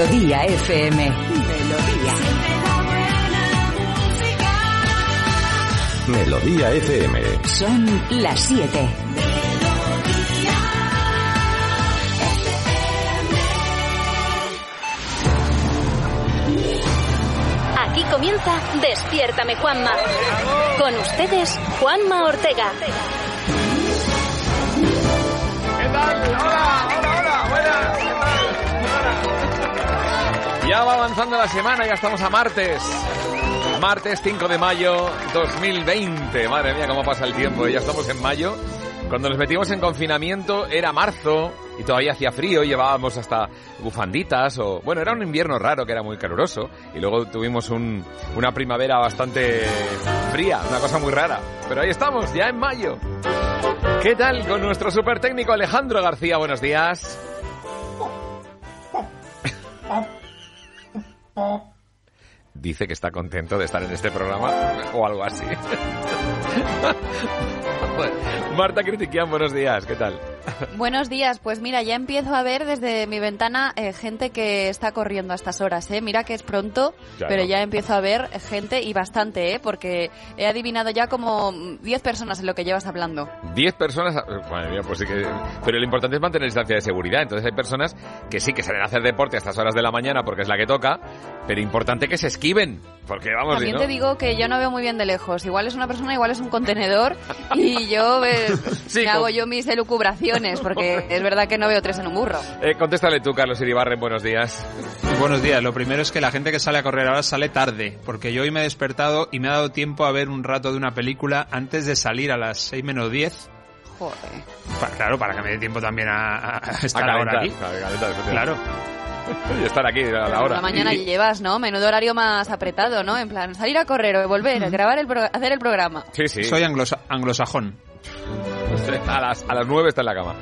Melodía FM. Melodía. Melodía FM. Son las 7. Aquí comienza Despiértame Juanma. Con ustedes, Juanma Ortega. ¿Qué tal? Hola, Ya va avanzando la semana, ya estamos a martes. Martes 5 de mayo 2020. Madre mía, cómo pasa el tiempo. Ya estamos en mayo. Cuando nos metimos en confinamiento era marzo y todavía hacía frío, llevábamos hasta bufanditas o... Bueno, era un invierno raro que era muy caluroso y luego tuvimos un, una primavera bastante fría, una cosa muy rara. Pero ahí estamos, ya en mayo. ¿Qué tal con nuestro super técnico Alejandro García? Buenos días. people. Dice que está contento de estar en este programa o algo así. Marta Critiquian, buenos días, ¿qué tal? Buenos días, pues mira, ya empiezo a ver desde mi ventana eh, gente que está corriendo a estas horas, ¿eh? Mira que es pronto, Ya pero no. ya empiezo a ver gente y bastante, ¿eh? Porque he adivinado ya como 10 personas en lo que llevas hablando. Diez personas, madre mía, pues sí que... Pero lo importante es mantener distancia de seguridad. Entonces hay personas que sí que salen a hacer deporte a estas horas de la mañana porque es la que toca, pero importante que se esquiven, porque vamos, También no- te digo que yo no veo muy bien de lejos. Igual es una persona, igual es un contenedor y yo eh, Sí, me con- hago yo mis elucubraciones porque es verdad que no veo tres en un burro. Eh, contéstale tú, Carlos Iribarren, buenos días. Buenos días. Lo primero es que la gente que sale a correr ahora sale tarde, porque yo hoy me he despertado y me ha dado tiempo a ver un rato de una película antes de salir a las 6 menos 10. Joder. Pa- claro, para que me dé tiempo también a, a- estar A ahora calentar, aquí. a calentar. Claro. Y estar aquí a la Por hora. la mañana Y- llevas, ¿no? Menudo horario más apretado, ¿no? En plan, salir a correr o volver, grabar el pro- hacer el programa. Sí, sí. Soy anglosa- anglosajón. A las, a las 9 está en la cama.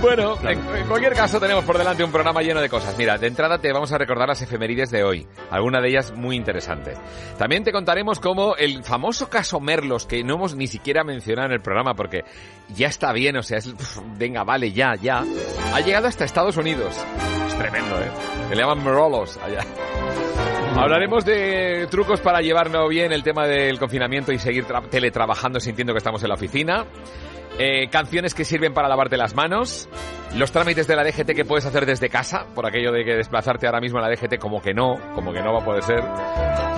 Bueno, en, en cualquier caso tenemos por delante un programa lleno de cosas. Mira, de entrada te vamos a recordar las efemérides de hoy, alguna de ellas muy interesantes. También te contaremos cómo el famoso caso Merlos, que no hemos ni siquiera mencionado en el programa porque ya está bien, o sea, es, venga, vale, ya, ya, ha llegado hasta Estados Unidos. Es tremendo, ¿eh? Le llaman Merolos allá. Hablaremos de trucos para llevarlo bien el tema del confinamiento y seguir tra- teletrabajando sintiendo que estamos en la oficina. Eh, canciones que sirven para lavarte las manos. Los trámites de la DGT que puedes hacer desde casa, por aquello de que desplazarte ahora mismo a la DGT como que no, como que no va a poder ser.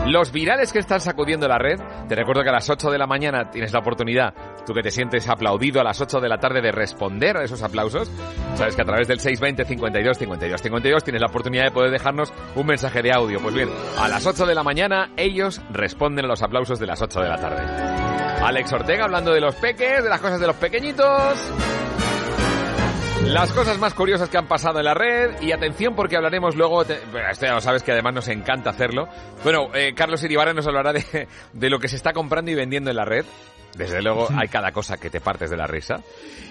Los virales que están sacudiendo la red. Te recuerdo que a las 8 de la mañana tienes la oportunidad, tú que te sientes aplaudido a las 8 de la tarde, de responder a esos aplausos. Sabes que a través del 620 52 52 52 tienes la oportunidad de poder dejarnos un mensaje de audio. Pues bien, a las 8 de la mañana ellos responden a los aplausos de las 8 de la tarde. Alex Ortega hablando de los peques, de las cosas de los pequeñitos. Las cosas más curiosas que han pasado en la red y atención porque hablaremos luego, esto ya lo sabes que además nos encanta hacerlo. Bueno, eh, Carlos Iribarren nos hablará de, de lo que se está comprando y vendiendo en la red. Desde luego hay cada cosa que te partes de la risa.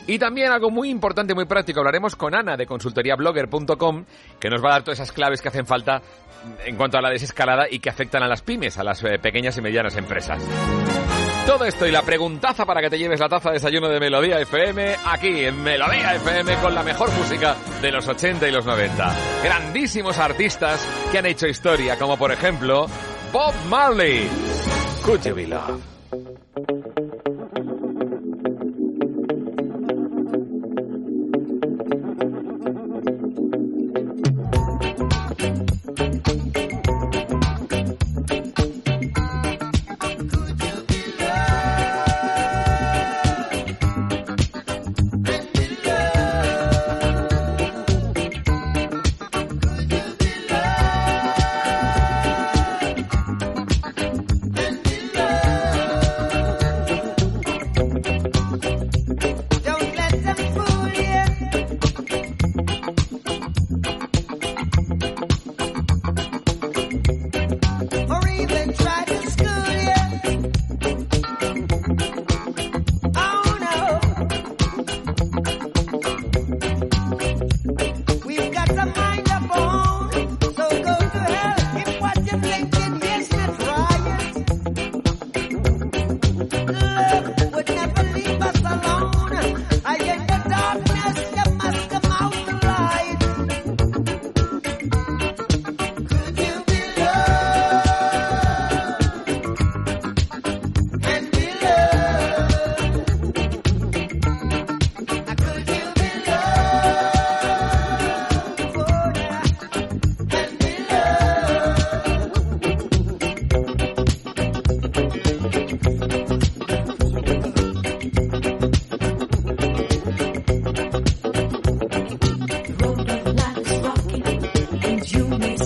Y también algo muy importante, muy práctico, hablaremos con Ana de consultoriablogger.com que nos va a dar todas esas claves que hacen falta en cuanto a la desescalada y que afectan a las pymes, a las eh, pequeñas y medianas empresas. Todo esto y la preguntaza para que te lleves la taza de desayuno de Melodía FM aquí en Melodía FM con la mejor música de los 80 y los 90. Grandísimos artistas que han hecho historia, como por ejemplo Bob Marley. Could you be loved?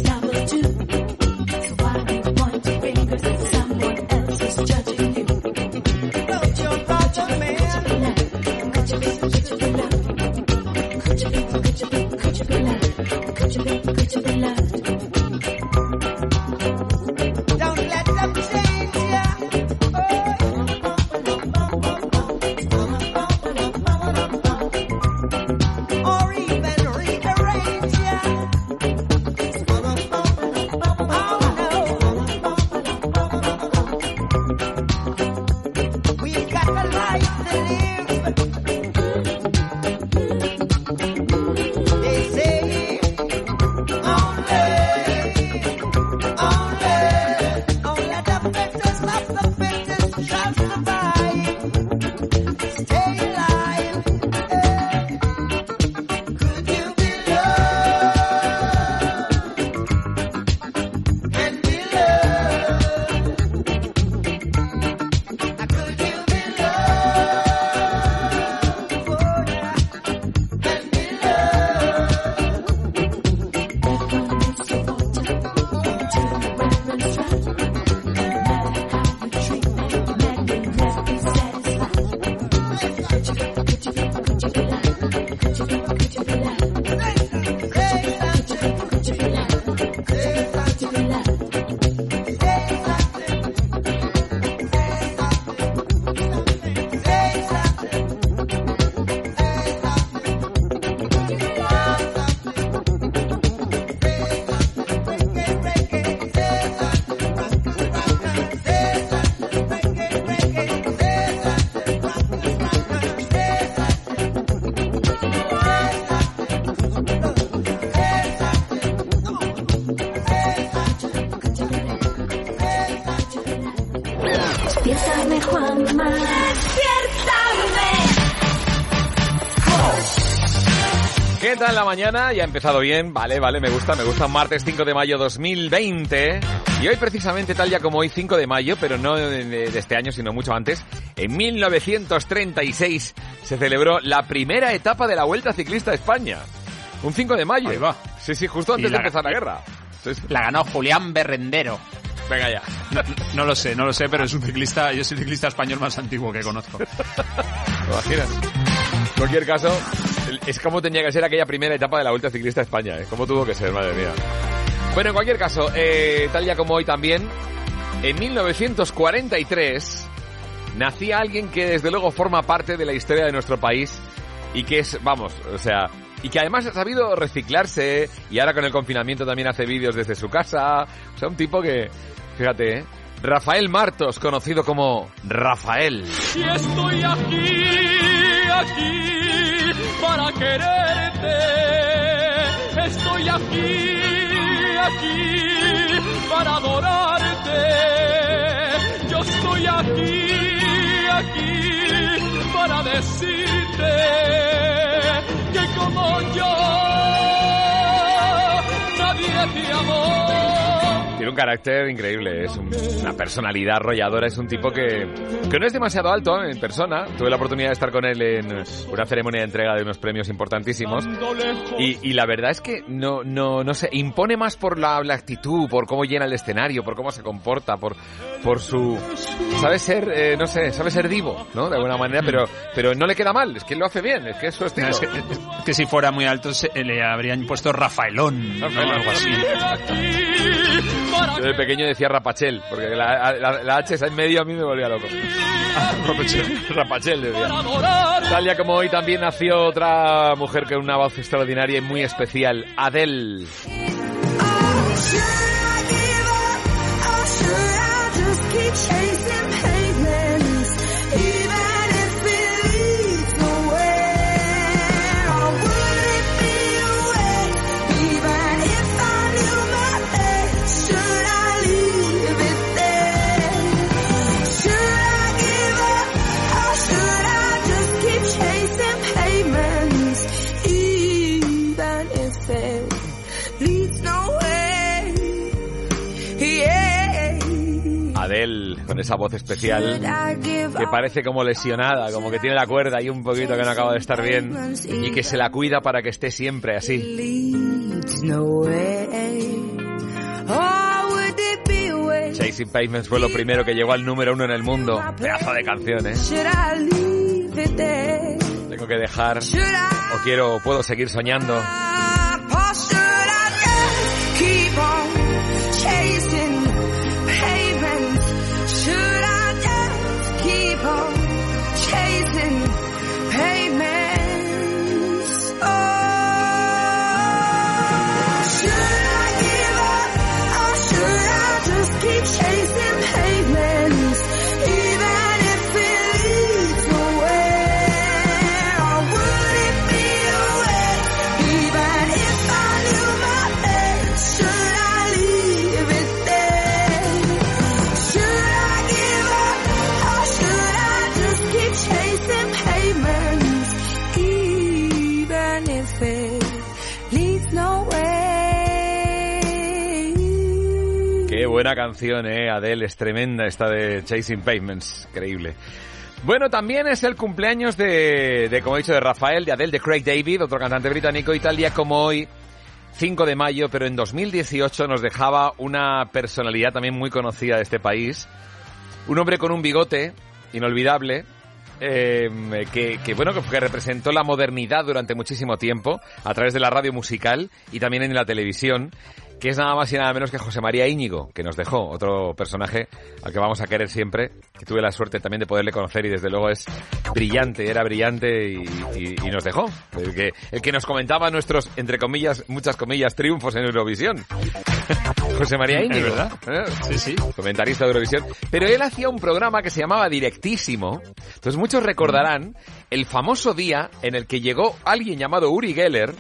Number two. ¿Qué tal la mañana? Ya ha empezado bien, vale, vale, me gusta, me gusta. Martes 5 de mayo 2020. Y hoy precisamente tal ya como hoy 5 de mayo, pero no de, este año, sino mucho antes, en 1936 se celebró la primera etapa de la Vuelta Ciclista a España. Un 5 de mayo. Ahí va. Sí, sí, justo antes de empezar la guerra. Sí, sí. La ganó Julián Berrendero. Venga ya. No, no lo sé, no lo sé, pero es un ciclista, yo soy el ciclista español más antiguo que conozco. ¿Te imaginas? En cualquier caso, es como tenía que ser aquella primera etapa de la Vuelta Ciclista a España, ¿eh? Como tuvo que ser, madre mía. Bueno, en cualquier caso, eh, tal día como hoy también, en 1943 nacía alguien que desde luego forma parte de la historia de nuestro país y que es, vamos, o sea, y que además ha sabido reciclarse y ahora con el confinamiento también hace vídeos desde su casa. O sea, un tipo que, fíjate, ¿eh? Rafael Martos, conocido como Rafael. Y estoy aquí, aquí para quererte. Estoy aquí, aquí para adorarte. Yo estoy aquí, aquí para decirte que como yo nadie te amó. Un carácter increíble, es un- una personalidad arrolladora, es un tipo que, que no es demasiado alto en persona. Tuve la oportunidad de estar con él en una ceremonia de entrega de unos premios importantísimos. Y, y la verdad es que no, no, no sé, impone más por la, la actitud, por cómo llena el escenario, por cómo se comporta, por, por su... Sabe ser, eh, no sé, sabe ser divo, ¿no? De alguna manera, pero, pero no le queda mal, es que lo hace bien, es que es su estilo. No, es, que, es que si fuera muy alto se- le habrían puesto Rafaelón, ¿no? Rafaelón. algo así. Yo de pequeño decía Rapachel, porque la, la, la H en medio a mí me volvía loco. Rapachel decía. Tal día como hoy también nació otra mujer con una voz extraordinaria y muy especial, Adele. change. Con esa voz especial que parece como lesionada, como que tiene la cuerda y un poquito que no acaba de estar bien y que se la cuida para que esté siempre así. Oh? Chasing Pavements fue lo primero que llegó al número uno en el mundo. Pedazo de canción, ¿eh? Tengo que dejar, o quiero, o puedo seguir soñando. Canción, eh, Adele, es tremenda esta de Chasing Pavements, increíble. Bueno, también es el cumpleaños de, como he dicho, de Rafael, de Adele, de Craig David, otro cantante británico, y tal día como hoy, 5 de mayo, pero en 2018 nos dejaba una personalidad también muy conocida de este país, un hombre con un bigote inolvidable, eh, que, bueno que representó la modernidad durante muchísimo tiempo a través de la radio musical y también en la televisión que es nada más y nada menos que José María Íñigo, que nos dejó, otro personaje al que vamos a querer siempre, que tuve la suerte también de poderle conocer y desde luego es brillante, era brillante y, y, y nos dejó. El que, el que nos comentaba nuestros, entre comillas, muchas comillas, triunfos en Eurovisión. José María Íñigo. ¿Es verdad? ¿Eh? Sí, sí. Comentarista de Eurovisión. Pero él hacía un programa que se llamaba Directísimo. Entonces muchos recordarán el famoso día en el que llegó alguien llamado Uri Geller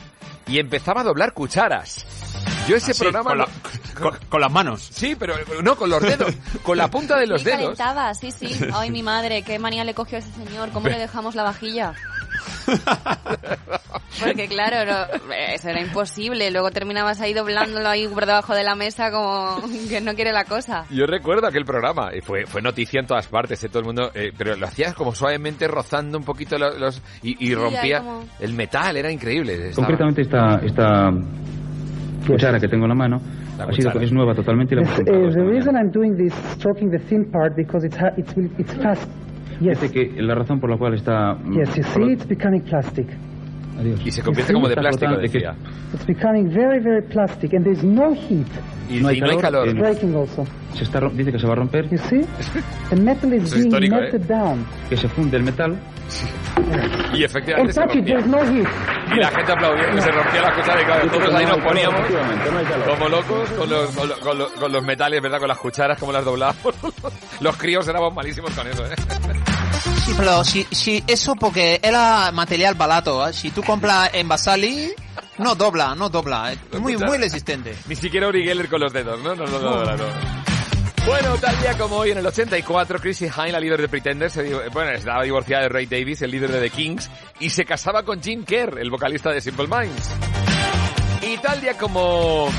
y empezaba a doblar cucharas. Yo ese Ah, sí, programa... con, la- lo- con- con las manos. Sí, pero no, con los dedos. Con la punta de los Sí, dedos. calentaba, sí, sí. Ay, mi madre, qué manía le cogió a ese señor. ¿Cómo le dejamos la vajilla? Porque claro, no, eso era imposible. Luego terminabas ahí doblándolo ahí por debajo de la mesa como que no quiere la cosa. Yo recuerdo aquel programa, y fue, fue noticia en todas partes, de todo el mundo, eh, pero lo hacías como suavemente rozando un poquito los, los- y, y Sí, rompía como- el metal, era increíble. estaba- Concretamente esta, esta cuchara que tengo en la mano La ha sido, es nueva totalmente y la hemos comprado esta the mañana. reason I'm doing this, stroking the thin part, because it's ha- it's it's fast. Yes, Dice que la razón por la cual está... yes. You see, it's becoming plastic. Adiós. Y se convierte como de plástico, decía. It's becoming very, very plastic, and there's no heat. Y, No hay y no hay calor, calor. eh, Breaking also. Se está, dice que se va a romper, You see, the metal is es being histórico, melted ¿eh? down. que se funde el metal. Y efectivamente se rompía. heat. Y la gente aplaudía que se rompía la cuchara y claro, todos ahí nos poníamos como locos con los, con, los, con los- con los metales, ¿verdad? Con las cucharas, como las doblábamos. Los críos éramos malísimos con eso, ¿eh? Sí, pero si, si eso porque era material barato. ¿eh? Si tú compras en Basali, no dobla, no dobla. Es muy, muy resistente. Ni siquiera Uri Geller con los dedos, ¿no? No, no, no, no, no. Bueno, tal día como hoy, en el 84, Chrissy Hine, la líder de Pretenders, se bueno, estaba divorciada de Ray Davis, el líder de The Kings, y se casaba con Jim Kerr, el vocalista de Simple Minds. Y tal día como,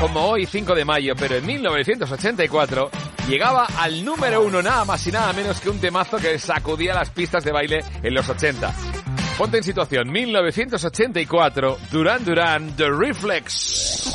como hoy, 5 de mayo, pero en 1984, llegaba al número uno nada más y nada menos que un temazo que sacudía las pistas de baile en los 80. Ponte en situación, 1984, Duran Duran, The Reflex.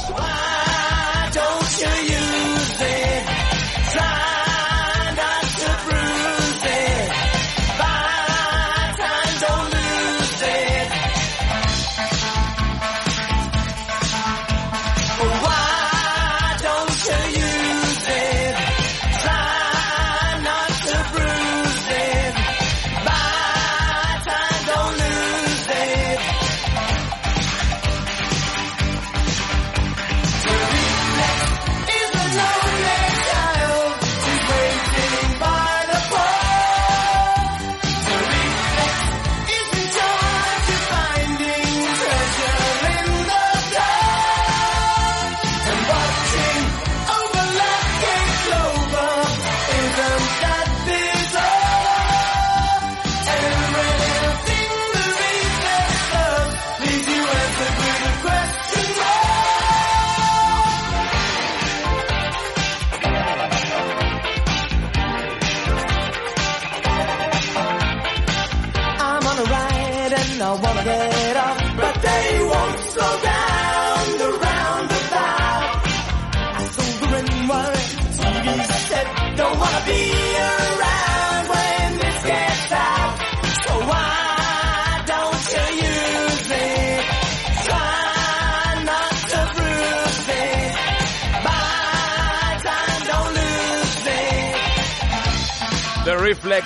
Reflex.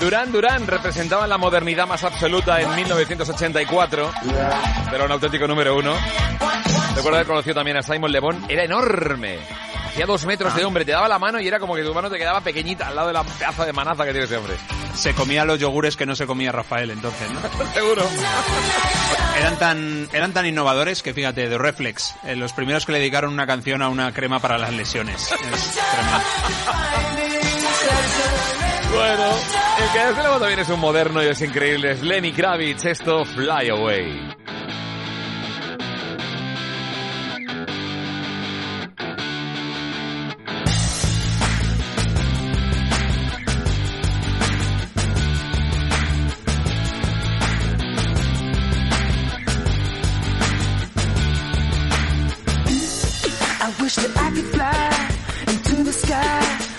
Duran Duran representaban la modernidad más absoluta en 1984, pero un auténtico número uno. Recuerdo haber conocido también a Simon Le Bon, era enorme. Hacía dos metros de hombre, te daba la mano y era como que tu mano te quedaba pequeñita al lado de la pedazo de manaza que tiene ese hombre. Se comía los yogures que no se comía Rafael entonces, ¿no? Seguro. Eran tan, eran tan innovadores que fíjate, de Reflex, eh, los primeros que le dedicaron una canción a una crema para las lesiones. Es tremendo. Bueno, el que desde luego también es un moderno y es increíble es Lenny Kravitz, esto Fly Away. I wish that I could fly into the sky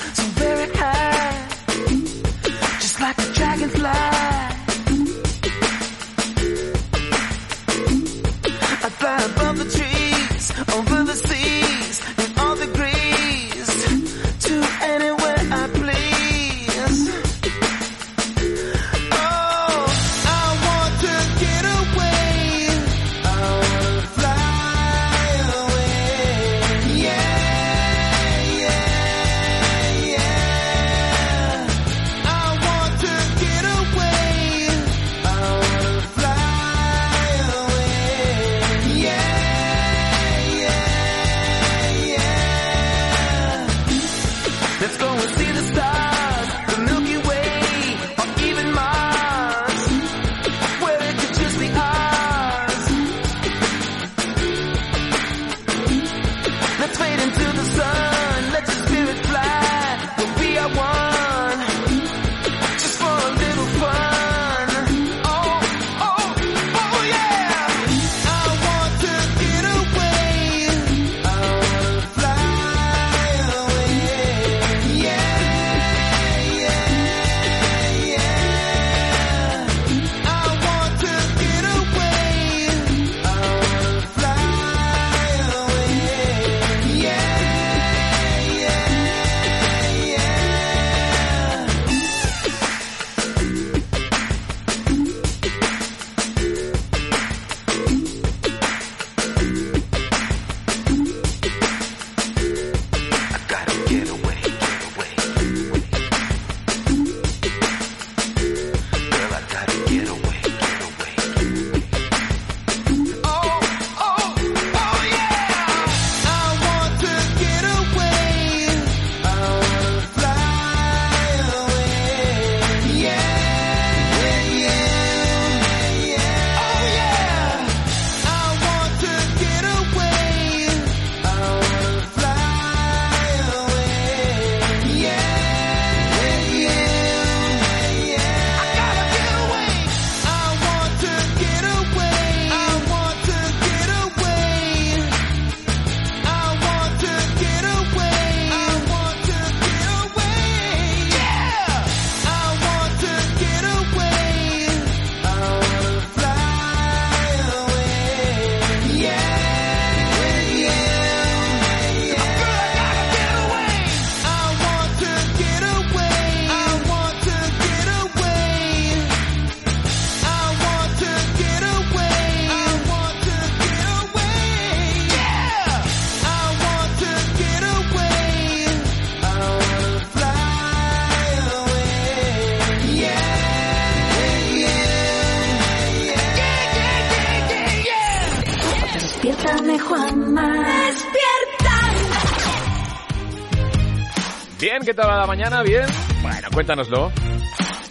la mañana? Bien. Bueno, cuéntanoslo.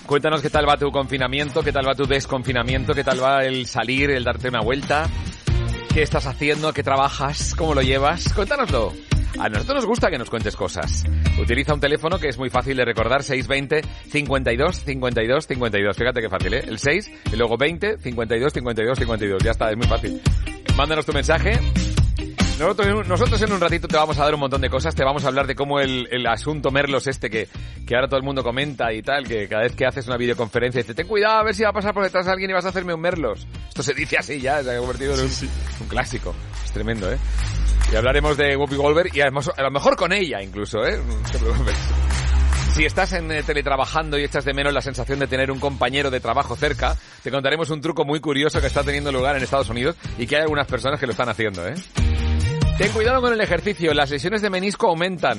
Cuéntanos qué tal va tu confinamiento, qué tal va tu desconfinamiento, qué tal va el salir, el darte una vuelta. ¿Qué estás haciendo? ¿Qué trabajas? ¿Cómo lo llevas? Cuéntanoslo. A nosotros nos gusta que nos cuentes cosas. Utiliza un teléfono que es muy fácil de recordar, 620 52 52 52. Fíjate qué fácil, ¿eh? El 6 y luego 20 52 52 52. Ya está, es muy fácil. Mándanos tu mensaje. Nosotros, nosotros en un ratito te vamos a dar un montón de cosas, te vamos a hablar de cómo el, el asunto Merlos este que, que ahora todo el mundo comenta y tal, que cada vez que haces una videoconferencia dice, ten cuidado a ver si va a pasar por detrás de alguien y vas a hacerme un Merlos. Esto se dice así ya, se ha convertido en un, un clásico. Es tremendo, ¿eh? Y hablaremos de Whoopi Goldberg y además, a lo mejor con ella incluso, ¿eh? No te preocupes. Si estás en eh, teletrabajando y echas de menos la sensación de tener un compañero de trabajo cerca, te contaremos un truco muy curioso que está teniendo lugar en Estados Unidos y que hay algunas personas que lo están haciendo, ¿eh? Ten cuidado con el ejercicio, las lesiones de menisco aumentan.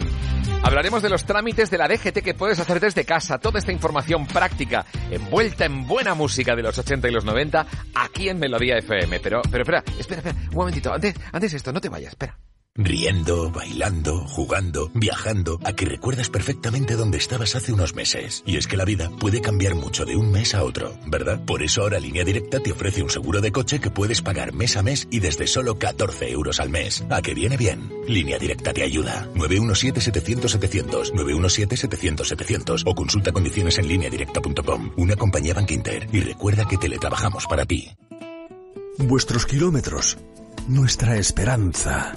Hablaremos de los trámites de la DGT que puedes hacer desde casa. Toda esta información práctica, envuelta en buena música de los 80 y los 90, aquí en Melodía FM. Pero, pero espera, espera, espera, un momentito. Antes, antes esto, no te vayas, espera. Riendo, bailando, jugando, viajando, a que recuerdas perfectamente dónde estabas hace unos meses. Y es que la vida puede cambiar mucho de un mes a otro, ¿verdad? Por eso ahora Línea Directa te ofrece un seguro de coche que puedes pagar mes a mes y desde solo 14 euros al mes. ¿A que viene bien? Línea Directa te ayuda. 917-700-700, 917-700-700 o consulta condiciones en lineadirecta.com. Una compañía Bank Inter. Y recuerda que teletrabajamos para ti. Vuestros kilómetros, nuestra esperanza,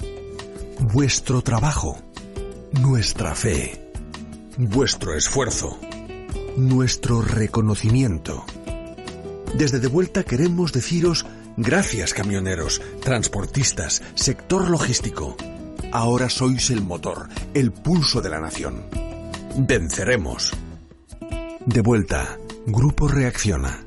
vuestro trabajo, nuestra fe, vuestro esfuerzo, nuestro reconocimiento. Desde de vuelta queremos deciros gracias camioneros, transportistas, sector logístico. Ahora sois el motor, el pulso de la nación. Venceremos. De vuelta, Grupo Reacciona.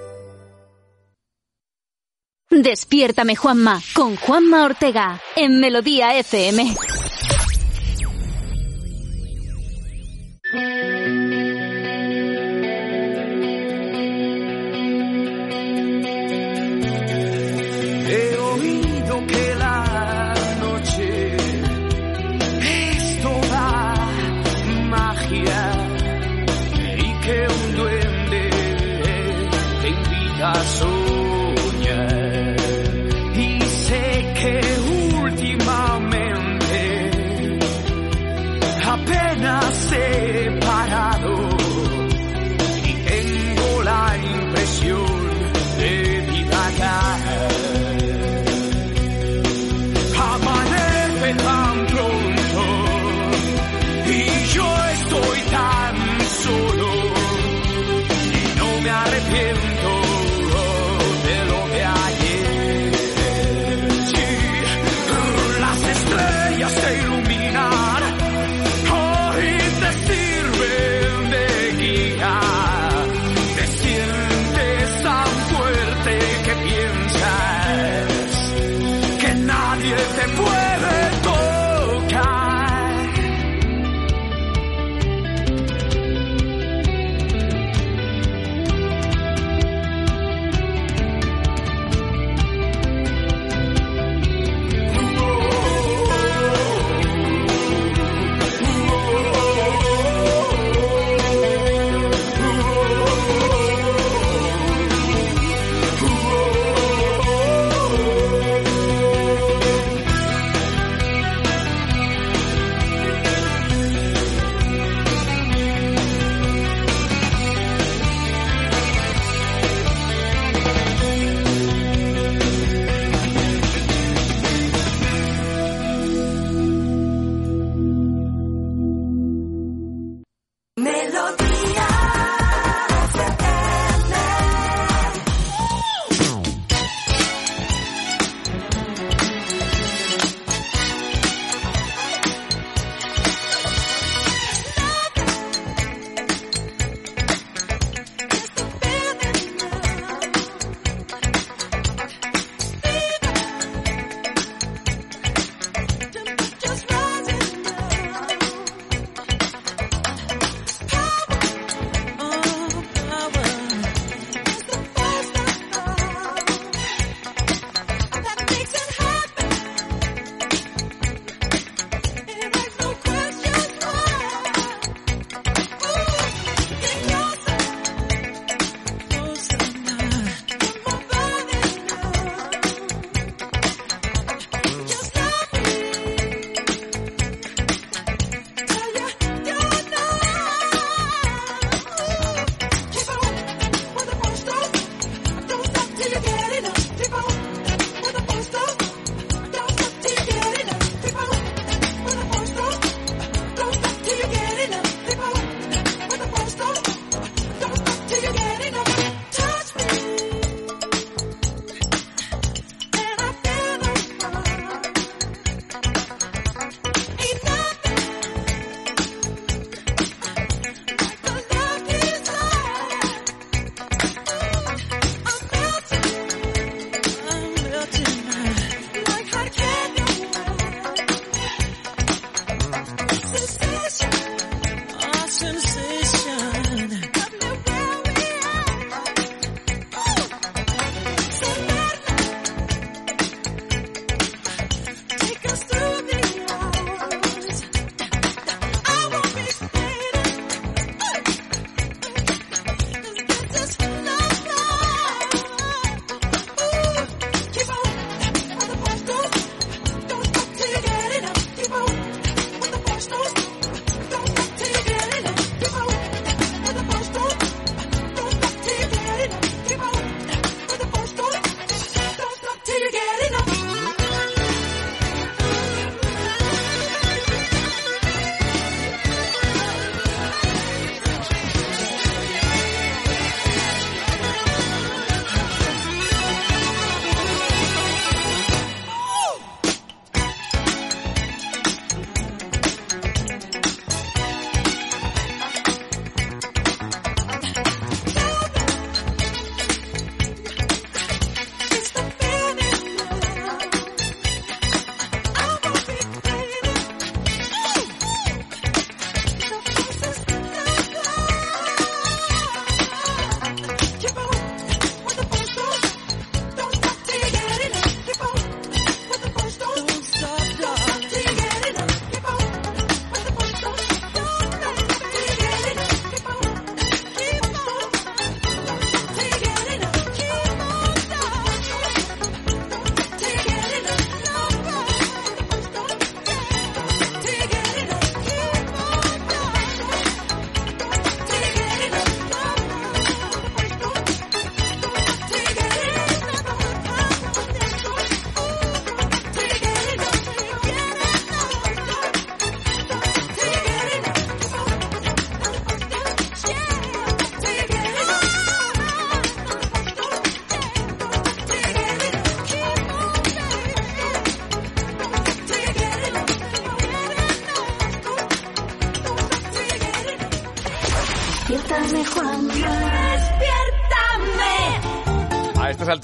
Despiértame Juanma con Juanma Ortega en Melodía FM.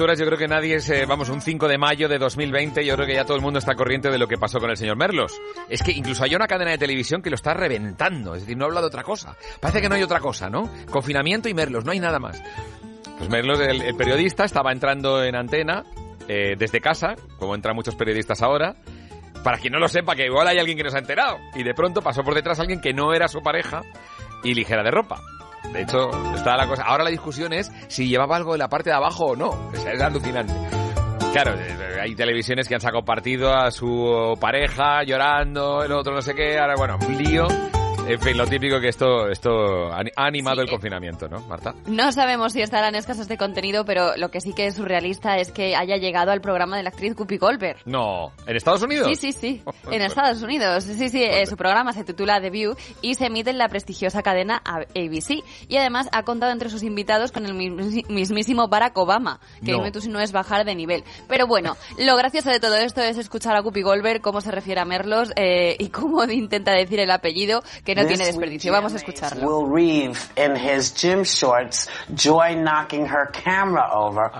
Alturas yo creo que nadie es, eh, vamos, un 5 de mayo de 2020, yo creo que ya todo el mundo está corriente de lo que pasó con el señor Merlos. Es que incluso hay una cadena de televisión que lo está reventando, es decir, no habla de otra cosa. Parece que no hay otra cosa, ¿no? Confinamiento y Merlos, no hay nada más. Pues Merlos, el, el periodista, estaba entrando en antena eh, desde casa, como entran muchos periodistas ahora. Para quien no lo sepa, que igual hay alguien que no se ha enterado. Y de pronto pasó por detrás alguien que no era su pareja y ligera de ropa. De hecho, está la cosa. Ahora la discusión es si llevaba algo de la parte de abajo o no. O sea, es alucinante. Claro, eh, hay televisiones que han sacado partido a su pareja llorando, el otro no sé qué. Ahora, bueno, un lío. En fin, lo típico que esto, esto ha animado el confinamiento, ¿no, Marta? No sabemos si estarán escasos de contenido, pero lo que sí que es surrealista es que haya llegado al programa de la actriz Guppy Goldberg. No, ¿en Estados Unidos? Sí, sí, sí. En Estados Unidos. Sí, sí. eh, su programa se titula The View y se emite en la prestigiosa cadena ABC. Y además ha contado entre sus invitados con el mis- mismísimo Barack Obama, que No. dime tú si no es bajar de nivel. Pero bueno, lo gracioso de todo esto es escuchar a Guppy Goldberg cómo se refiere a Merlos eh, y cómo intenta decir el apellido, que no tiene desperdicio. Vamos a escucharlo. Will Reeve in his gym shorts, joy knocking her camera over.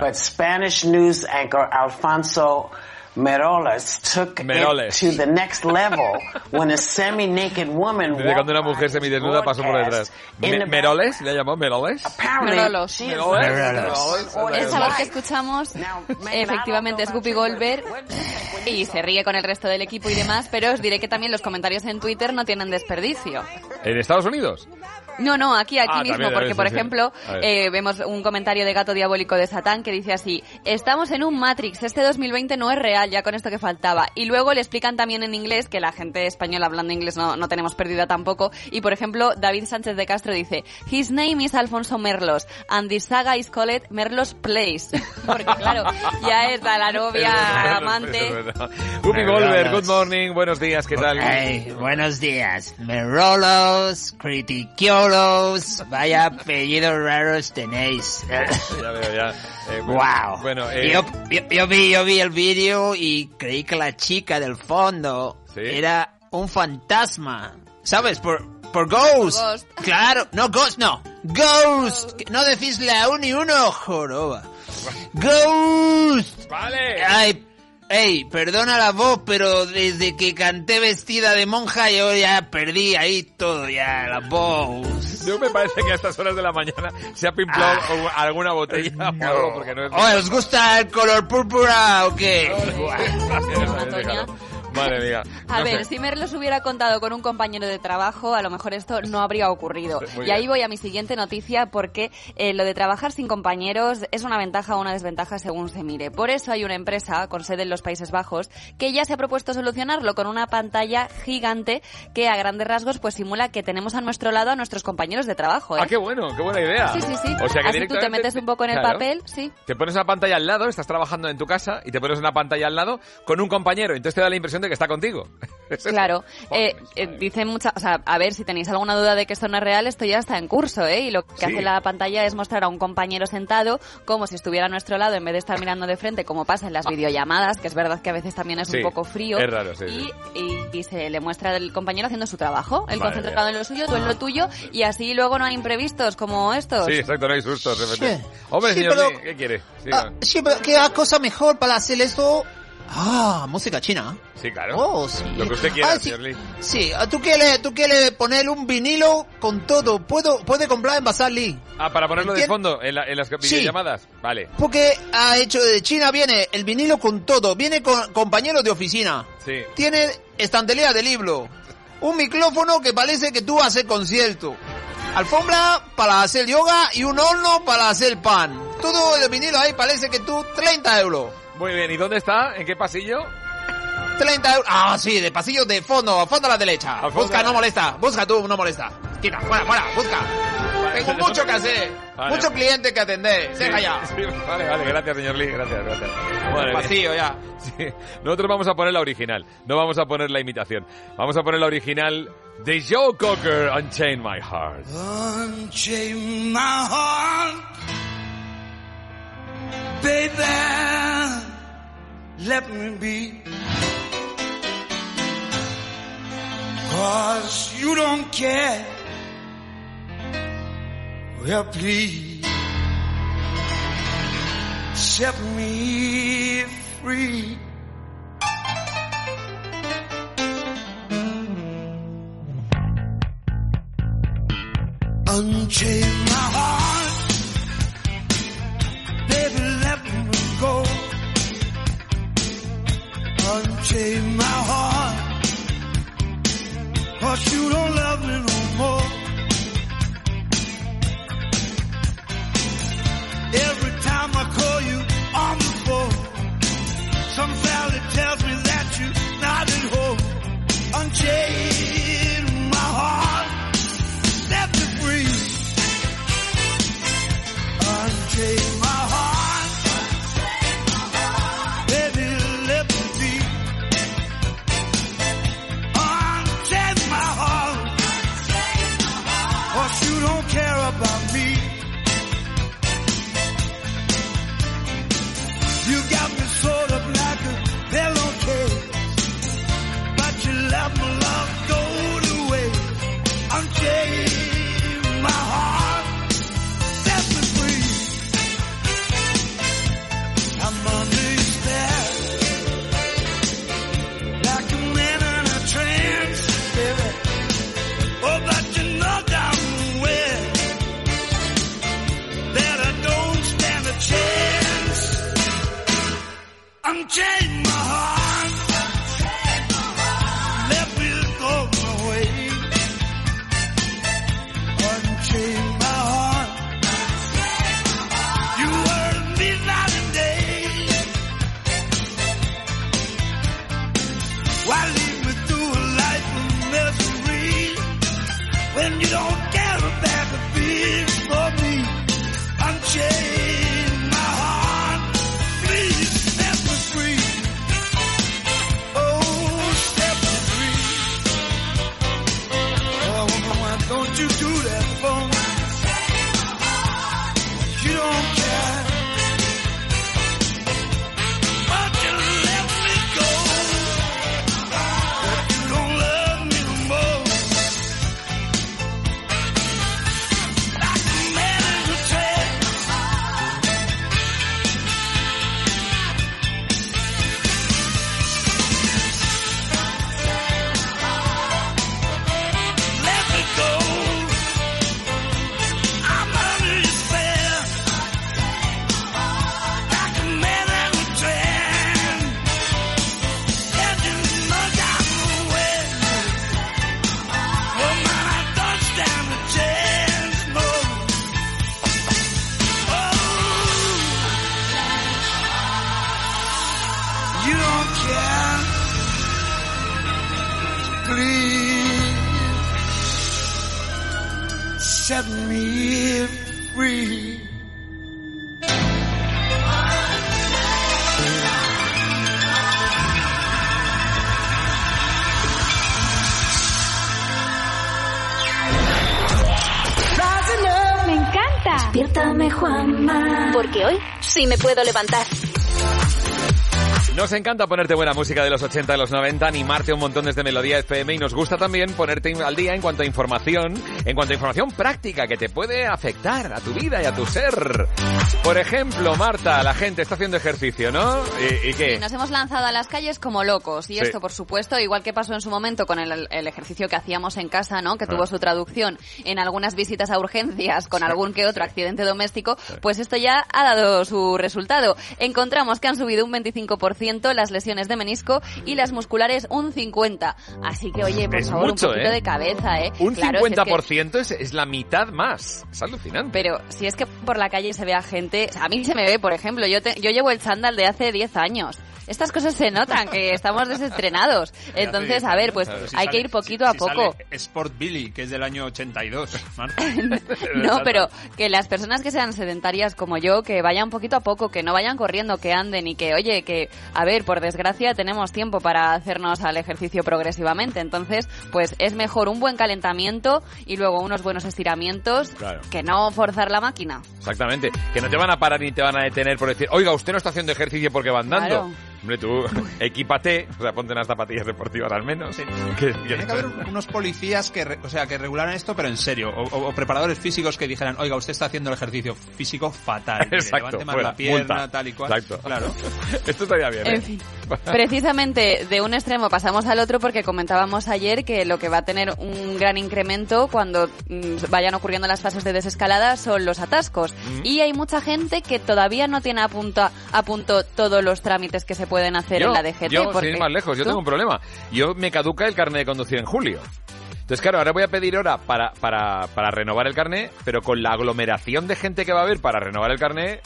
But Spanish news anchor Alfonso Meroles took Meroles. it to the next level when a semi-naked woman Desde cuando una mujer semidesnuda pasó por detrás. Me- ¿Meroles? ¿Le llamado Meroles? Merolos. Meroles. Esa voz que escuchamos efectivamente es Guppy Goldberg y se ríe con el resto del equipo y demás, pero os diré que también los comentarios en Twitter no tienen desperdicio. ¿En Estados Unidos? No, no, aquí, aquí Ah, mismo, también, porque por sí. ejemplo eh, vemos un comentario de Gato Diabólico de Satán que dice así, estamos en un Matrix, este 2020 no es real, ya con esto que faltaba. Y luego le explican también en inglés, que la gente española hablando inglés no, no tenemos pérdida tampoco, y por ejemplo David Sánchez de Castro dice, his name is Alfonso Merlos, and the saga is called Merlos Place. porque claro, ya está la novia, amante... Guppy Goldberg, good morning, buenos días, ¿qué tal? Hey, buenos días. Merolos, vaya apellidos raros tenéis. Ya veo, ya. Eh, bueno, wow. Bueno, eh, yo, yo, yo vi, yo vi el vídeo y creí que la chica del fondo era un fantasma. ¿Sabes? Por, por Ghost. Ghost. Claro, no Ghost, no. Ghost. Que No decís la un y uno, joroba. Ghost. Vale. Ay, Ey, perdona la voz, pero desde que canté vestida de monja yo ya perdí ahí todo, ya la voz. Yo me parece que a estas horas de la mañana se ha pimplado o- alguna botella o algo, porque no es... Oh, ¿os gusta el color púrpura o qué? Madre mía. A ver, sé. si Merlos hubiera contado con un compañero de trabajo, a lo mejor esto no habría ocurrido. Muy y ahí voy a mi siguiente noticia porque eh, lo de trabajar sin compañeros es una ventaja o una desventaja según se mire. Por eso hay una empresa con sede en los Países Bajos que ya se ha propuesto solucionarlo con una pantalla gigante que a grandes rasgos pues simula que tenemos a nuestro lado a nuestros compañeros de trabajo. ¿eh? Ah, qué bueno, qué buena idea. Sí, sí, sí. O sea que Así tú te metes un poco en el Claro. papel, sí. Te pones una pantalla al lado, estás trabajando en tu casa y te pones una pantalla al lado con un compañero, entonces te da la impresión de que está contigo. Claro, eh, eh, dicen muchas, o sea, a ver, si tenéis alguna duda de que esto no es real, esto ya está en curso, ¿eh? Y lo que Sí. hace la pantalla es mostrar a un compañero sentado como si estuviera a nuestro lado en vez de estar mirando de frente, como pasa en las videollamadas, que es verdad que a veces también es Ah. Sí, un poco frío. es raro, sí, y, sí. y- y se le muestra al compañero haciendo su trabajo, el concentrado en lo suyo, tú en lo tuyo, y así luego no hay imprevistos como estos. Sí, exacto, no hay sustos. de repente. Sí. Hombre, Sí, señor pero- Lee, ¿qué quiere? Sí, Ah, sí, pero qué cosa mejor para hacer esto. Ah, música china. sí, claro. Oh, sí. Lo que usted quiera, Ah, sí. señor Lee. Sí, tú quieres, tú quieres poner un vinilo con todo. Puedo, puede comprar en Bazar Lee. Ah, para ponerlo de Entien- fondo en, la- en las Sí. videollamadas. Vale. Porque ha hecho de China viene el vinilo con todo. Viene con compañeros de oficina. Sí. Tiene estantería de libro. Un micrófono que parece que tú haces concierto. Alfombra para hacer yoga y un horno para hacer pan. Todo el vinilo ahí parece que tú 30 euros. Muy bien, ¿y dónde está? ¿En qué pasillo? 30 euros. Ah, sí, de pasillo de fondo, a fondo a la derecha. Busca, no molesta. Busca tú, no molesta. Quita, fuera, fuera, busca. Tengo mucho que hacer. Vale. Mucho cliente que atender. Deja Sí, ya. sí, vale, vale, gracias, señor Lee, gracias, gracias. Madre mía. Pasillo ya. Sí. Nosotros vamos a poner la original, no vamos a poner la imitación. Vamos a poner la original de Joe Cocker, Unchain My Heart. Unchain my heart, baby. Let me be. Cause you don't care. Well, please set me free. Mm-hmm. Unchain puedo levantar. Nos encanta ponerte buena música de los 80 y los 90, animarte un montón desde Melodía FM y nos gusta también ponerte al día en cuanto a información, en cuanto a información práctica que te puede afectar a tu vida y a tu ser. Por ejemplo, Marta, la gente está haciendo ejercicio, ¿no? ¿Y, y qué? Sí, nos hemos lanzado a las calles como locos. Y Sí. esto, por supuesto, igual que pasó en su momento con el, el ejercicio que hacíamos en casa, ¿no? Que Ah. tuvo su traducción en algunas visitas a urgencias con algún que otro accidente doméstico, pues esto ya ha dado su resultado. Encontramos que han subido un 25% las lesiones de menisco y las musculares un 50%. Así que, oye, por Es favor, mucho, un poquito ¿eh? de cabeza, ¿eh? Un Claro, si es que- 50% es, es la mitad más. Es alucinante. pero si es que por la calle se ve a gente, a mí se me ve, por ejemplo, yo te- yo llevo el chándal de hace 10 años. Estas cosas se notan, que estamos desestrenados. Entonces, a ver, pues si hay sale- que ir poquito si- a poco. Sport Billy, que es del año 82, Marta. No, pero que las personas que sean sedentarias como yo, que vayan poquito a poco, que no vayan corriendo, que anden y que, oye, que, a ver, por desgracia tenemos tiempo para hacernos al ejercicio progresivamente. Entonces, pues es mejor un buen calentamiento y luego unos buenos estiramientos Claro. que no forzar la máquina. Exactamente. Que no te van a parar ni te van a detener por decir, oiga, usted no está haciendo ejercicio porque va andando. Claro. Hombre, tú equípate, o sea, ponte unas zapatillas deportivas al menos. Que- que- Tiene que haber unos policías que, o sea, que regularan esto, pero en serio. O, o- o preparadores físicos que dijeran, oiga, usted está haciendo el ejercicio físico fatal. Mire, Exacto, levante más fuera, la pierna, multa. tal y cual. Exacto. Claro. Esto estaría bien. ¿eh? En fin. Precisamente de un extremo pasamos al otro porque comentábamos ayer que lo que va a tener un gran incremento cuando mm, vayan ocurriendo las fases de desescalada son los atascos. Mm. Y hay mucha gente que todavía no tiene a punto, a punto todos los trámites que se pueden hacer yo, en la DGT. yo, sin porque ir más lejos, yo ¿Tú? tengo un problema. Yo me caduca el carnet de conducir en julio. Entonces, claro, ahora voy a pedir hora para, para, para renovar el carnet, pero con la aglomeración de gente que va a haber para renovar el carnet,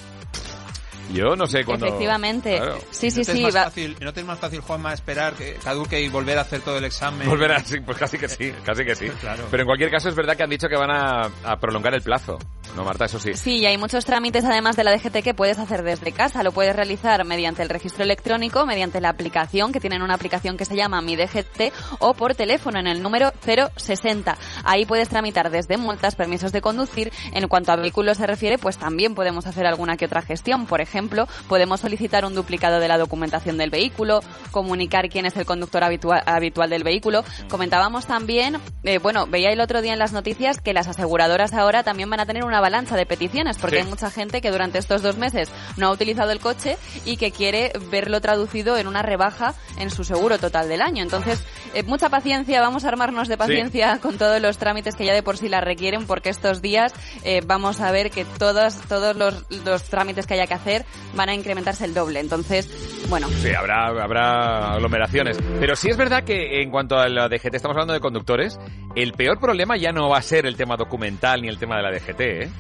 yo no sé cuándo... Efectivamente. Claro. Sí, sí, ¿No te es sí. más va- fácil- ¿No te es más fácil, Juanma, esperar que caduque y volver a hacer todo el examen? Volver a, sí, pues casi que sí, casi que sí. Claro. Pero en cualquier caso es verdad que han dicho que van a, a prolongar el plazo. No, Marta, eso sí. Sí, y hay muchos trámites además de la DGT que puedes hacer desde casa. Lo puedes realizar mediante el registro electrónico, mediante la aplicación, que tienen una aplicación que se llama Mi DGT, o por teléfono en el número 060. Ahí puedes tramitar desde multas, permisos de conducir. En cuanto a vehículos se refiere, pues también podemos hacer alguna que otra gestión. Por ejemplo, podemos solicitar un duplicado de la documentación del vehículo, comunicar quién es el conductor habitual, habitual del vehículo. Comentábamos también, eh, bueno, veía el otro día en las noticias que las aseguradoras ahora también van a tener una avalancha de peticiones, porque Sí. hay mucha gente que durante estos dos meses no ha utilizado el coche y que quiere verlo traducido en una rebaja en su seguro total del año. Entonces, eh, mucha paciencia, vamos a armarnos de paciencia con todos los trámites que ya de por sí la requieren, porque estos días eh, vamos a ver que todos, todos los, los trámites que haya que hacer van a incrementarse el doble. Entonces, bueno, Sí, habrá, habrá aglomeraciones. Pero sí es verdad que en cuanto a la DGT, estamos hablando de conductores, el peor problema ya no va a ser el tema documental ni el tema de la DGT, ¿eh?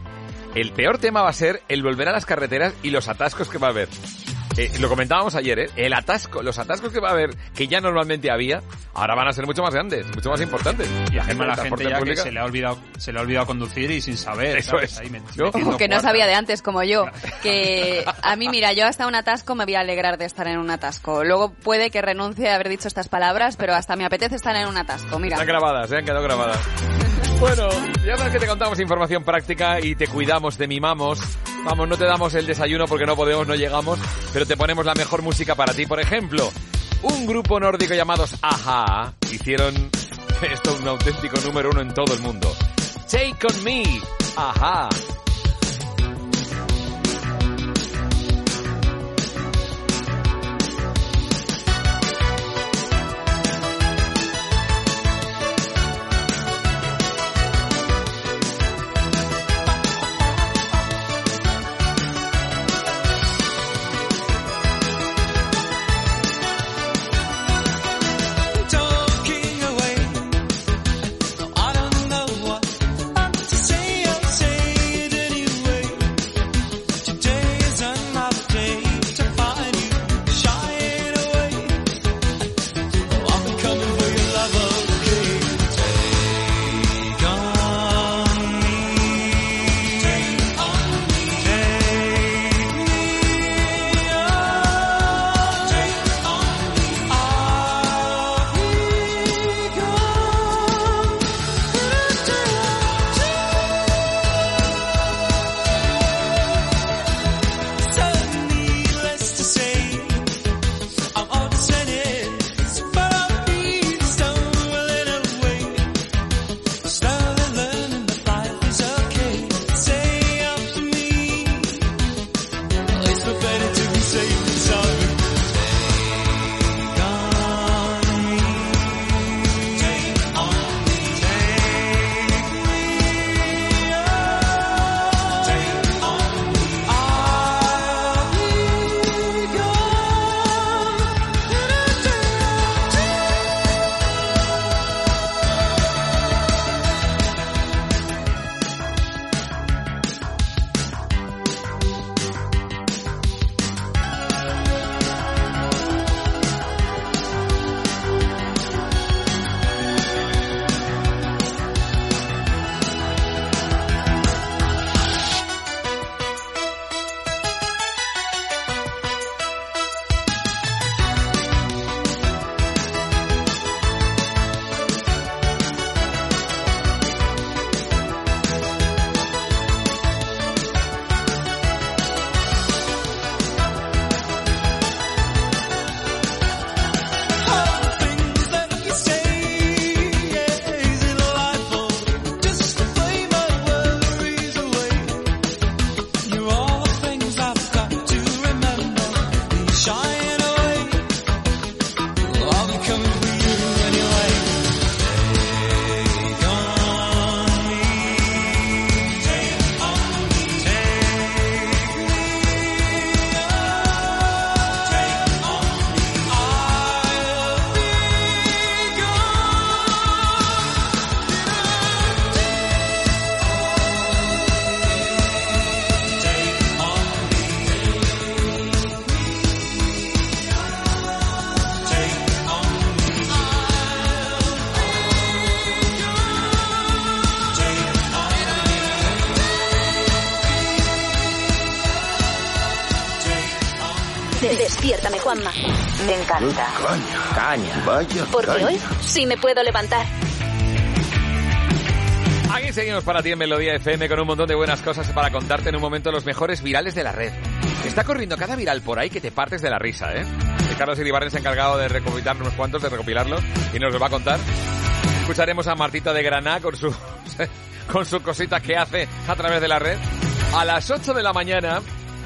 El peor tema va a ser el volver a las carreteras y los atascos que va a haber. Eh, lo comentábamos ayer, ¿eh? El atasco, los atascos que va a haber, que ya normalmente había, ahora van a ser mucho más grandes, mucho más importantes. Y además del la gente ya que se le ha olvidado, se le ha olvidado conducir y sin saber. Eso ¿sabes? es. Ahí me- Yo- que no cuarta. sabía de antes como yo, que a mí mira, yo hasta un atasco me voy a alegrar de estar en un atasco. Luego puede que renuncie a haber dicho estas palabras, pero hasta me apetece estar en un atasco, mira. Están grabadas, se han quedado grabadas. Bueno, ya sabes que te contamos información práctica y te cuidamos, te mimamos. Vamos, no te damos el desayuno porque no podemos, no llegamos, pero te ponemos la mejor música para ti. Por ejemplo, un grupo nórdico llamados Aja hicieron esto un auténtico número uno en todo el mundo. Take on me, Aja. Me encanta. Caña. Caña. Vaya Porque caña. hoy sí me puedo levantar. Aquí seguimos para ti en Melodía FM con un montón de buenas cosas para contarte en un momento los mejores virales de la red. Está corriendo cada viral por ahí que te partes de la risa, ¿eh? Y Carlos Iribarren se ha encargado de recopilar unos cuantos, de recopilarlos, y nos los va a contar. Escucharemos a Martita de Granada con su con sus cositas que hace a través de la red. A las 8 de la mañana,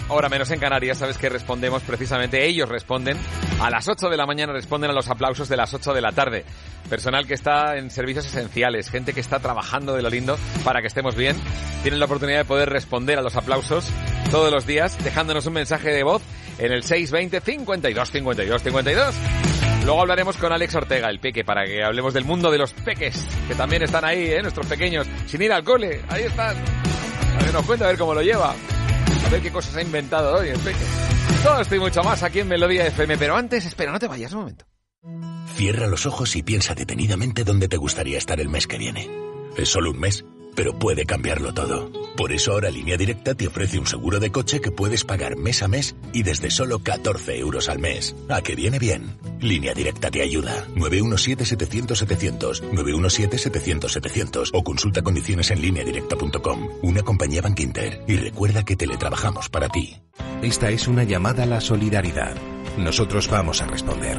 hora menos en Canarias, sabes que respondemos precisamente, ellos responden. A las 8 de la mañana responden a los aplausos de las 8 de la tarde. Personal que está en servicios esenciales, gente que está trabajando de lo lindo para que estemos bien. Tienen la oportunidad de poder responder a los aplausos todos los días, dejándonos un mensaje de voz en el 620 52 52 52. Luego hablaremos con Alex Ortega, el peque, para que hablemos del mundo de los peques, que también están ahí, ¿eh? nuestros pequeños, sin ir al cole. Ahí están. A ver, nos cuenta a ver cómo lo lleva. A ver qué cosas ha inventado hoy el peque. Todo esto y mucho más aquí en Melodía FM. Pero antes, espera, no te vayas un momento. Cierra los ojos y piensa detenidamente dónde te gustaría estar el mes que viene. Es solo un mes, pero puede cambiarlo todo. Por eso ahora Línea Directa te ofrece un seguro de coche que puedes pagar mes a mes y desde solo 14 euros al mes. ¿A que viene bien? Línea Directa te ayuda. 917-700-700, 917-700-700 o consulta condiciones en lineadirecta.com. Una compañía Bank. Y recuerda que teletrabajamos para ti. Esta es una llamada a la solidaridad. Nosotros vamos a responder.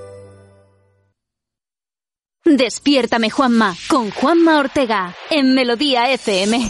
Despiértame, Juanma, con Juanma Ortega, en Melodía FM.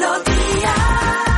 melodía.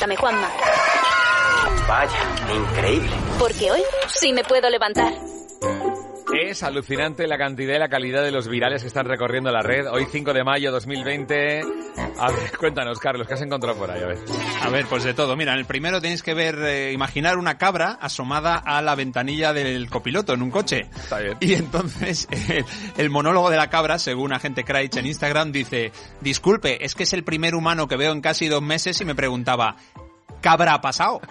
Despiértame, Juanma. Vaya, increíble. Porque hoy sí me puedo levantar. Es alucinante la cantidad y la calidad de los virales que están recorriendo la red. Hoy 5 de mayo 2020. A ver, cuéntanos, Carlos, ¿qué has encontrado por ahí? A ver. A ver, pues de todo. Mira, en el primero tenéis que ver, eh, imaginar una cabra asomada a la ventanilla del copiloto en un coche. Está bien. Y entonces el, el monólogo de la cabra, según agente Craig en Instagram, dice, disculpe, es que es el primer humano que veo en casi dos meses y me preguntaba, ¿cabra ha pasado?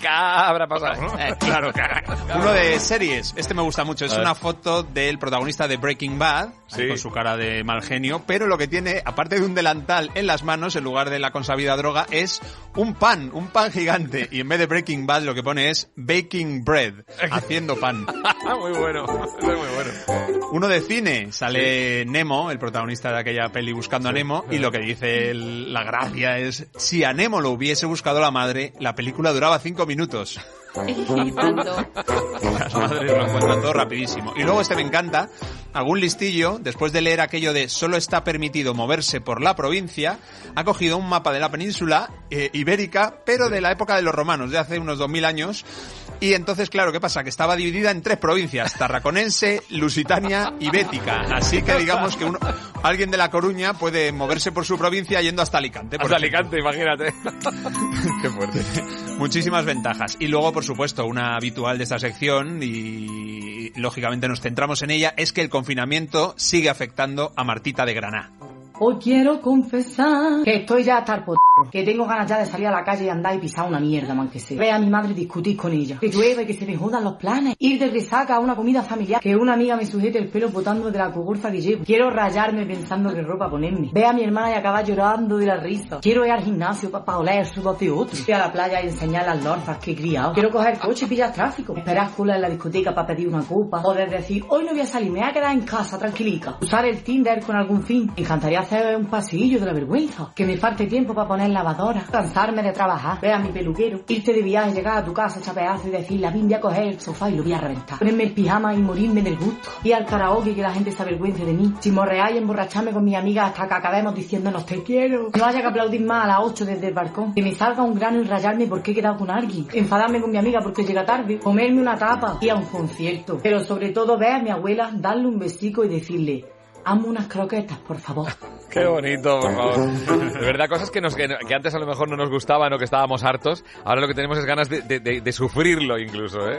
¿Qué habrá pasado? Eh, claro, uno de series. Este me gusta mucho. Es una foto del protagonista de Breaking Bad, ahí con su cara de mal genio, pero lo que tiene, aparte de un delantal en las manos, en lugar de la consabida droga, es un pan, un pan gigante. Y en vez de Breaking Bad lo que pone es Baking Bread, haciendo pan. muy bueno, muy bueno. Uno de cine, sale Nemo, el protagonista de aquella peli buscando a Nemo, y lo que dice el- la gracia es, si a Nemo lo hubiese buscado la madre, la película duraba cinco minutos. Las madres lo encuentran todo rapidísimo. Y luego este me encanta, algún listillo, después de leer aquello de solo está permitido moverse por la provincia, ha cogido un mapa de la península eh, ibérica, pero de la época de los romanos, de hace unos 2000 años. Y entonces, claro, ¿qué pasa? Que estaba dividida en tres provincias, tarraconense, lusitania y bética. Así que digamos que uno, alguien de La Coruña puede moverse por su provincia yendo hasta Alicante. por Hasta ejemplo. Alicante, imagínate. Qué fuerte. Muchísimas ventajas. Y luego, por supuesto, una habitual de esta sección, y lógicamente nos centramos en ella, es que el confinamiento sigue afectando a Martita de Granada. Hoy quiero confesar que estoy ya hasta el pot... Que tengo ganas ya de salir a la calle y andar y pisar una mierda, man que sea. Ver a mi madre discutir con ella. Que llueve, que se me jodan los planes. Ir de resaca a una comida familiar. Que una amiga me sujete el pelo botando de la cogorza que llevo. Quiero rayarme pensando qué ropa ponerme. Ver a mi hermana y acabar llorando de la risa. Quiero ir al gimnasio para oler el sudor de otro. Ir a la playa y enseñar las lorzas que he criado. Quiero coger coche y pillar tráfico. Esperar cola en la discoteca para pedir una copa. Poder decir, hoy no voy a salir, me voy a quedar en casa tranquilica. Usar el Tinder con algún fin. Me encantaría hacer un pasillo de la vergüenza. Que me falte tiempo para poner lavadora. Cansarme de trabajar. Ver a mi peluquero. Irte de viaje, llegar a tu casa, echar pedazo y decir, la voy a coger el sofá y lo voy a reventar. Ponerme el pijama y morirme del gusto. Ir al karaoke y que la gente se avergüence de mí. Chimorrear y emborracharme con mis amigas hasta que acabemos diciéndonos te quiero. No haya que aplaudir más a las 8 desde el balcón. Que me salga un grano y rayarme porque he quedado con alguien. Enfadarme con mi amiga porque llega tarde. Comerme una tapa. Ir a un concierto. Pero sobre todo ver a mi abuela, darle un besico y decirle, amo unas croquetas, por favor. Qué bonito, por favor. De verdad, cosas que, nos, que, que antes a lo mejor no nos gustaban o que estábamos hartos, ahora lo que tenemos es ganas de, de- de- de sufrirlo incluso, ¿eh?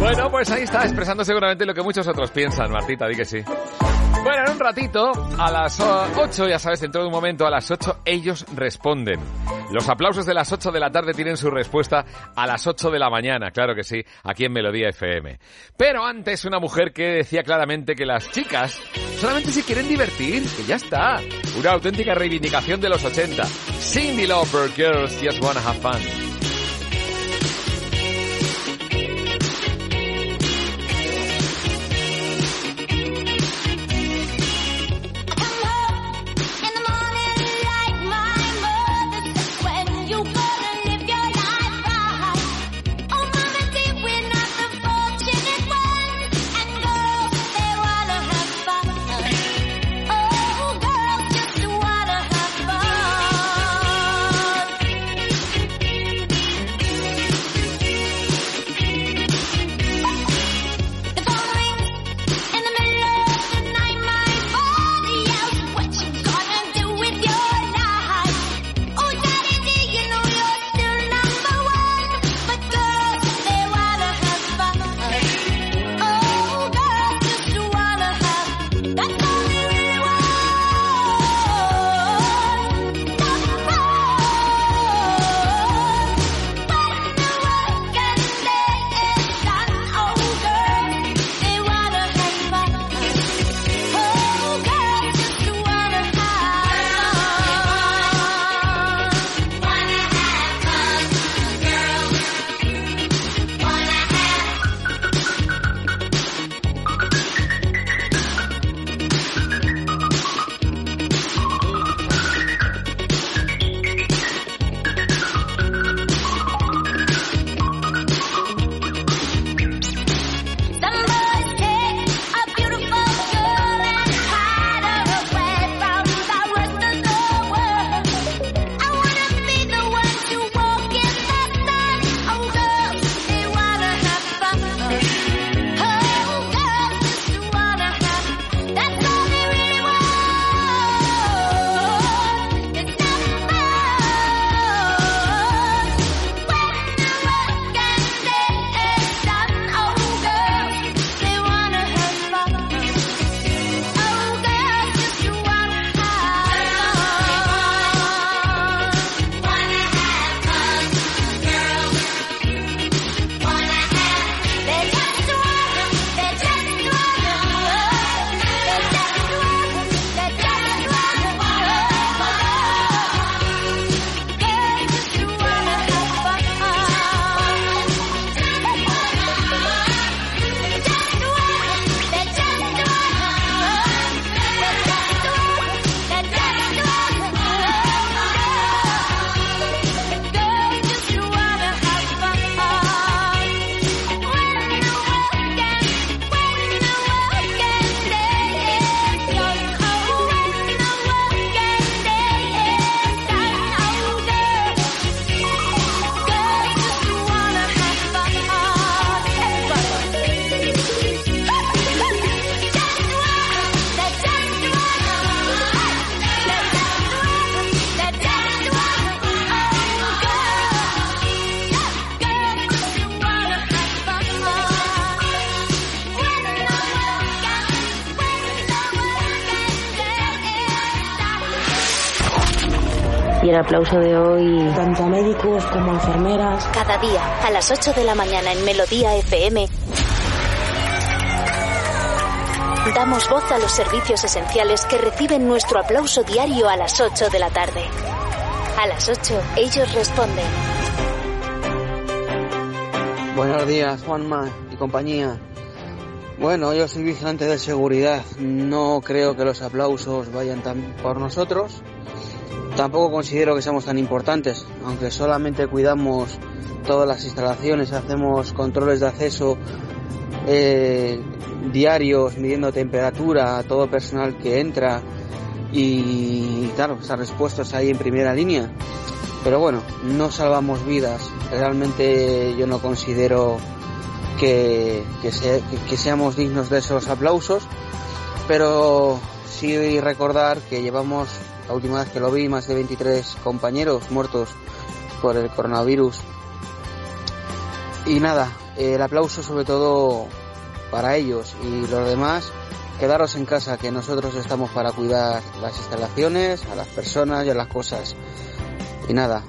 Bueno, pues ahí está, expresando seguramente lo que muchos otros piensan, Martita, di que sí. Bueno, en un ratito, a las 8, ya sabes, dentro de un momento, a las 8, ellos responden. Los aplausos de las 8 de la tarde tienen su respuesta a las 8 de la mañana, claro que sí, aquí en Melodía FM. Pero antes, una mujer que decía claramente que las chicas solamente se quieren divertir, que ya está. Una auténtica reivindicación de los 80. Cindy Lauper, Girls Just Wanna Have Fun. Aplauso de hoy, tanto a médicos como a enfermeras. Cada día, a las 8 de la mañana en Melodía FM, damos voz a los servicios esenciales que reciben nuestro aplauso diario a las 8 de la tarde. A las 8, ellos responden. Buenos días, Juanma y compañía. Bueno, yo soy vigilante de seguridad. No creo que los aplausos vayan tan por nosotros. Tampoco considero que seamos tan importantes, aunque solamente cuidamos todas las instalaciones, hacemos controles de acceso eh, diarios, midiendo temperatura a todo personal que entra y claro, estar respuestos ahí en primera línea. Pero bueno, no salvamos vidas. Realmente yo no considero que seamos dignos de esos aplausos, pero sí recordar que llevamos, la última vez que lo vi, más de 23 compañeros muertos por el coronavirus. Y nada, el aplauso sobre todo para ellos y los demás, quedaros en casa, que nosotros estamos para cuidar las instalaciones, a las personas y a las cosas. Y nada,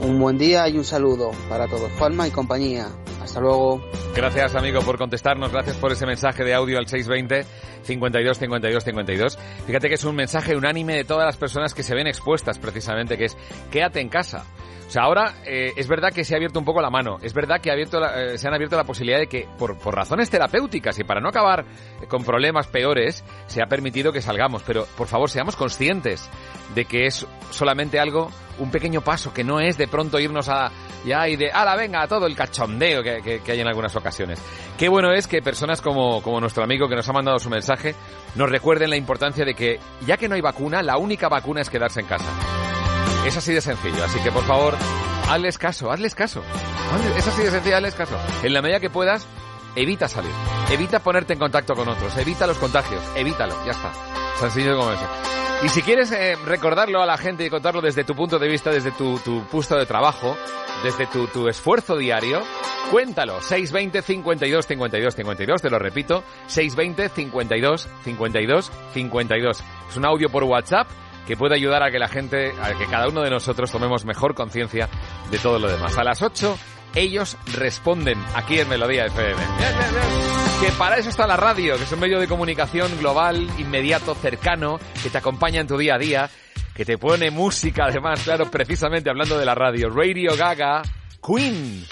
un buen día y un saludo para todos. Juanma y compañía. Hasta luego. Gracias, amigo, por contestarnos. Gracias por ese mensaje de audio al 620 52 52 52. Fíjate que es un mensaje unánime de todas las personas que se ven expuestas, precisamente, que es quédate en casa. O sea, ahora eh, es verdad que se ha abierto un poco la mano. Es verdad que ha abierto la- eh, se han abierto la posibilidad de que, por, por razones terapéuticas y para no acabar con problemas peores, se ha permitido que salgamos. Pero, por favor, seamos conscientes de que es solamente algo, un pequeño paso, que no es de pronto irnos a ya y de, ala, venga, todo el cachondeo que, que- que hay en algunas ocasiones. Qué bueno es que personas como, como nuestro amigo que nos ha mandado su mensaje nos recuerden la importancia de que, ya que no hay vacuna, la única vacuna es quedarse en casa. Es así de sencillo, así que por favor, hazles caso, hazles caso. Es así de sencillo, hazles caso. En la medida que puedas, evita salir, evita ponerte en contacto con otros, evita los contagios, evítalo, ya está. Sencillo como eso. Y si quieres eh, recordarlo a la gente y contarlo desde tu punto de vista, desde tu, tu puesto de trabajo, desde tu, tu esfuerzo diario, cuéntalo. 620 52 52 52, te lo repito, 620 52 52 52. Es un audio por WhatsApp que puede ayudar a que la gente, a que cada uno de nosotros tomemos mejor conciencia de todo lo demás. A las 8, ellos responden aquí en Melodía FM. Que para eso está la radio, que es un medio de comunicación global, inmediato, cercano, que te acompaña en tu día a día, que te pone música además, claro, precisamente hablando de la radio. Radio Gaga, Queen.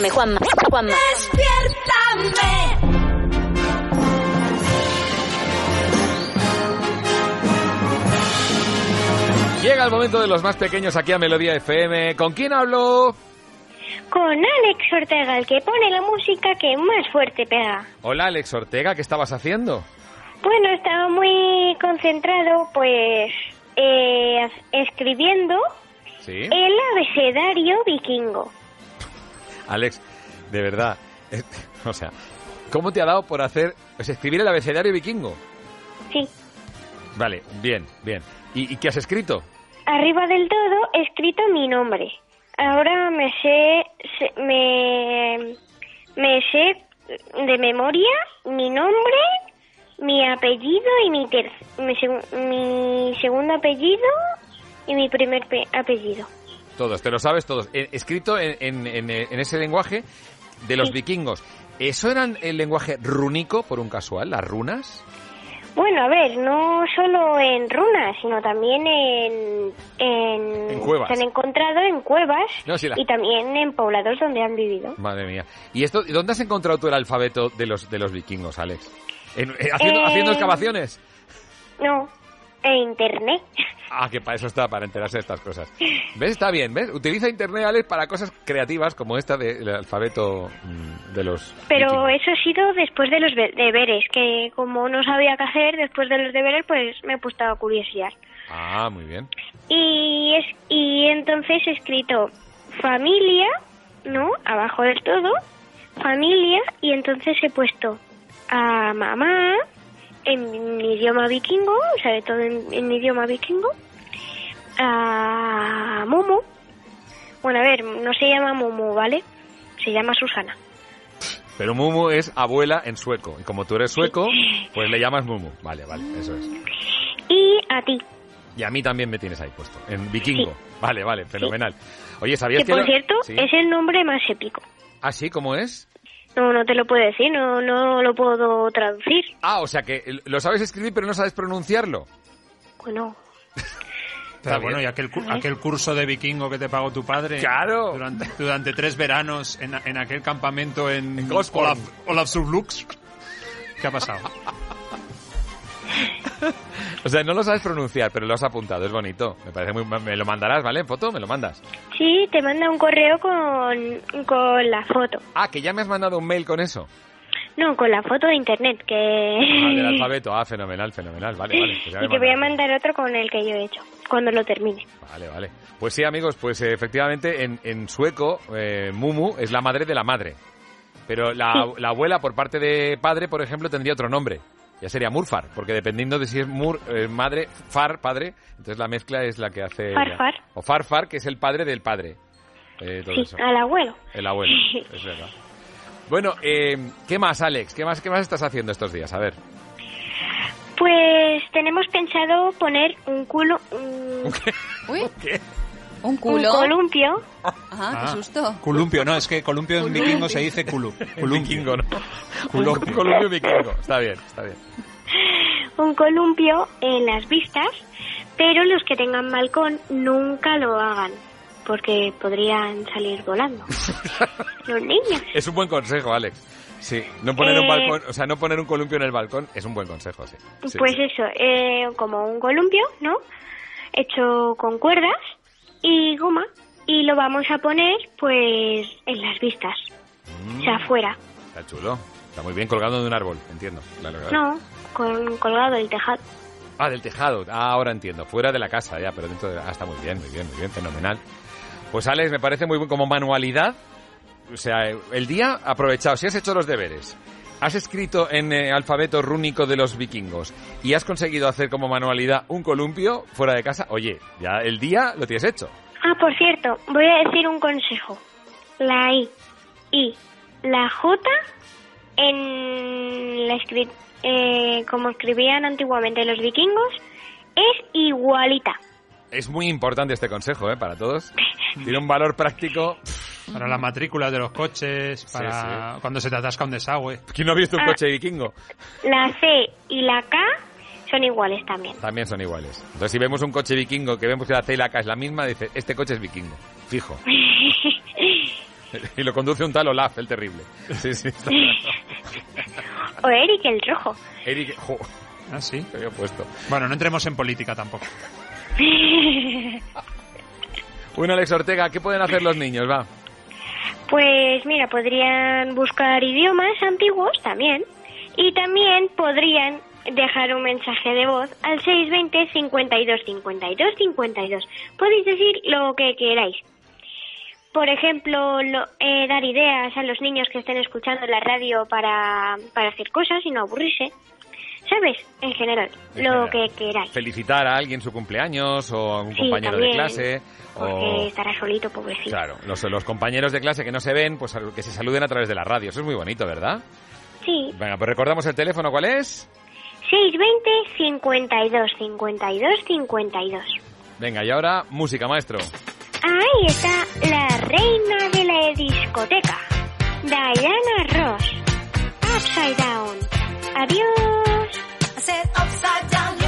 Despiértame, Juanma. Juanma. Despiértame. Llega el momento de los más pequeños aquí a Melodía FM. ¿Con quién hablo? Con Alex Ortega, el que pone la música que más fuerte pega. Hola Alex Ortega, ¿qué estabas haciendo? Bueno, estaba muy concentrado, pues, eh, escribiendo Sí. el abecedario vikingo. Alex, de verdad, o sea, ¿cómo te ha dado por hacer, o sea, escribir el abecedario vikingo? Sí. Vale, bien, bien. ¿Y, y qué has escrito? Arriba del todo he escrito mi nombre. Ahora me sé, sé- me, me sé de memoria mi nombre, mi apellido y mi, ter- mi, mi segundo apellido y mi primer pe- apellido. Todos, te lo sabes todos. Eh, escrito en, en- en, eh, en ese lenguaje de los vikingos. ¿Eso era el lenguaje rúnico, por un casual, las runas? Bueno, a ver, no solo en runas, sino también en... En, En cuevas. Se han encontrado en cuevas No, sí, la- y también en poblados donde han vivido. Madre mía. ¿Y esto, dónde has encontrado tú el alfabeto de los, de los vikingos, Alex? En- haciendo, Eh, haciendo excavaciones? No, en internet. Ah, que para eso está, para enterarse de estas cosas. ¿Ves? Está bien, ¿ves? Utiliza Internet, Alex, para cosas creativas como esta del alfabeto mm, de los... Pero eso ha sido después de los deberes, que como no sabía qué hacer después de los deberes, pues me he puesto a curiosidad. Ah, muy bien. Y, es, y entonces he escrito familia, ¿no? Abajo del todo, familia, y entonces he puesto a mamá en mi idioma vikingo, sobre todo en, en mi idioma vikingo, a Momo, bueno, a ver, no se llama Momo, ¿vale? Se llama Susana. Pero Mumu es abuela en sueco. Y como tú eres sueco, pues le llamas Mumu. Vale, vale, eso es. Y a ti. Y a mí también me tienes ahí puesto, en vikingo. Vale, vale, fenomenal. Oye, ¿sabías Que que... por lo- cierto, Sí. es el nombre más épico. ¿Ah, sí? ¿Cómo es? No, no te lo puedo decir, no, no lo puedo traducir. Ah, o sea que lo sabes escribir pero no sabes pronunciarlo. Bueno, Pero Está bueno, bien. y aquel, aquel curso de vikingo que te pagó tu padre. Claro. Durante, durante tres veranos en, en aquel campamento en, Gosborn. Olaf, Olafsurlux. ¿Qué ha pasado? O sea, no lo sabes pronunciar, pero lo has apuntado, es bonito. Me parece muy... Me lo mandarás, ¿vale? En foto, me lo mandas. sí, te manda un correo con, con la foto. Ah, que ya me has mandado un mail con eso. No, con la foto de internet, Ah, que... del alfabeto. Ah, fenomenal, fenomenal. Vale, vale. Pues y te voy a mandar otro con el que yo he hecho, cuando lo termine. Vale, vale. Pues sí, amigos, pues eh, efectivamente en, en sueco, eh, Mumu es la madre de la madre. Pero la, la abuela, por parte de padre, por ejemplo, tendría otro nombre. Ya sería Murfar, porque dependiendo de si es Mur, eh, madre, Far, padre, entonces la mezcla es la que hace... Farfar. O Farfar, que es el padre del padre. Eh, todo Sí, eso. al abuelo. El abuelo, es verdad. Bueno, eh, ¿qué más, Alex? ¿Qué más, ¿Qué más estás haciendo estos días? A ver. Pues tenemos pensado poner un culo... Un, Uy, ¿Qué? Un un culo. columpio. Ajá, qué susto. Columpio, no, es que columpio en Columpio. vikingo se dice culu. Vikingo, ¿no? Columpio. Un columpio vikingo. Está bien, está bien. un columpio en las vistas, pero los que tengan balcón nunca lo hagan, porque podrían salir volando. los niños. Es un buen consejo, Alex. Sí, no poner un Eh, balcón, o sea, no poner un columpio en el balcón es un buen consejo, sí. Sí, pues sí. eso, eh, como un columpio, ¿no? Hecho con cuerdas y goma, y lo vamos a poner, pues, en las vistas, o sea, afuera. Mm, Está chulo. Está muy bien colgado de un árbol, entiendo. Claro. No, con colgado del tejado. Ah, del tejado. Ah, ahora entiendo. Fuera de la casa ya, pero dentro de... Ah, está muy bien, muy bien, muy bien, fenomenal. Pues Alex, me parece muy bien como manualidad. O sea, el día aprovechado. Si has hecho los deberes, has escrito en eh, alfabeto rúnico de los vikingos y has conseguido hacer como manualidad un columpio fuera de casa, oye, ya el día lo tienes hecho. Ah, por cierto, voy a decir un consejo. La I y la J en la escri- eh, como escribían antiguamente los vikingos es igualita. Es muy importante este consejo, ¿eh? Para todos. Tiene un valor práctico. Para las matrículas de los coches, para cuando se te atasca un desagüe. ¿Quién no ha visto un ah. coche vikingo? La C y la K son iguales también. También son iguales. Entonces, si vemos un coche vikingo que vemos que la C y la K es la misma, dice, este coche es vikingo, fijo. y lo conduce un tal Olaf, el terrible. O Eric, el rojo. Eric, jo. Ah, sí. Había puesto. Bueno, no entremos en política tampoco. Bueno, Alex Ortega, ¿qué pueden hacer los niños? Va. Pues mira, podrían buscar idiomas antiguos también y también podrían dejar un mensaje de voz al 620 52 52 52. Podéis decir lo que queráis. Por ejemplo, lo, eh, dar ideas a los niños que estén escuchando la radio para, para hacer cosas y no aburrirse chéveres en general, lo que queráis. Felicitar a alguien su cumpleaños o a un compañero de clase. Porque o... estará solito, pobrecito. Claro, los, los compañeros de clase que no se ven, pues que se saluden a través de la radio. Eso es muy bonito, ¿verdad? Sí. Venga, pues recordamos el teléfono, ¿cuál es? 620 52 52 52. Venga, y ahora música, maestro. Ahí está la reina de la discoteca, Diana Ross. Upside Down. Adiós. I said upside down.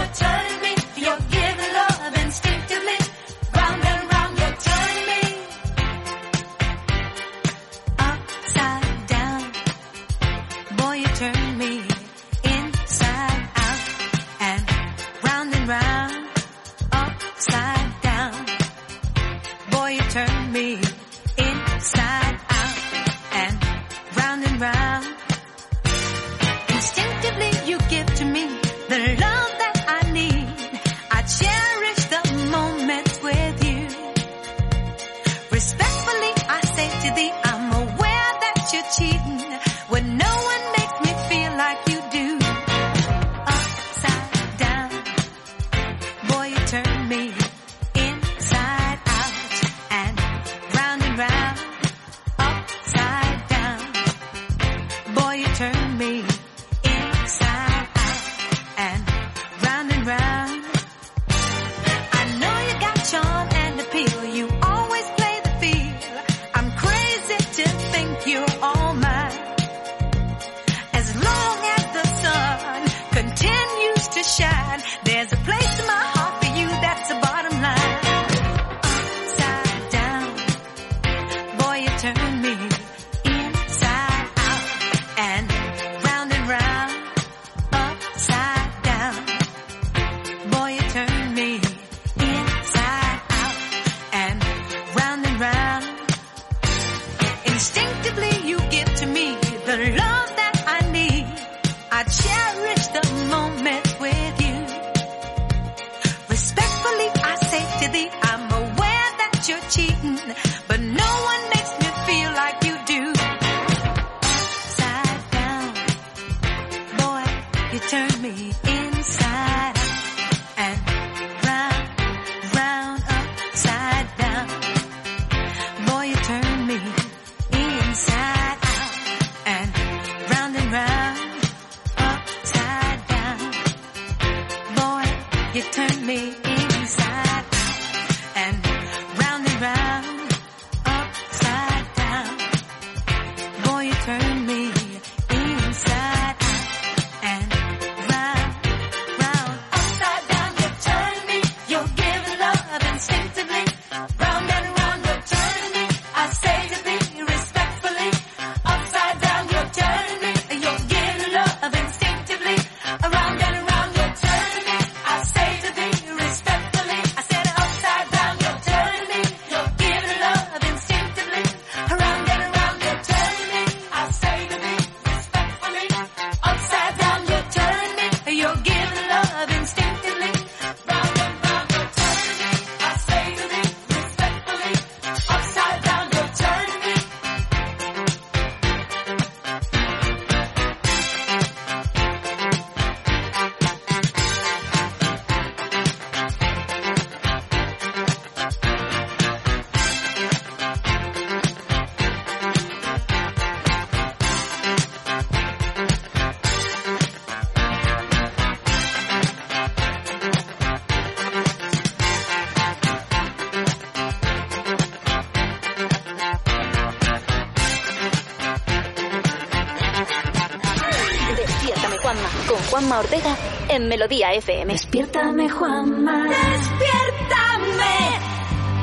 Melodía FM. Despiértame, Juanma. Despiértame.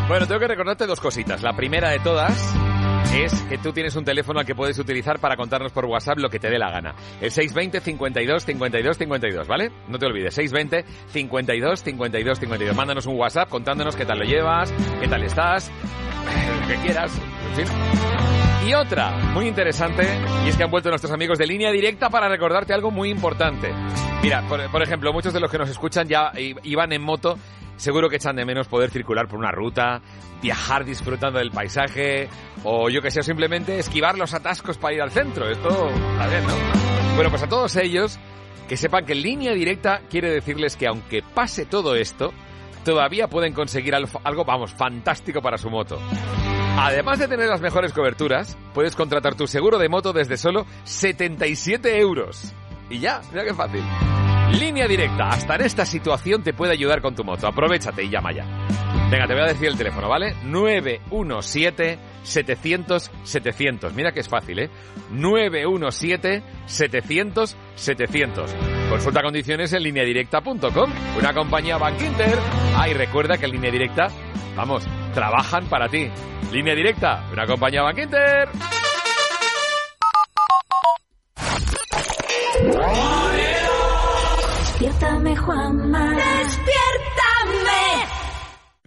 Bueno, tengo que recordarte dos cositas. La primera de todas es que tú tienes un teléfono al que puedes utilizar para contarnos por WhatsApp lo que te dé la gana. El 620 52 52 52, ¿vale? No te olvides, 620 52 52 52. Mándanos un WhatsApp contándonos qué tal lo llevas, qué tal estás, lo que quieras. Y otra, muy interesante, y es que han vuelto nuestros amigos de línea directa para recordarte algo muy importante. Mira, por, ejemplo, muchos de los que nos escuchan ya iban en moto, seguro que echan de menos poder circular por una ruta, viajar disfrutando del paisaje, o yo que sé, simplemente esquivar los atascos para ir al centro. Esto está bien, ¿no? Bueno, pues a todos ellos, que sepan que línea directa quiere decirles que aunque pase todo esto, todavía pueden conseguir algo, algo, vamos, fantástico para su moto. Además de tener las mejores coberturas, puedes contratar tu seguro de moto desde solo 77 euros. Y ya, mira qué fácil. Línea directa, hasta en esta situación te puede ayudar con tu moto. Aprovechate y llama ya. Venga, te voy a decir el teléfono, ¿vale? 917-700-700. Mira que es fácil, ¿eh? 917-700-700. Consulta condiciones en lineadirecta.com, una compañía Bank Inter. Ah, y recuerda que en línea directa, vamos, trabajan para ti. Línea directa, una compañía Bank Inter. Despiértame, Juanma.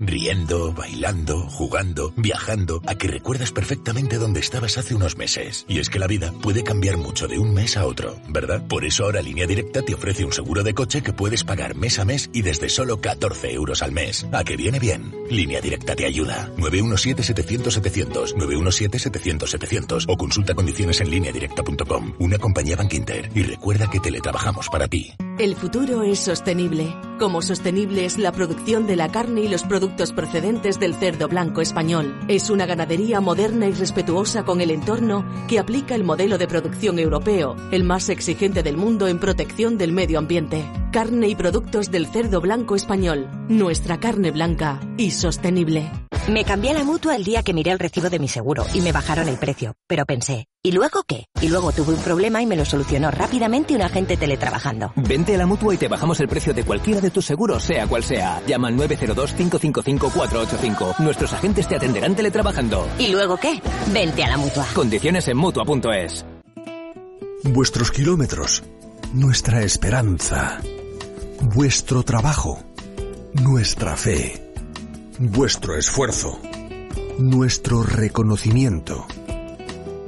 Riendo, bailando, jugando, viajando, a que recuerdas perfectamente dónde estabas hace unos meses. Y es que la vida puede cambiar mucho de un mes a otro, ¿verdad? Por eso ahora Línea Directa te ofrece un seguro de coche que puedes pagar mes a mes y desde solo 14 euros al mes. ¿A que viene bien? Línea Directa te ayuda. 917-700-700, 917-700-700 o consulta condiciones en lineadirecta.com. Una compañía Bank Inter. Y recuerda que teletrabajamos para ti. El futuro es sostenible. Como sostenible es la producción de la carne y los productos procedentes del cerdo blanco español. Es una ganadería moderna y respetuosa con el entorno que aplica el modelo de producción europeo, el más exigente del mundo en protección del medio ambiente. Carne y productos del cerdo blanco español. Nuestra carne blanca y sostenible. Me cambié la mutua el día que miré el recibo de mi seguro y me bajaron el precio. Pero pensé, ¿y luego qué? Y luego tuve un problema y me lo solucionó rápidamente un agente teletrabajando. Vente a la mutua y te bajamos el precio de cualquiera de tus seguros, sea cual sea. Llama al 902-555-485. Nuestros agentes te atenderán teletrabajando. ¿Y luego qué? Vente a la mutua. Condiciones en mutua.es. Vuestros kilómetros, nuestra esperanza, vuestro trabajo, nuestra fe, vuestro esfuerzo, nuestro reconocimiento.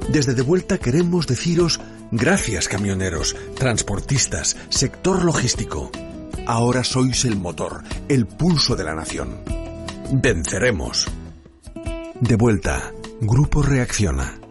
Desde De Vuelta queremos deciros gracias camioneros, transportistas, sector logístico. Ahora sois el motor, el pulso de la nación. Venceremos. De Vuelta, Grupo Reacciona.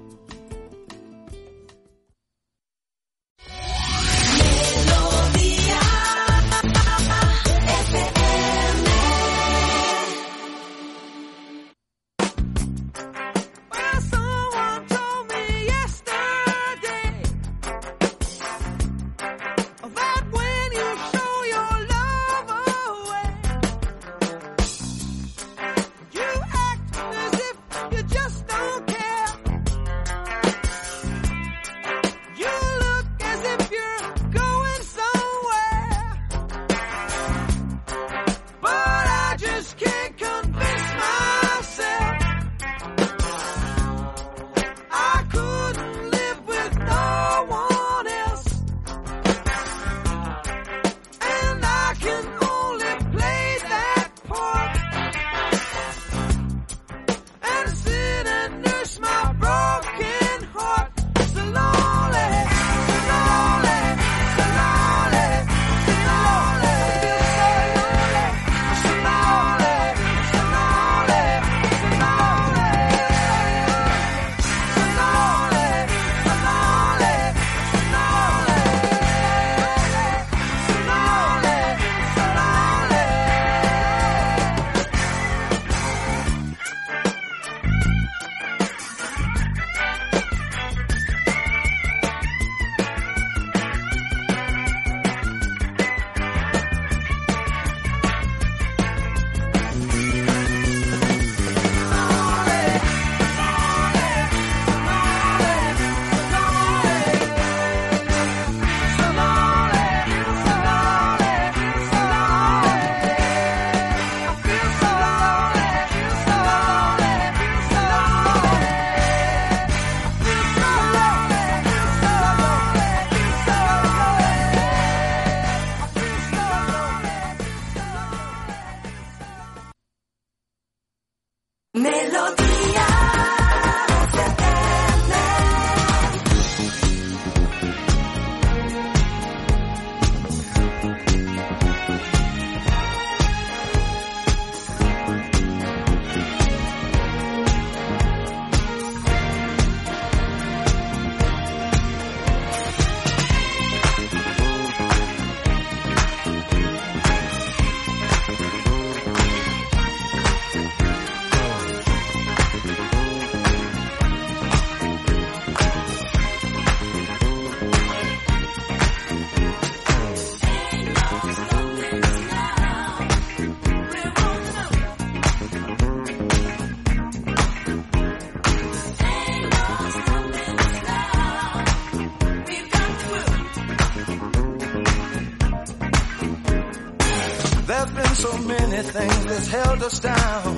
Held us down.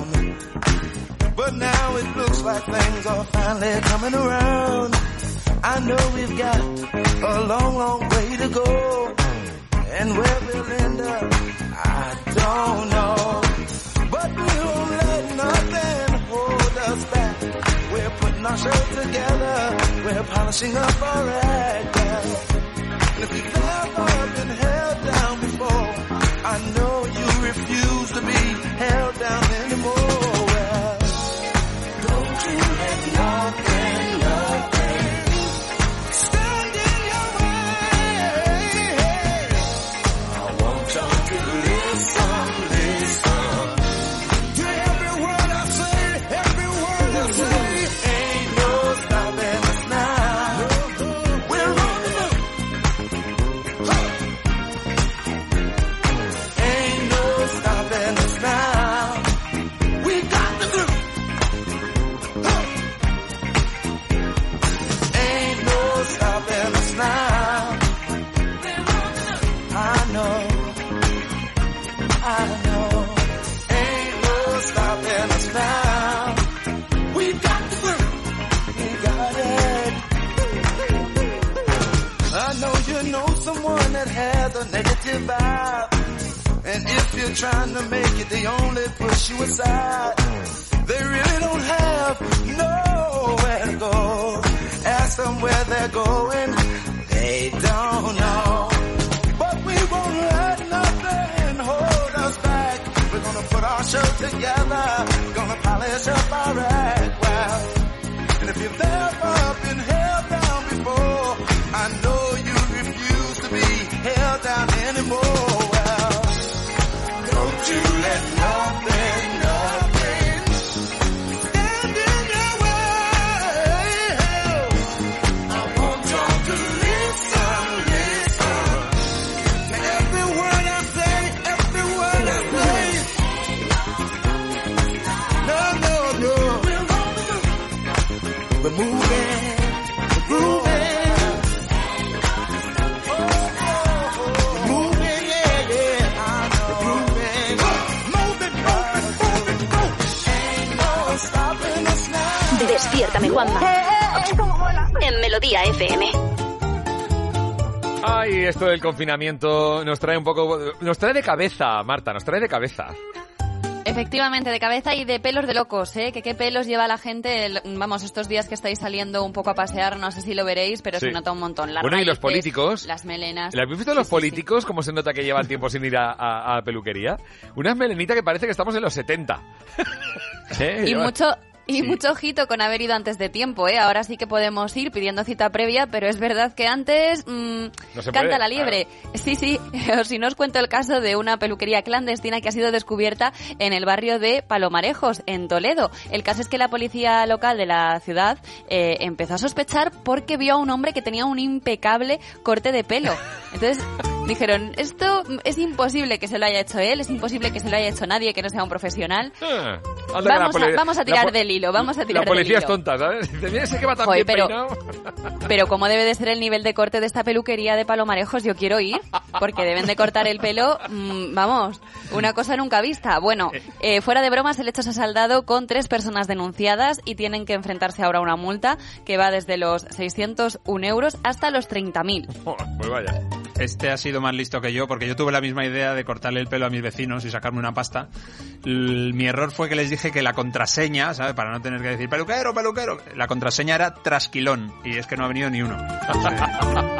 Despiértame, Juanma. En Melodía FM. Ay, esto del confinamiento nos trae un poco... Nos trae de cabeza, Marta, nos trae de cabeza. Efectivamente, de cabeza y de pelos de locos, ¿eh? Que qué pelos lleva la gente, el- vamos, estos días que estáis saliendo un poco a pasear, no sé si lo veréis, pero Sí. se nota un montón. Las Bueno, y los políticos. Las melenas. ¿Le habéis visto los políticos cómo se nota que llevan tiempo sin ir a, a- a la peluquería? Una melenita que parece que estamos en los 70. ¿Eh? Y Lleva- mucho, y Sí. mucho ojito con haber ido antes de tiempo, ¿eh? Ahora sí que podemos ir pidiendo cita previa, pero es verdad que antes mm, No se canta puede, la liebre. Sí, sí, o si no os cuento el caso de una peluquería clandestina que ha sido descubierta en el barrio de Palomarejos, en Toledo. El caso es que la policía local de la ciudad eh, empezó a sospechar porque vio a un hombre que tenía un impecable corte de pelo. Entonces dijeron, esto es imposible que se lo haya hecho él, es imposible que se lo haya hecho nadie que no sea un profesional. Ah, Vamos a, vamos a tirar del hilo, vamos a tirar La policía del es hilo. tonta, ¿sabes? Mira ese que va tan Joder, bien pero- peinado. Pero cómo debe de ser el nivel de corte de esta peluquería de Palomarejos, yo quiero ir, porque deben de cortar el pelo, mm, vamos, una cosa nunca vista. Bueno, eh, fuera de bromas, el hecho se ha saldado con tres personas denunciadas y tienen que enfrentarse ahora a una multa que va desde los 601 euros hasta los 30.000. Pues vaya. Este ha sido más listo que yo porque yo tuve la misma idea de cortarle el pelo a mis vecinos y sacarme una pasta. L- mi error fue que les dije que la contraseña, ¿sabes? Para no tener que decir peluquero, peluquero. La contraseña era trasquilón y es que no ha venido ni uno.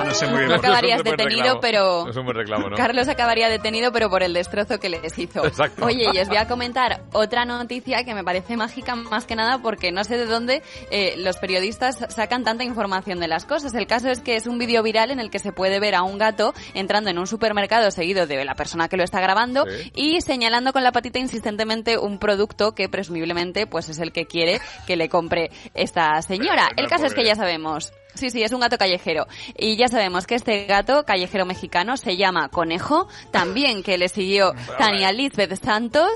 No sé muy bien. No acabarías detenido, pero... Es un buen reclamo, ¿no? Carlos acabaría detenido, pero por el destrozo que les hizo. Exacto. Oye, y os voy a comentar otra noticia que me parece mágica más que nada porque no sé de dónde eh, los periodistas sacan tanta información de las cosas. El caso es que es un vídeo viral en el que se puede ver a un gato entrando en un supermercado seguido de la persona que lo está grabando Sí. y señalando con la patita insistentemente un producto que presumiblemente pues es el que quiere que le compre esta señora. Pero, El caso es que ya sabemos. Sí, sí, es un gato callejero. Y ya sabemos que este gato callejero mexicano se llama Conejo, también que le siguió Tania Lisbeth Santos.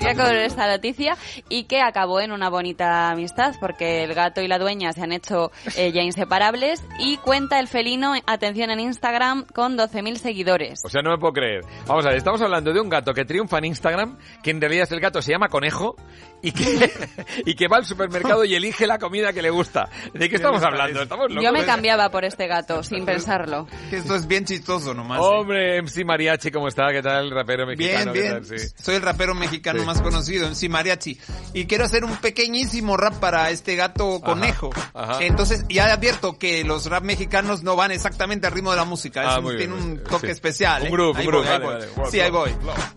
ya con esta noticia y que acabó en una bonita amistad porque el gato y la dueña se han hecho eh, ya inseparables y cuenta el felino, atención, en Instagram con 12.000 seguidores. O sea, no me puedo creer. Vamos a ver, estamos hablando de un gato que triunfa en Instagram, que en realidad el gato se llama Conejo y que, y que va al supermercado y elige la comida que le gusta. ¿De qué estamos hablando? Estamos locos. Yo me cambiaba por este gato sin pensarlo. Que esto es bien chistoso nomás. ¿eh? Hombre, MC Mariachi, ¿cómo está? ¿Qué tal? Rapero mexicano. Bien, ¿qué bien. tal? Sí. Soy el rapero mexicano Sí. más conocido, MC Mariachi. Y quiero hacer un pequeñísimo rap para este gato conejo. ajá. Entonces, ya advierto que los rap mexicanos no van exactamente al ritmo de la música. Ah, Es un- muy bien, tiene un toque Sí. especial. Un ¿eh? Ahí un voy, groove, ahí vale, voy. vale. Sí, ahí voy.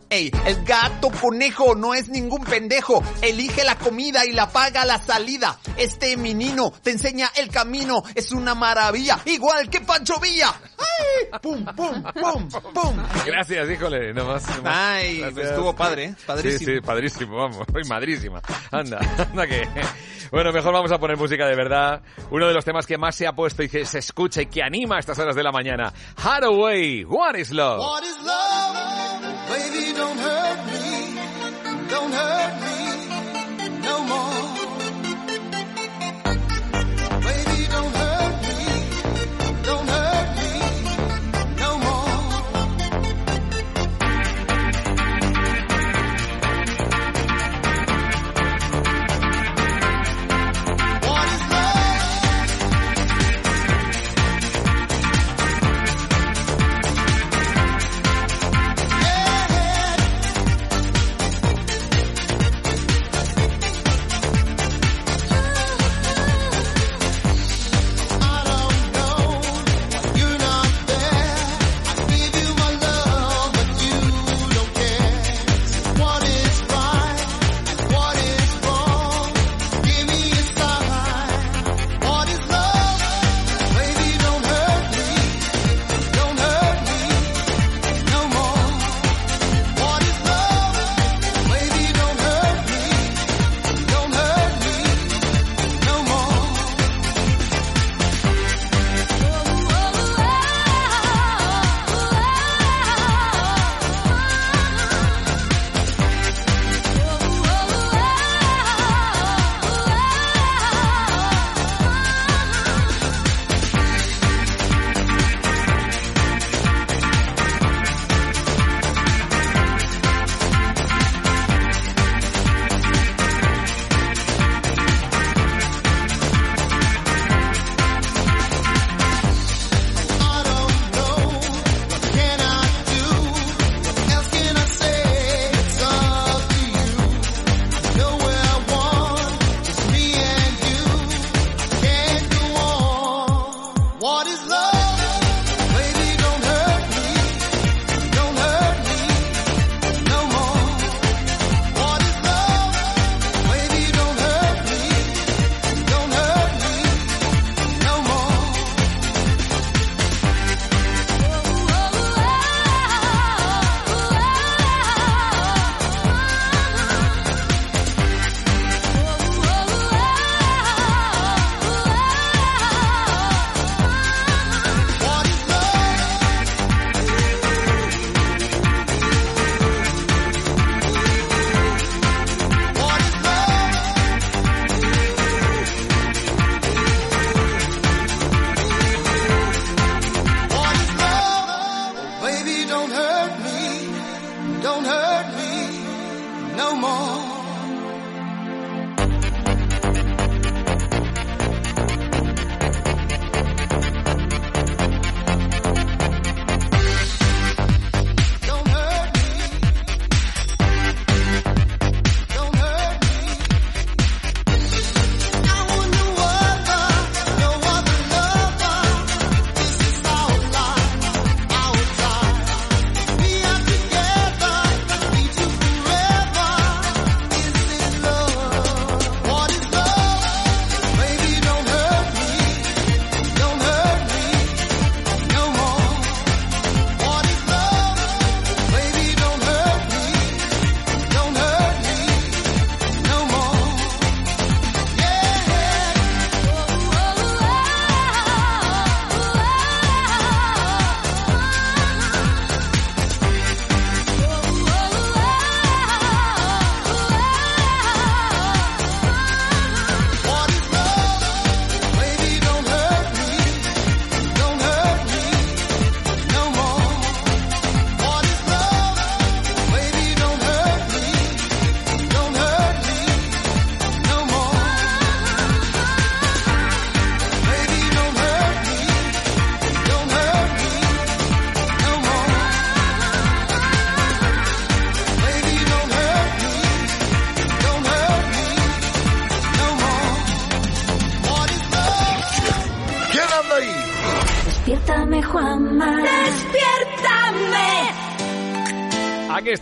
Ey, el gato conejo no es ningún pendejo. Elige la comida y la paga la salida. Este menino te enseña el camino. Es una maravilla. Igual que Pancho Villa. ¡Ay! ¡Pum, pum, pum, pum! Gracias, híjole, no más. no más. Ay, pues estuvo padre, ¿eh? Padrísimo. Sí, sí, padrísimo, vamos, soy madrísima. Anda, anda que... Bueno, mejor vamos a poner música de verdad. Uno de los temas que más se ha puesto y que se escucha y que anima a estas horas de la mañana. Hathaway, What is Love? What is love? Baby, don't hurt me. Don't hurt me no more.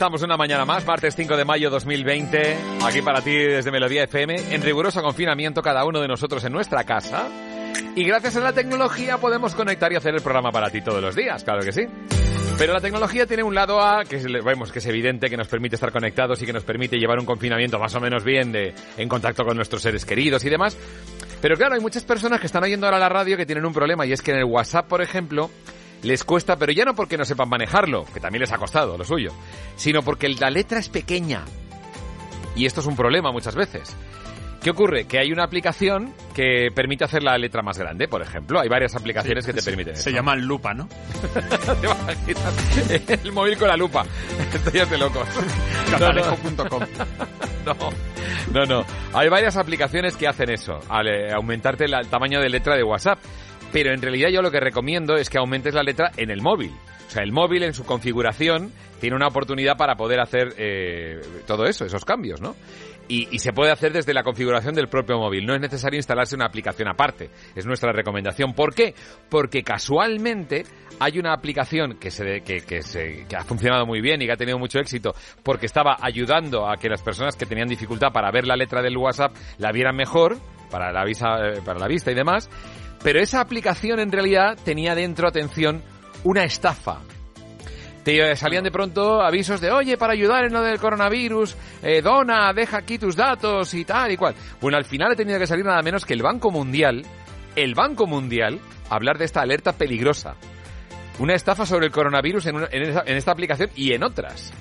Estamos una mañana más, martes 5 de mayo 2020, aquí para ti desde Melodía FM, en riguroso confinamiento cada uno de nosotros en nuestra casa. Y gracias a la tecnología podemos conectar y hacer el programa para ti todos los días, claro que sí. Pero la tecnología tiene un lado A, que vemos que es evidente, que nos permite estar conectados y que nos permite llevar un confinamiento más o menos bien de, en contacto con nuestros seres queridos y demás. Pero claro, hay muchas personas que están oyendo ahora la radio que tienen un problema y es que en el WhatsApp, por ejemplo, les cuesta, pero ya no porque no sepan manejarlo, que también les ha costado lo suyo, sino porque la letra es pequeña. Y esto es un problema muchas veces. ¿Qué ocurre? Que hay una aplicación que permite hacer la letra más grande, por ejemplo. Hay varias aplicaciones que te permiten eso. Se llama lupa, ¿no? ¿Te? El móvil con la lupa. Esto ya es de locos. Catalejo.com. No, no, no. Hay varias aplicaciones que hacen eso, al eh, aumentarte la- el tamaño de letra de WhatsApp. Pero en realidad yo lo que recomiendo es que aumentes la letra en el móvil. O sea, el móvil en su configuración tiene una oportunidad para poder hacer eh, todo eso, esos cambios, ¿no? Y, se puede hacer desde la configuración del propio móvil. No es necesario instalarse una aplicación aparte. Es nuestra recomendación. ¿Por qué? Porque casualmente hay una aplicación que, se, que, que, se, que ha funcionado muy bien y que ha tenido mucho éxito porque estaba ayudando a que las personas que tenían dificultad para ver la letra del WhatsApp la vieran mejor, para la, visa, eh, para la vista y demás. Pero esa aplicación en realidad tenía dentro, atención, una estafa. Te salían de pronto avisos de, oye, para ayudar en lo del coronavirus, eh, dona, deja aquí tus datos y tal y cual. Bueno, al final ha tenido que salir nada menos que el Banco Mundial, el Banco Mundial, hablar de esta alerta peligrosa. Una estafa sobre el coronavirus en, una- en en esta aplicación y en otras.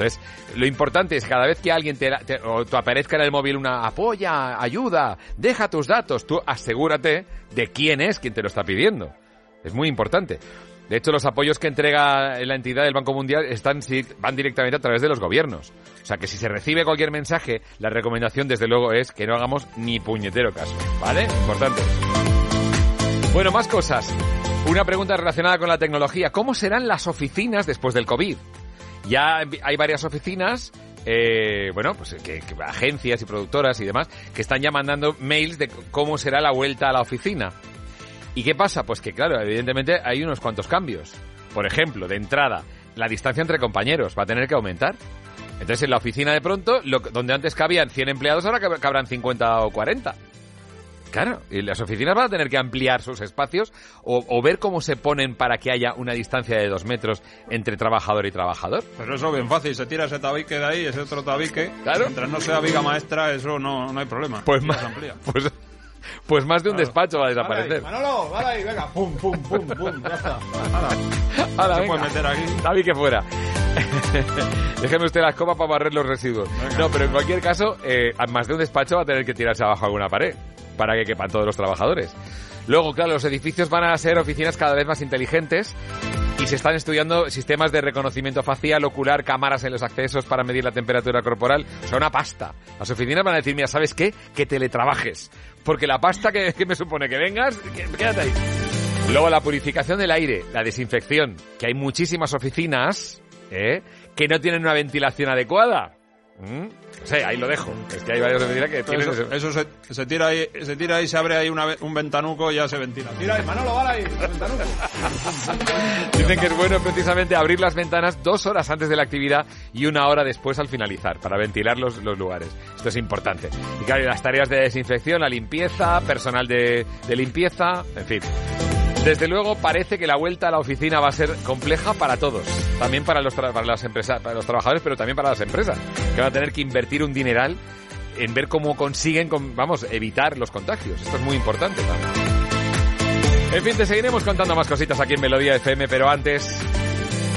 Entonces, lo importante es cada vez que alguien te, te- o te aparezca en el móvil una apoya, ayuda, deja tus datos, tú asegúrate de quién es quien te lo está pidiendo. Es muy importante. De hecho, los apoyos que entrega la entidad del Banco Mundial están, van directamente a través de los gobiernos. O sea que si se recibe cualquier mensaje, la recomendación desde luego es que no hagamos ni puñetero caso. ¿Vale? Importante. Bueno, más cosas. Una pregunta relacionada con la tecnología. ¿Cómo serán las oficinas después del COVID? Ya hay varias oficinas, eh, bueno, pues que, agencias y productoras y demás, que están ya mandando mails de cómo será la vuelta a la oficina. ¿Y qué pasa? Pues que, claro, evidentemente hay unos cuantos cambios. Por ejemplo, de entrada, la distancia entre compañeros va a tener que aumentar. Entonces, en la oficina de pronto, lo, donde antes cabían 100 empleados, ahora cab- cabrán 50 o 40. Claro, y las oficinas van a tener que ampliar sus espacios o, o ver cómo se ponen para que haya una distancia de dos metros entre trabajador y trabajador. Pero eso bien fácil, se tira ese tabique de ahí, ese otro tabique. Claro. Mientras no sea viga maestra, eso no, no hay problema. Pues más, amplía. pues, pues más de un despacho va a desaparecer. Manolo, vale ahí, venga, pum, pum, pum, pum, ya está. Hala, se venga. puede meter aquí. David que fuera. Déjeme usted la escoba para barrer los residuos. No, pero en cualquier caso, eh, más de un despacho va a tener que tirarse abajo alguna pared para que quepan todos los trabajadores. Luego, claro, los edificios van a ser oficinas cada vez más inteligentes y se están estudiando sistemas de reconocimiento facial, ocular, cámaras en los accesos para medir la temperatura corporal. O sea, una pasta. Las oficinas van a decir, mira, ¿sabes qué? Que teletrabajes. Porque la pasta que, que me supone que vengas, que- quédate ahí. Luego la purificación del aire, la desinfección, que hay muchísimas oficinas ¿eh? que no tienen una ventilación adecuada. ¿Mm? No sé, ahí lo dejo. Es que hay varias oficinas que tienen Eso, se, se tira ahí, se tira ahí, se abre ahí una un ventanuco y ya se ventila. Tira ahí, Manolo, vale ahí, ventanuco. Dicen que es bueno precisamente abrir las ventanas dos horas antes de la actividad y una hora después al finalizar, para ventilar los, los lugares. Esto es importante. Y claro, y las tareas de desinfección, la limpieza, personal de, de limpieza, en fin. Desde luego parece que la vuelta a la oficina va a ser compleja para todos, también para los, para las empresas, para los trabajadores, pero también para las empresas, que van a tener que invertir un dineral en ver cómo consiguen, con- vamos, evitar los contagios. Esto es muy importante. En fin, te seguiremos contando más cositas aquí en Melodía FM, pero antes,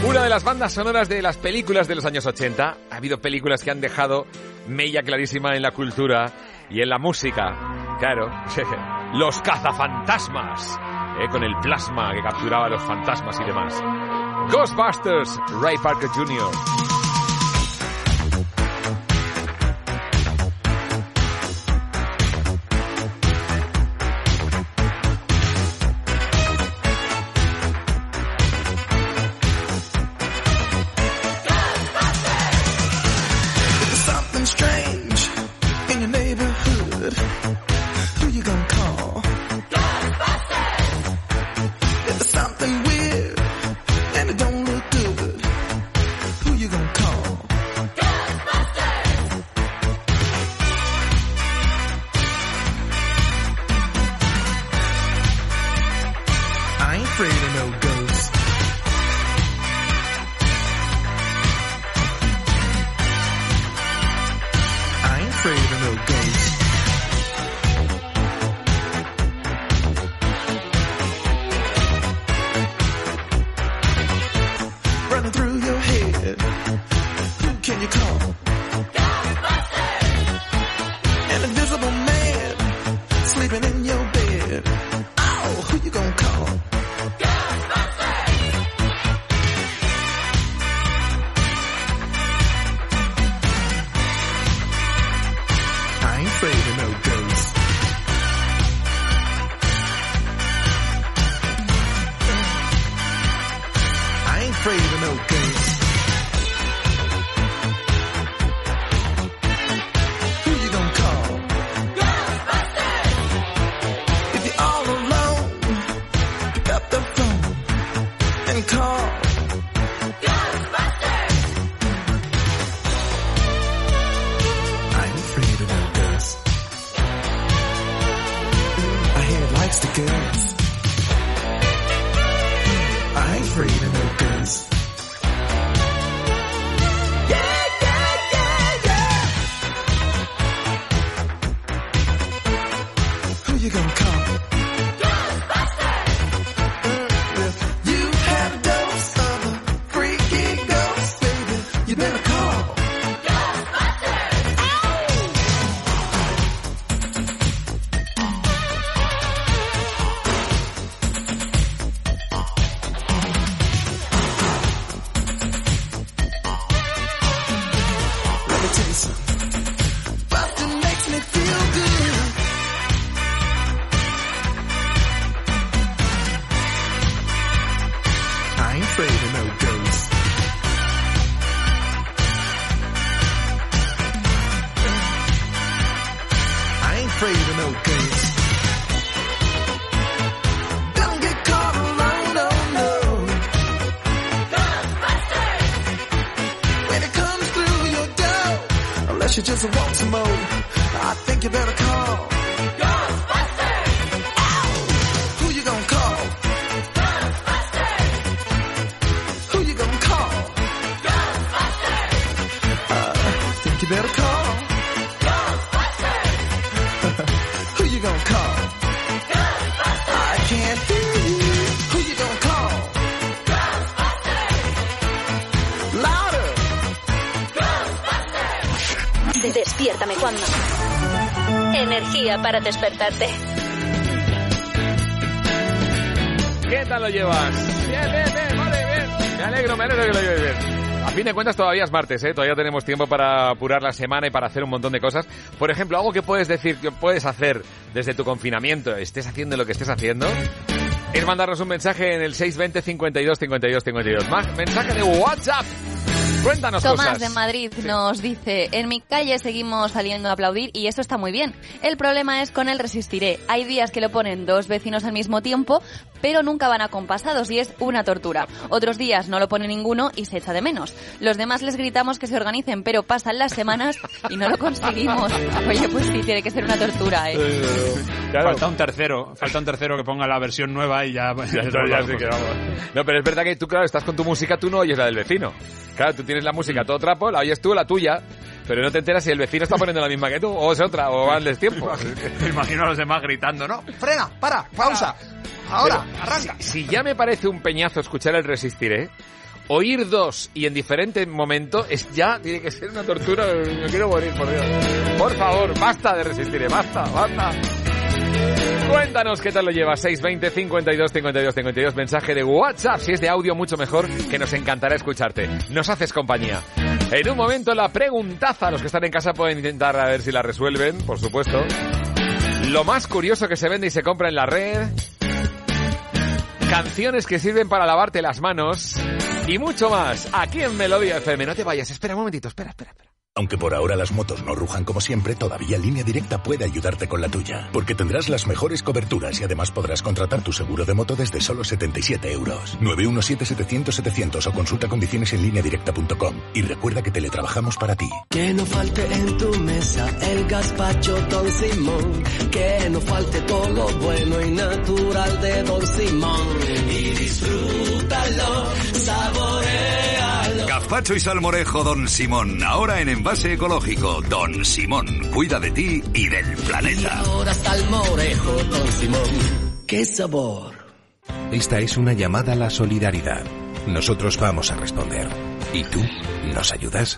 una de las bandas sonoras de las películas de los años 80. Ha habido películas que han dejado mella clarísima en la cultura y en la música. Claro, los cazafantasmas, eh, con el plasma que capturaba a los fantasmas y demás. Ghostbusters, Ray Parker Jr. para despertarte. ¿Qué tal lo llevas? Bien, bien, bien, vale, bien. Me alegro, me alegro que lo lleves bien. A fin de cuentas todavía es martes, ¿eh? Todavía tenemos tiempo para apurar la semana y para hacer un montón de cosas. Por ejemplo, algo que puedes decir, que puedes hacer desde tu confinamiento, estés haciendo lo que estés haciendo, es mandarnos un mensaje en el 620 52 52 52. Más mensaje de WhatsApp. Cuéntanos Tomás cosas. de Madrid nos dice, en mi calle seguimos saliendo a aplaudir y eso está muy bien. El problema es con el resistiré. Hay días que lo ponen dos vecinos al mismo tiempo, pero nunca van acompasados y es una tortura. Otros días no lo pone ninguno y se echa de menos. Los demás les gritamos que se organicen, pero pasan las semanas y no lo conseguimos. Oye, pues sí, tiene que ser una tortura, ¿eh? Falta un tercero, falta un tercero que ponga la versión nueva y ya... Ya, ya, ya sí que vamos. No, pero es verdad que tú, claro, estás con tu música, tú no oyes la del vecino. Claro, tú tienes la música a todo trapo, la oyes tú, la tuya, pero no te enteras si el vecino está poniendo la misma que tú, o es otra, o va al destiempo. Me imagino a los demás gritando, ¿no? Frena, para, pausa. Ahora, Pero arranca. Si, si ya me parece un peñazo escuchar el Resistiré, oír dos y en diferente momento es ya, tiene que ser una tortura, me quiero morir, por Dios. Por favor, basta de Resistiré, basta, basta. Cuéntanos qué tal lo llevas. 620 52 52 52. Mensaje de WhatsApp. Si es de audio, mucho mejor, que nos encantará escucharte. Nos haces compañía. En un momento, la preguntaza. Los que están en casa pueden intentar a ver si la resuelven, por supuesto. Lo más curioso que se vende y se compra en la red. Canciones que sirven para lavarte las manos. Y mucho más. Aquí en Melodía FM. No te vayas. Espera un momentito. Espera, espera, espera. Aunque por ahora las motos no rujan como siempre, todavía Línea Directa puede ayudarte con la tuya. Porque tendrás las mejores coberturas y además podrás contratar tu seguro de moto desde solo 77 euros. 917-700-700 o consulta condiciones en lineadirecta.com. Y recuerda que teletrabajamos para ti. Que no falte en tu mesa el gazpacho Don Simón. Que no falte todo lo bueno y natural de Don Simón. Y disfrútalo, saborealo. Gazpacho y salmorejo Don Simón, ahora en envase ecológico. Don Simón, cuida de ti y del planeta. Ahora salmorejo Don Simón. ¡Qué sabor! Esta es una llamada a la solidaridad. Nosotros vamos a responder. ¿Y tú nos ayudas?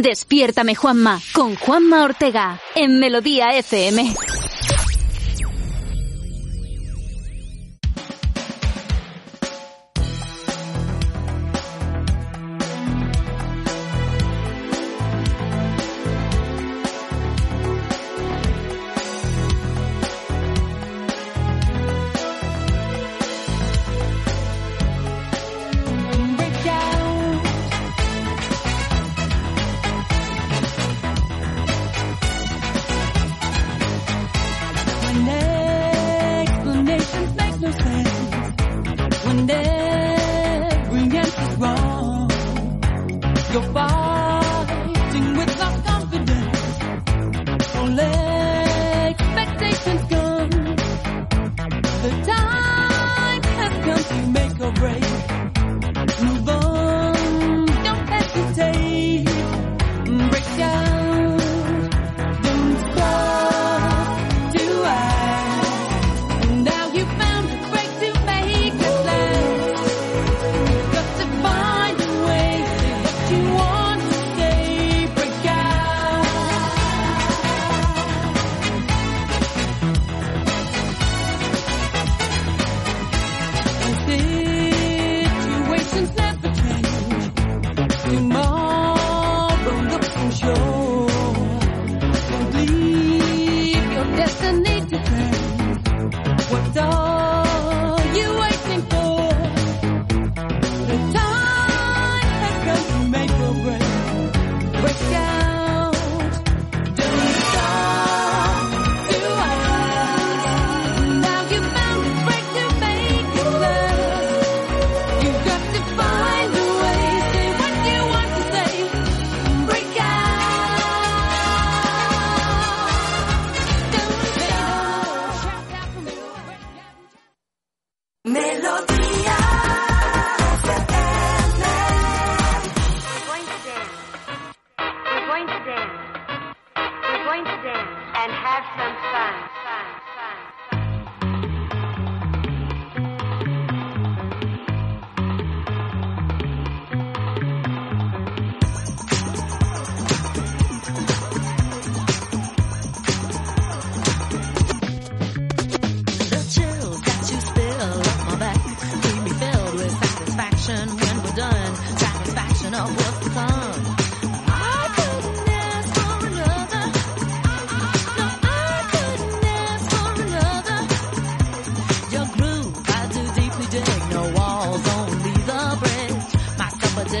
Despiértame Juanma con Juanma Ortega en Melodía FM.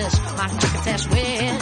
My supper dish, my crocketesh wish. I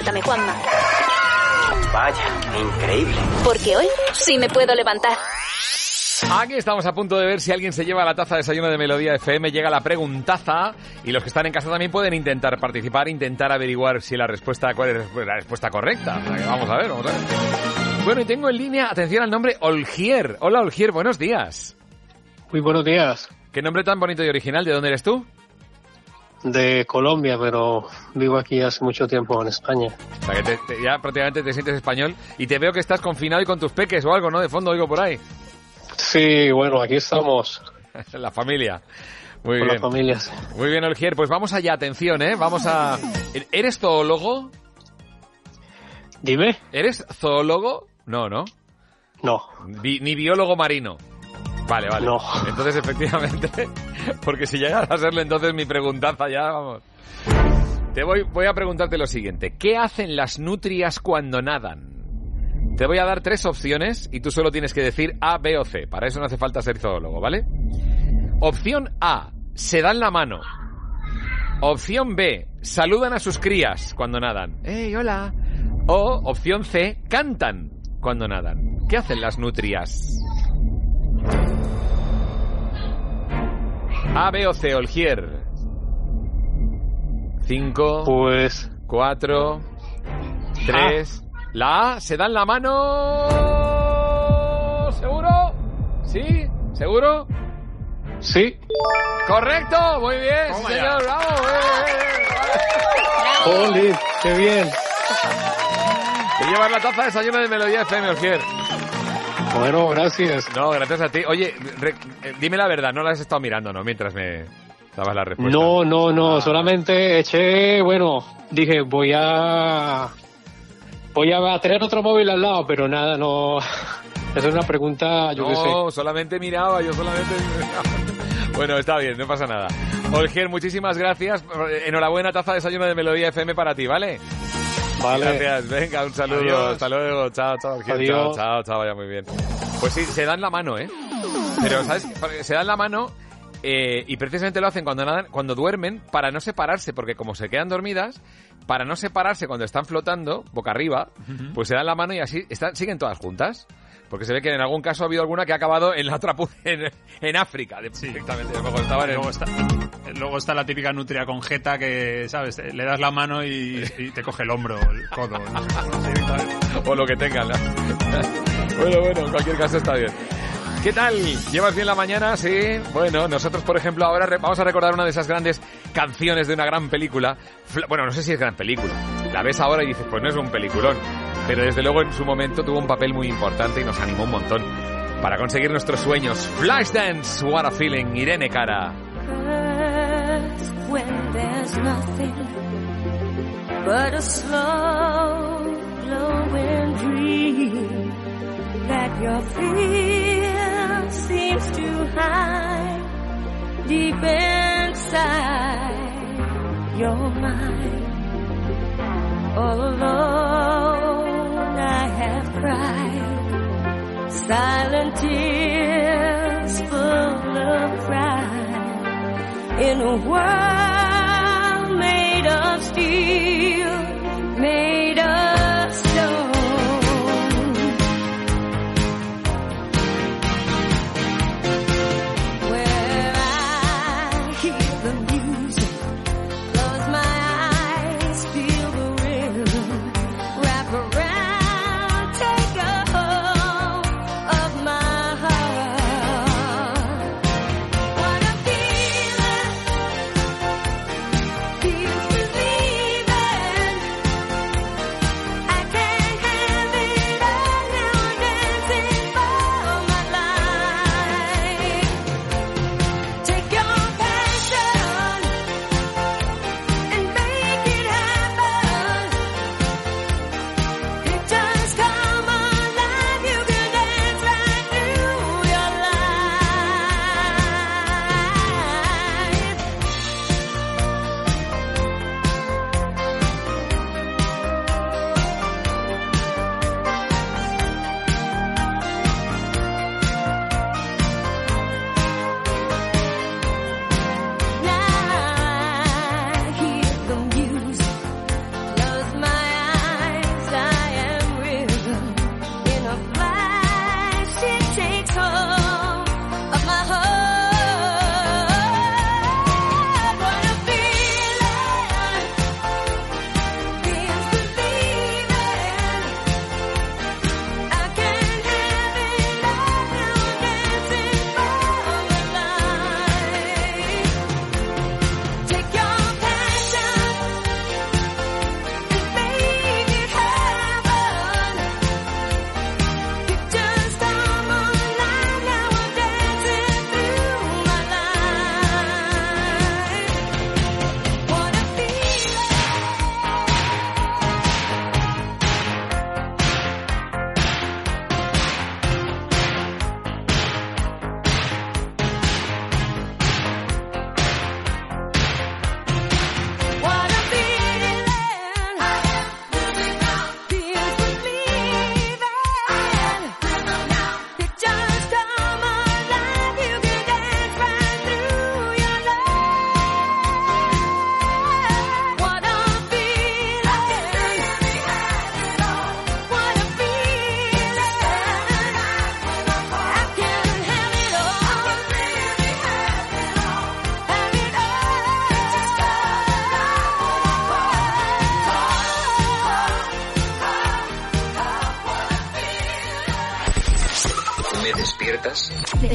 Despiértame, Juanma. Vaya, increíble. Porque hoy sí me puedo levantar. Aquí estamos a punto de ver si alguien se lleva la taza de desayuno de Melodía FM. Llega la preguntaza y los que están en casa también pueden intentar participar, intentar averiguar si la respuesta, cuál es la respuesta correcta. Vamos a ver, vamos a ver. Bueno, y tengo en línea, atención al nombre Olgier. Hola Olgier, buenos días. Muy buenos días. ¿Qué nombre tan bonito y original? ¿De dónde eres tú? De Colombia, pero vivo aquí hace mucho tiempo en España. O sea que te- te- ya prácticamente te sientes español y te veo que estás confinado y con tus peques o algo, ¿no? De fondo oigo por ahí. Sí, bueno, aquí estamos. la familia. Muy Con bien. las familias. Muy bien, Olgier. Pues vamos allá, atención, ¿eh? Vamos a... ¿Eres zoólogo? Dime. ¿Eres zoólogo? No, ¿no? No. Bi- ni biólogo marino. Vale, vale. No. Entonces, efectivamente, porque si llegas a serlo, entonces mi preguntaza ya, vamos. Te voy, voy a preguntarte lo siguiente. ¿Qué hacen las nutrias cuando nadan? Te voy a dar tres opciones y tú solo tienes que decir A, B o C. Para eso no hace falta ser zoólogo, ¿vale? Opción A, se dan la mano. Opción B, saludan a sus crías cuando nadan. ¡Hey, hola! O opción C, cantan cuando nadan. ¿Qué hacen las nutrias? A, B o C, Olgier. Cinco. Pues. Cuatro. Tres. La A, se dan la mano. ¿Seguro? ¿Sí? ¿Seguro? Sí. Correcto, muy bien, Toma señor, bravo. ¡Oli! ¡Qué bien! Te llevas la taza de desayuno de Melodía FM, Osquier. Bueno, gracias. No, gracias a ti. Oye, re- eh, dime la verdad, no la has estado mirando, ¿no? Mientras me dabas la respuesta. No, no, no, Ah. solamente eché, bueno, dije, voy a... Voy a tener otro móvil al lado, pero nada, no... Esa es una pregunta, yo qué sé. No, solamente miraba, yo solamente. Bueno, está bien, no pasa nada. Olgier, muchísimas gracias. Enhorabuena, taza de desayuno de Melodía FM para ti, ¿vale? Vale. Gracias, venga, un saludo. Adiós. Hasta luego, chao, chao, Adiós. chao, chao, chao, vaya muy bien. Pues sí, se dan la mano, ¿eh? Pero, ¿sabes? Se dan la mano eh, y precisamente lo hacen cuando, nadan, cuando duermen para no separarse, porque como se quedan dormidas, para no separarse cuando están flotando, boca arriba, pues se dan la mano y así están, siguen todas juntas. Porque se ve que en algún caso ha habido alguna que ha acabado en la otra en, en África, de- directamente. Luego estaban en- Luego está, luego está la típica nutria con jeta que, ¿sabes? Le das la mano y, y te coge el hombro, el codo. no sé. o lo que tengan. ¿no? bueno, bueno, en cualquier caso está bien. ¿Qué tal? ¿Llevas bien la mañana? Sí. Bueno, nosotros, por ejemplo, ahora vamos a recordar una de esas grandes canciones de una gran película. Fla- Bueno, no sé si es gran película. La ves ahora y dices, pues no es un peliculón. Pero desde luego en su momento tuvo un papel muy importante y nos animó un montón para conseguir nuestros sueños. Flashdance, what a feeling, Irene Cara. All alone silent tears full of pride in a world made of steel, made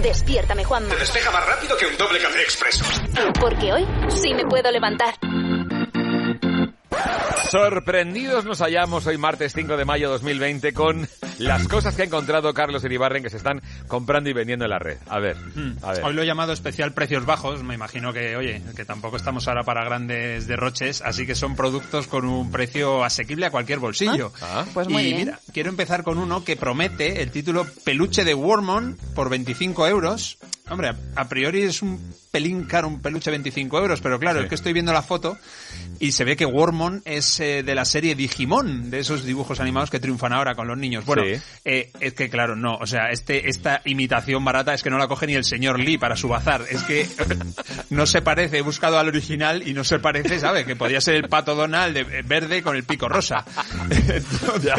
Despiértame, Juanma. Te despeja más rápido que un doble café expreso. Porque hoy sí me puedo levantar. Sorprendidos nos hallamos hoy martes 5 de mayo 2020 con las cosas que ha encontrado Carlos Iribarren que se están comprando y vendiendo en la red. A ver, a ver. Hoy lo he llamado especial precios bajos. Me imagino que, oye, que tampoco estamos ahora para grandes derroches, así que son productos con un precio asequible a cualquier bolsillo. Ah, pues muy y bien. mira, quiero empezar con uno que promete el título Peluche de Wormon por 25 euros. Hombre, a, a priori es un pelín caro un peluche 25 euros, pero claro, es que estoy viendo la foto y se ve que Wormon es eh, de la serie Digimon, de esos dibujos animados que triunfan ahora con los niños. Bueno, Sí. eh, es que claro, no, o sea, este esta imitación barata es que no la coge ni el señor Lee para su bazar, es que no se parece, he buscado al original y no se parece, ¿sabes? Que podía ser el pato Donald de eh, verde con el pico rosa. Ya,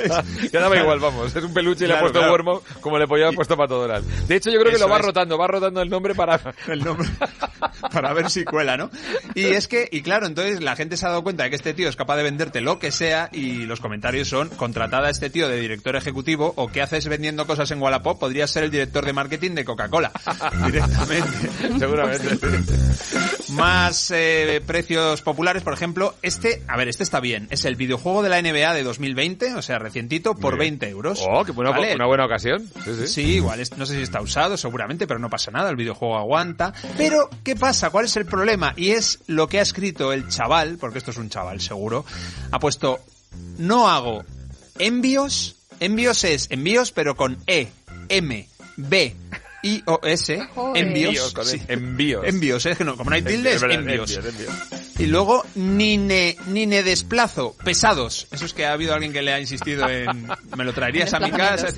ya daba igual, vamos. Es un peluche y le ha Claro, puesto claro. Wormo como le podía haber puesto Pato Donald. De hecho, yo creo que Eso lo va es. rotando, va rotando el nombre para... el nombre para ver si cuela, ¿no? Y es que, y claro, entonces la gente se ha dado cuenta de que este tío es capaz de venderte lo que sea y los comentarios son contratada a este tío de director ejecutivo o qué haces vendiendo cosas en Wallapop, podría ser el director de marketing de Coca-Cola directamente. Seguramente. Más eh, precios populares, por ejemplo, este, a ver, este está bien, es el videojuego de la NBA de 2020, o sea, recientito, por Muy bien. 20 euros. Oh, qué buena, ¿Vale? una buena ocasión. Sí, sí. Sí, igual, no sé si está usado, seguramente, pero no pasa nada, el videojuego aguanta. Pero, ¿qué pasa? ¿Cuál es el problema? Y es lo que ha escrito el chaval, porque esto es un chaval seguro, ha puesto, no hago envíos, envíos es envíos, pero con E, M, B, I, O, S, Joder. envíos. Sí. Envíos. Envíos, es que no, como no hay tilde, Es es verdad, envíos. envíos, envíos. Y luego, ni ne, ni ne desplazo, pesados. Eso es que ha habido alguien que le ha insistido en, me lo traerías a mi casa.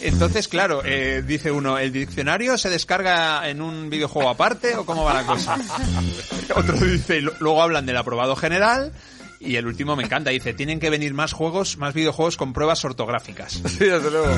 Entonces, claro, eh, dice uno, ¿el diccionario se descarga en un videojuego aparte o cómo va la cosa? Otro dice, y luego hablan del aprobado general. Y el último me encanta, dice, tienen que venir más juegos, más videojuegos con pruebas ortográficas. Sí, desde luego.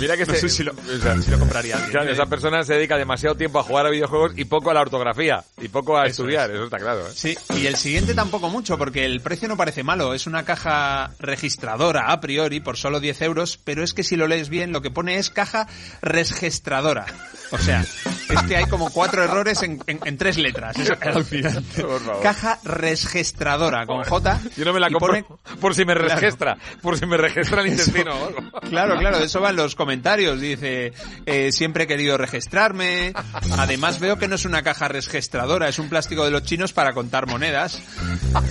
Mira que No este- sé si lo- o sea, si lo compraría Claro, ¿eh? esa persona se dedica demasiado tiempo a jugar a videojuegos y poco a la ortografía y poco a Eso estudiar, es. eso está claro. ¿eh? Sí, y el siguiente tampoco mucho, porque el precio no parece malo. Es una caja registradora a priori por solo 10 euros, pero es que si lo lees bien, lo que pone es caja registradora. O sea, es que hay como cuatro errores en, en- en tres letras. Es alucinante. Caja registradora con J. Yo no me la compro por si me Claro. registra, por si me registra el Eso- intestino o algo. Claro, claro, de eso van los comentarios. Dice, eh, siempre he querido registrarme. Además veo que no es una caja registradora, es un plástico de los chinos para contar monedas.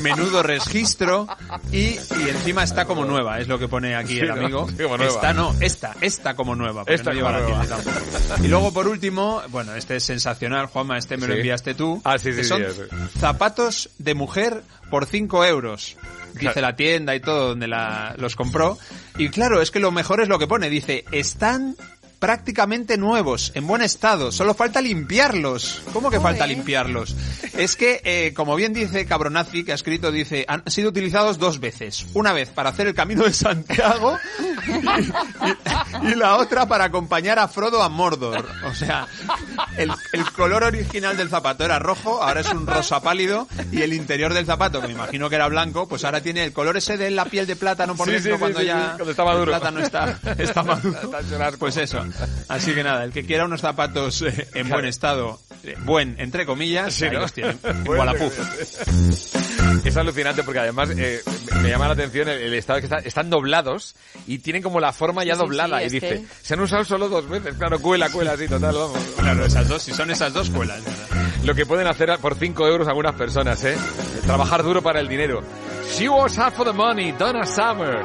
Menudo registro. Y, y encima está como nueva, es lo que pone aquí Sí, el amigo. Esta no, esta, esta como nueva. Esta no como. Y luego por último, bueno, este es sensacional, Juanma, este me lo enviaste tú. Ah, sí, sí, que son zapatos de mujer por 5 euros. Dice la tienda y todo donde la, los compró. Y claro, es que lo mejor es lo que pone. Dice, están prácticamente nuevos, en buen estado. Solo falta limpiarlos. ¿Cómo que falta limpiarlos? Es que, eh, como bien dice Cabronazi, que ha escrito, dice, han sido utilizados dos veces. Una vez para hacer el camino de Santiago y, y la otra para acompañar a Frodo a Mordor. O sea, el, el color original del zapato era rojo, ahora es un rosa pálido y el interior del zapato, que me imagino que era blanco, pues ahora tiene el color ese de la piel de plátano por Sí, dentro sí, sí, cuando sí, ya sí, cuando está maduro. el plátano está, está maduro. Pues eso. Así que nada, el que quiera unos zapatos eh, en buen estado, eh, buen entre comillas, Sí, ahí ¿no? los tienen. En Bueno. Es alucinante porque además eh, me llama la atención el, el estado que está- están doblados y tienen como la forma ya Sí, doblada sí, y dice, que- se han usado solo dos veces, claro, cuela, cuela, así, total, vamos. Claro, esas dos, si son esas dos, cuelas. Lo que pueden hacer por 5 euros algunas personas, ¿eh? Trabajar duro para el dinero. She was hard for the money, Donna Summer.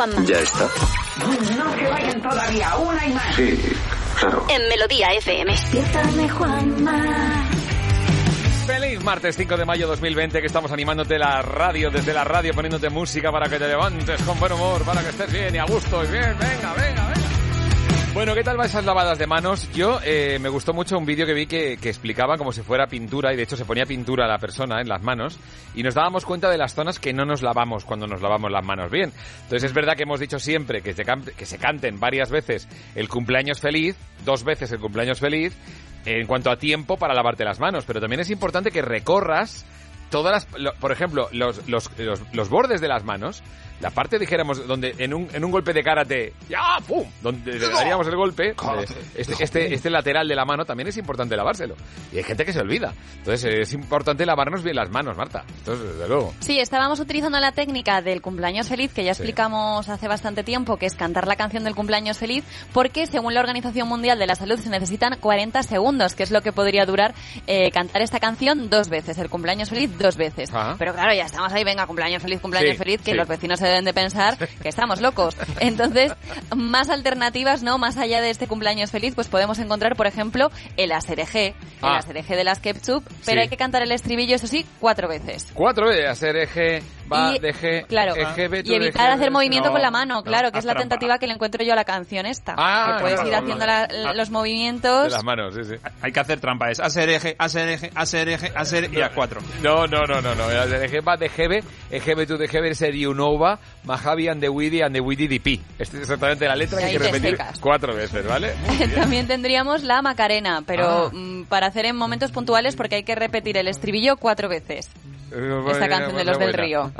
Juanma. Ya está. No que vayan todavía, una y más. Sí, claro. En Melodía FM. Despiértame, Juanma. Feliz martes 5 de mayo 2020 que estamos animándote la radio, desde la radio poniéndote música para que te levantes con buen humor, para que estés bien y a gusto y bien, venga, venga, venga. Bueno, ¿qué tal va esas lavadas de manos? Yo eh, me gustó mucho un vídeo que vi que, explicaba como si fuera pintura y de hecho se ponía pintura a la persona en las manos y nos dábamos cuenta de las zonas que no nos lavamos cuando nos lavamos las manos bien. Entonces es verdad que hemos dicho siempre que se, que se canten varias veces el cumpleaños feliz, dos veces el cumpleaños feliz, en cuanto a tiempo para lavarte las manos, pero también es importante que recorras todas las, por ejemplo, los, los, los bordes de las manos, la parte, dijéramos, donde en un, en un golpe de karate, ¡ya! ¡pum! Donde le daríamos el golpe, eh, este, este, este lateral de la mano también es importante lavárselo. Y hay gente que se olvida. Entonces es importante lavarnos bien las manos, Marta. Entonces, desde luego. Sí, estábamos utilizando la técnica del cumpleaños feliz que ya explicamos hace bastante tiempo, que es cantar la canción del cumpleaños feliz, porque según la Organización Mundial de la Salud se necesitan 40 segundos, que es lo que podría durar eh, cantar esta canción dos veces, el cumpleaños feliz dos veces. Ah. Pero claro, ya estamos ahí, venga, cumpleaños feliz, cumpleaños Sí, feliz, que sí. los vecinos se deben de pensar que estamos locos. Entonces, más alternativas, ¿no? Más allá de este cumpleaños feliz, pues podemos encontrar, por ejemplo, el aserejé, el Ah. aserejé de las ketchup, pero Sí. hay que cantar el estribillo, eso sí, cuatro veces. Cuatro veces, hacer eje, va, Y- deje, Claro, tú, y evitar hacer movimiento no, con la mano, claro, que es la trampa. tentativa que le encuentro yo a la canción esta. Ah, que puedes ir haciendo claro. la- Ah. los movimientos. De las manos, sí, sí. Hay que hacer trampa, es hacer eje, hacer eje, hacer eje, hacer y a cuatro. No, no, no, no, no. El eje va de Gebe, Gebe tu de Gebe sería Unova, Mahavi and the Widi and the Widi DP. Esta es exactamente la letra que hay que repetir secas. cuatro veces, ¿vale? También tendríamos la Macarena, pero Ah. mm, para hacer en momentos puntuales porque hay que repetir el estribillo cuatro veces. Esta canción de los del río.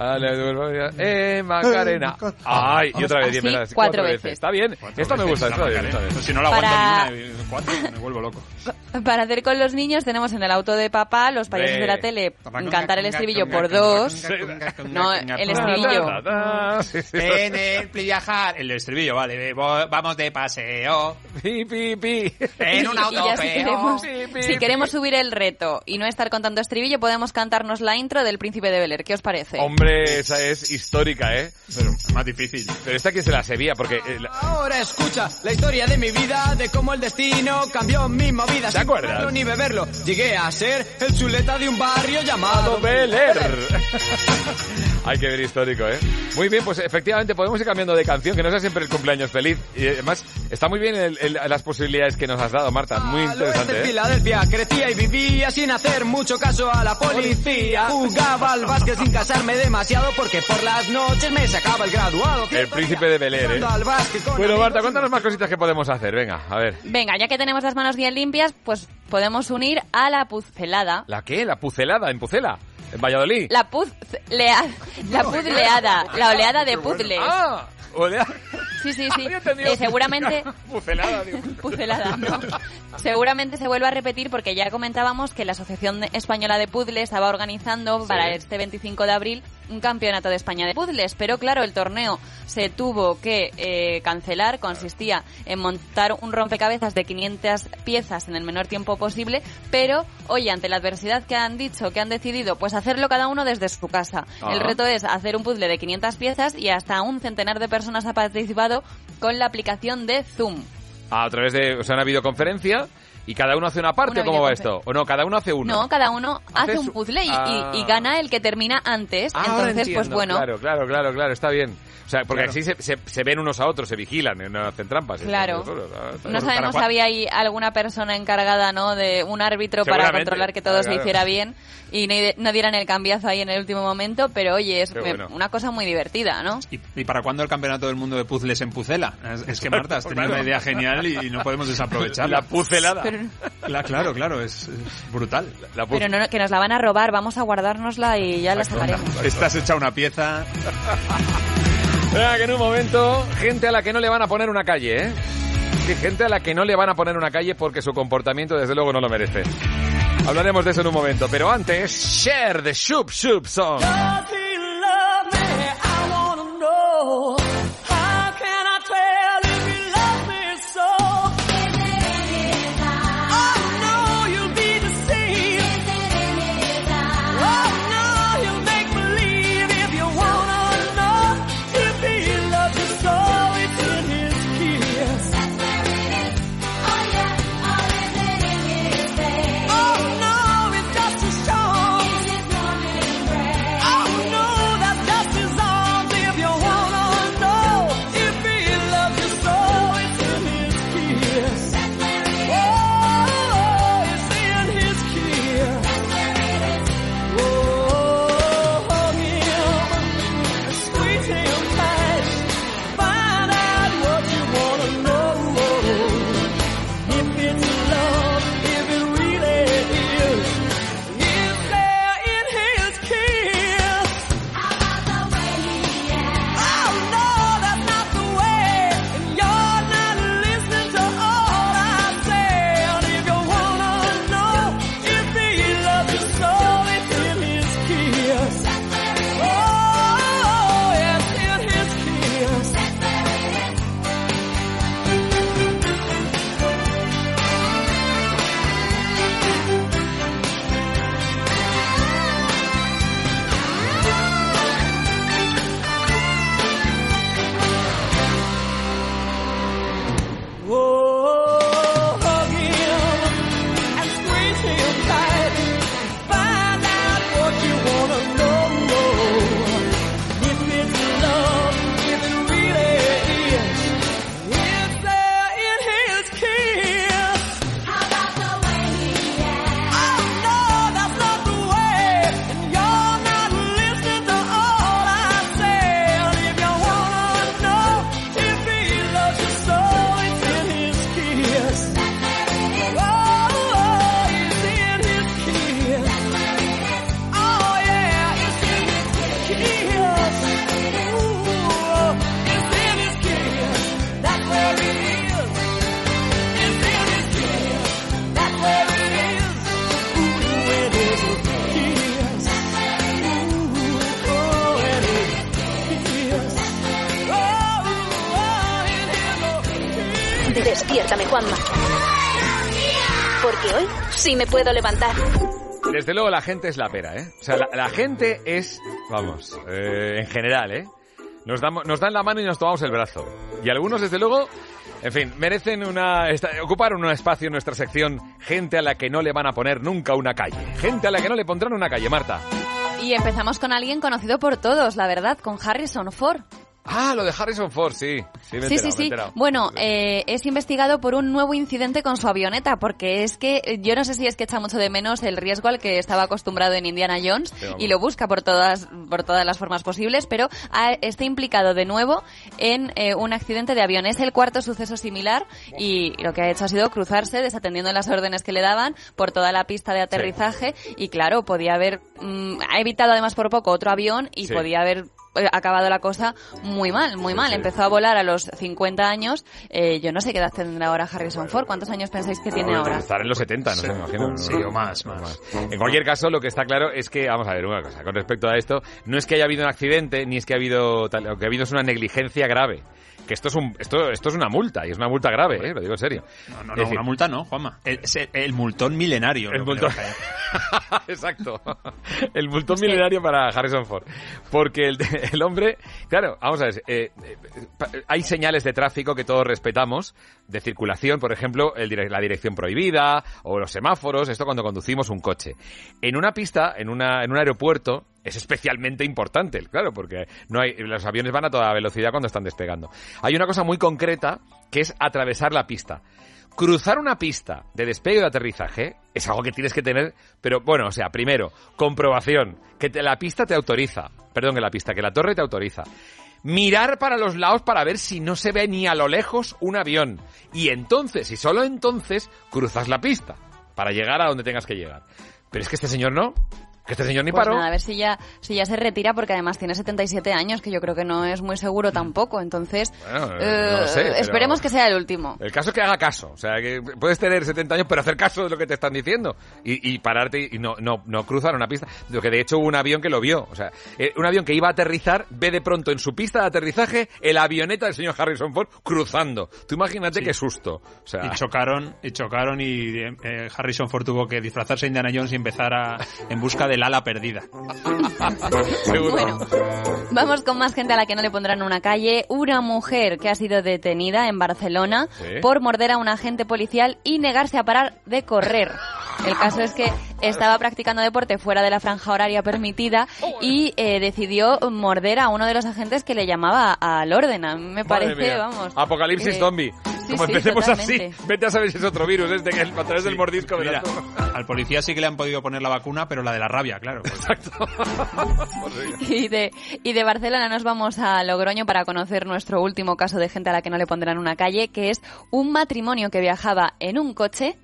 Eh, Macarena. Ay, y otra vez, veces, cuatro veces. Está bien. Esto me gusta, esto bien, está bien. Si no la aguanto ni una, cuatro, me vuelvo loco. Para hacer con los niños tenemos en el auto de papá, los payasos de la tele, cantar el estribillo por dos. No, el estribillo. En el viajar. El estribillo, vale. vo- Vamos de paseo. Pi, pi, pi. En un auto si queremos subir el reto y no estar contando estribillo, podemos cantarnos la intro del Príncipe de Bel Air. ¿Qué os parece? Hombre, esa es histórica, ¿eh? Pero más difícil. Pero esta que se la sabía, porque... eh, la- Ahora escucha la historia de mi vida, de cómo el destino cambió mi movida. ¿Te sin acuerdas? comerlo ni beberlo. Llegué a ser el chuleta de un barrio llamado Bel Air. Hay que ver histórico, ¿eh? Muy bien, pues efectivamente podemos ir cambiando de canción, que no sea siempre el cumpleaños feliz. Y además, está muy bien el- el- las posibilidades que nos has dado, Marta. Muy interesante, ¿eh? Filadelfia crecía y vivía sin hacer mucho caso a la policía. Jugaba al básquet sin casarme demasiado porque por las noches me sacaba el graduado. El príncipe de Bel Air, ¿eh? Bueno, Marta, cuéntanos más cositas que podemos hacer. Venga, a ver. Venga, ya que tenemos las manos bien limpias, pues podemos unir a la puzcelada. ¿La qué? ¿La pucelada en Pucela? ¿En Valladolid? La puzlea, la puzleada, la oleada de puzzles. ¡Ah! Olea. Sí, sí, sí. Eh, seguramente Pucelada, digo. Pucelada, no. Seguramente se vuelve a repetir porque ya comentábamos que la Asociación Española de Puzzles estaba organizando Sí. para este 25 de abril un campeonato de España de puzzles, pero claro, el torneo se tuvo que eh, cancelar, consistía en montar un rompecabezas de 500 piezas en el menor tiempo posible, pero oye, ante la adversidad que han dicho, que han decidido, pues hacerlo cada uno desde su casa. El reto es hacer un puzzle de 500 piezas y hasta un centenar de personas ha participado con la aplicación de Zoom. A través de, o sea, una videoconferencia y cada uno hace una parte, Una ¿cómo va esto? ¿O no? Cada uno hace uno. No, cada uno hace Hace un puzzle y, y- Ah. y gana el que termina antes. Ah, Entonces, pues entiendo. bueno, Claro, claro, claro, claro, está bien. O sea, porque Claro. así se, se, se ven unos a otros, se vigilan, no hacen trampas. Claro. Eso, no sabemos si había ahí alguna persona encargada, ¿no? De un árbitro para controlar que todo Claro, se claro. hiciera bien y no, dieran el cambiazo ahí en el último momento, pero oye, es eh, bueno. una cosa muy divertida, ¿no? ¿Y, y para cuándo el campeonato del mundo de puzzles en Pucela? Es, es que Marta, has tenido Claro. una idea genial y, y no podemos desaprovecharla. La pucelada. Pero, Claro, claro, claro, es, es brutal. La pu- pero no, que nos la van a robar, vamos a guardárnosla y ya la sacaremos. Estás hecha una pieza. Venga, que en un momento, gente a la que no le van a poner una calle, ¿eh? Que gente a la que no le van a poner una calle porque su comportamiento desde luego no lo merece. Hablaremos de eso en un momento, pero antes, share the Shoop Shoop Song. Puedo levantar. Desde luego la gente es la pera, ¿eh? O sea, la, la gente es, vamos, eh, en general, ¿eh? Nos, damos, nos dan la mano y nos tomamos el brazo. Y algunos, desde luego, en fin, merecen una, esta- ocupar un espacio en nuestra sección gente a la que no le van a poner nunca una calle. Gente a la que no le pondrán una calle, Marta. Y empezamos con alguien conocido por todos, la verdad, con Harrison Ford. Ah, lo de Harrison Ford, sí. Sí, me Sí, enterado, sí. Bueno, eh, es investigado por un nuevo incidente con su avioneta, porque es que eh, yo no sé si es que echa mucho de menos el riesgo al que estaba acostumbrado en Indiana Jones Sí, y lo busca por todas por todas las formas posibles, pero ha- está implicado de nuevo en eh, un accidente de avión. Es el cuarto suceso similar y lo que ha hecho ha sido cruzarse desatendiendo las órdenes que le daban por toda la pista de aterrizaje y claro, podía haber mm, ha evitado además por poco otro avión y podía haber acabado la cosa muy mal, muy mal. Empezó a volar a los 50 años. Eh, yo no sé qué edad tendrá ahora Harrison Ford. ¿Cuántos años pensáis que tiene Bueno, ahora? Estar en los 70, no sé, me imagino. ¿no? Sí, o más, más. En cualquier caso, lo que está claro es que, vamos a ver una cosa, con respecto a esto, no es que haya habido un accidente, ni es que ha habido, tal- lo que ha habido es una negligencia grave. Que esto es un, esto, esto es una multa, y es una multa grave, ¿eh? lo digo en serio. No, no, Es no, decir, una multa no, Juanma. El, es el- multón milenario. El multón. Exacto. El multón milenario para Harrison Ford. Porque el, el hombre, claro, vamos a ver, eh, eh, hay señales de tráfico que todos respetamos, de circulación, por ejemplo, el la dirección prohibida o los semáforos, esto cuando conducimos un coche. En una pista, en, una, en un aeropuerto, es especialmente importante, claro, porque no hay, los aviones van a toda velocidad cuando están despegando. Hay una cosa muy concreta que es atravesar la pista. Cruzar una pista de despegue o de aterrizaje es algo que tienes que tener, pero bueno, o sea, primero, comprobación, que te- la pista te autoriza, perdón, que la pista, que la torre te autoriza. Mirar para los lados para ver si no se ve ni a lo lejos un avión. Y entonces, y solo entonces, cruzas la pista para llegar a donde tengas que llegar. Pero es que este señor no, que este señor ni Pues paró. nada, a ver si ya, si ya se retira, porque además tiene 77 años, que yo creo que no es muy seguro tampoco. Entonces, Bueno, eh, Mm. no lo sé, pero- esperemos que sea el último. El caso es que haga caso. O sea, que puedes tener 70 años, pero hacer caso de lo que te están diciendo. Y, y pararte y no, no, no cruzar una pista. Lo que de hecho hubo un avión que lo vio. O sea, eh, un avión que iba a aterrizar, ve de pronto en su pista de aterrizaje el avioneta del señor Harrison Ford cruzando. Tú imagínate qué susto. O sea, Y chocaron, y chocaron y eh, Harrison Ford tuvo que disfrazarse de Indiana Jones y empezar a, en busca del ala perdida. Bueno, vamos con más gente a la que no le pondrán una calle. Una mujer que ha sido detenida en Barcelona Sí. por morder a un agente policial y negarse a parar de correr. El caso es que estaba practicando deporte fuera de la franja horaria permitida y eh, decidió morder a uno de los agentes que le llamaba al orden. A mí me madre parece, mía. vamos. Apocalipsis eh, zombie. Sí, Como sí, empecemos totalmente. así, vete a saber si es otro virus este que a través del mordisco Mira, al policía sí que le han podido poner la vacuna, pero la de la rabia, claro. Y de, y de Barcelona nos vamos a Logroño para conocer nuestro último caso de gente a la que no le pondrán una calle, que es un matrimonio que viajaba en un coche,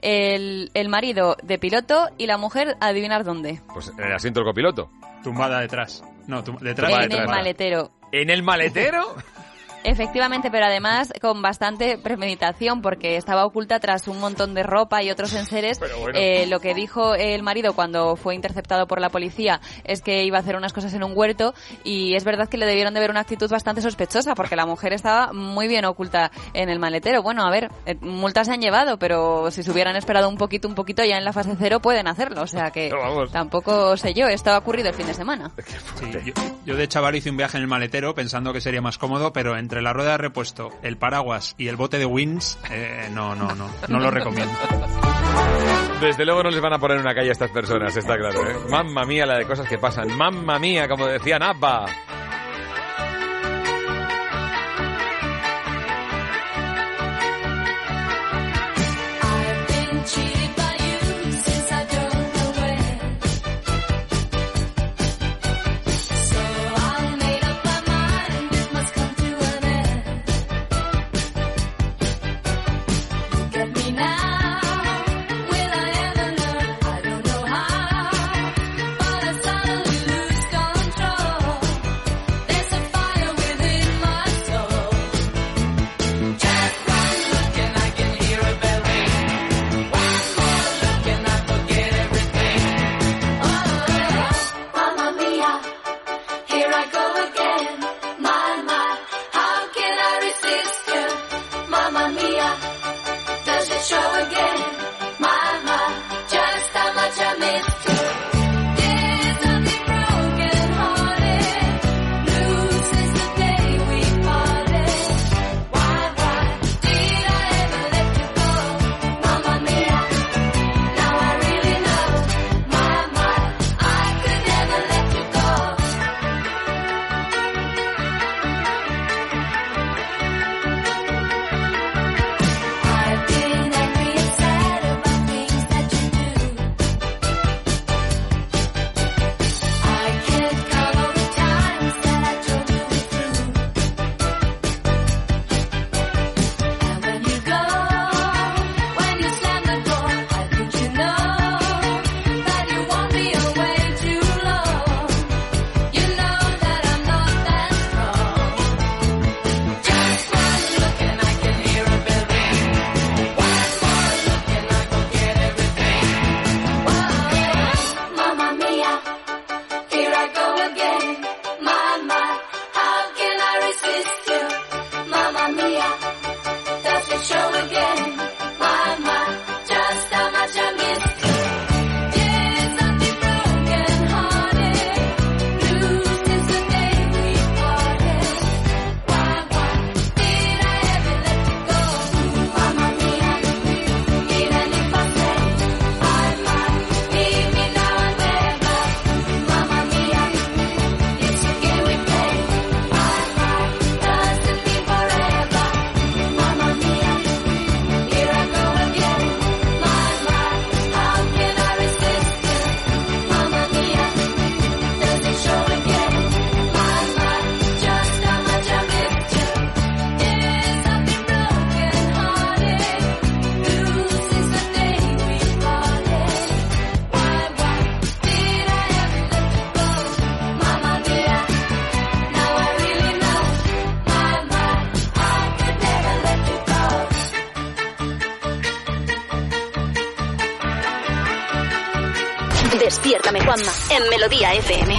el, el marido de piloto y la mujer, adivinar dónde. Pues en el asiento del copiloto. Tumbada detrás. No, tum- detrás. en el maletero. ¿En el maletero? Efectivamente, pero además con bastante premeditación porque estaba oculta tras un montón de ropa y otros enseres. bueno. Eh, lo que dijo el marido cuando fue interceptado por la policía es que iba a hacer unas cosas en un huerto y es verdad que le debieron de ver una actitud bastante sospechosa porque la mujer estaba muy bien oculta en el maletero. Bueno, a ver, eh, multas se han llevado, pero si se hubieran esperado un poquito, un poquito ya en la fase cero pueden hacerlo. O sea que tampoco sé yo, esto ha ocurrido el fin de semana. Sí, yo, yo de chaval hice un viaje en el maletero pensando que sería más cómodo, pero entre la rueda de repuesto, el paraguas y el bote de wins, eh, no, no, no, no lo recomiendo. Desde luego no les van a poner una calle a estas personas, está claro, ¿eh? Mamma mía la de cosas que pasan. Mamma mía, como decía Napa. Juanma en Melodía FM.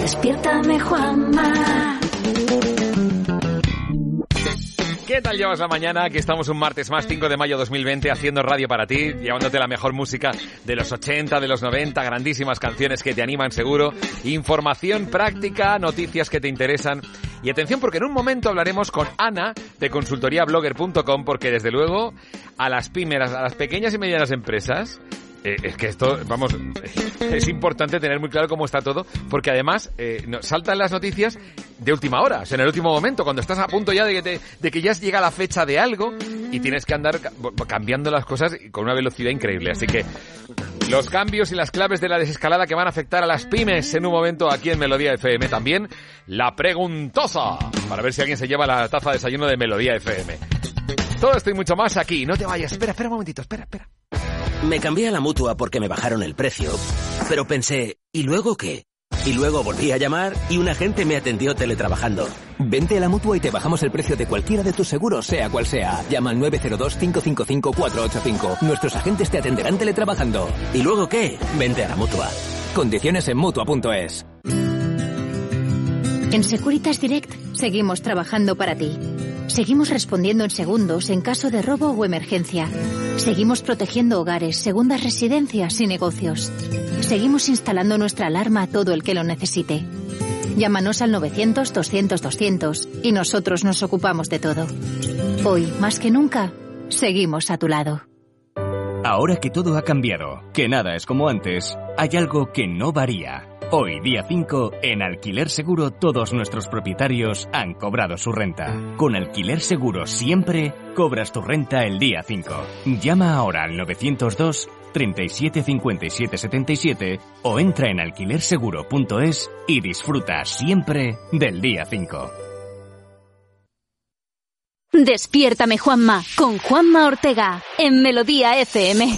Despiértame, Juanma. ¿Qué tal llevas la mañana? Aquí estamos un martes más, 5 de mayo 2020, haciendo radio para ti, llevándote la mejor música de los 80, de los 90, grandísimas canciones que te animan seguro, información práctica, noticias que te interesan. Y atención porque en un momento hablaremos con Ana de consultoriablogger.com porque desde luego a las pymes, a las pequeñas y medianas empresas, eh, es que esto, vamos, es importante tener muy claro cómo está todo, porque además eh, saltan las noticias de última hora, en el último momento, cuando estás a punto ya de que, de que ya llega la fecha de algo y tienes que andar ca- cambiando las cosas con una velocidad increíble. Así que los cambios y las claves de la desescalada que van a afectar a las pymes en un momento aquí en Melodía FM. También la preguntosa, para ver si alguien se lleva la taza de desayuno de Melodía FM. Todo esto y mucho más aquí. No te vayas. Espera, espera un momentito. Espera, espera. Me cambié a la mutua porque me bajaron el precio, pero pensé, ¿y luego qué? Y luego volví a llamar y un agente me atendió teletrabajando. Vente a la mutua y te bajamos el precio de cualquiera de tus seguros, sea cual sea. Llama al 902-555-485. Nuestros agentes te atenderán teletrabajando. ¿Y luego qué? Vente a la mutua. Condiciones en mutua.es. En Securitas Direct seguimos trabajando para ti. Seguimos respondiendo en segundos en caso de robo o emergencia. Seguimos protegiendo hogares, segundas residencias y negocios. Seguimos instalando nuestra alarma a todo el que lo necesite. Llámanos al 900-200-200 y nosotros nos ocupamos de todo. Hoy, más que nunca, seguimos a tu lado. Ahora que todo ha cambiado, que nada es como antes, hay algo que no varía. Hoy, día 5, en Alquiler Seguro todos nuestros propietarios han cobrado su renta. Con Alquiler Seguro siempre cobras tu renta el día 5. Llama ahora al 902 37 57 77 o entra en alquilerseguro.es y disfruta siempre del día 5. Despiértame Juanma con Juanma Ortega en Melodía FM.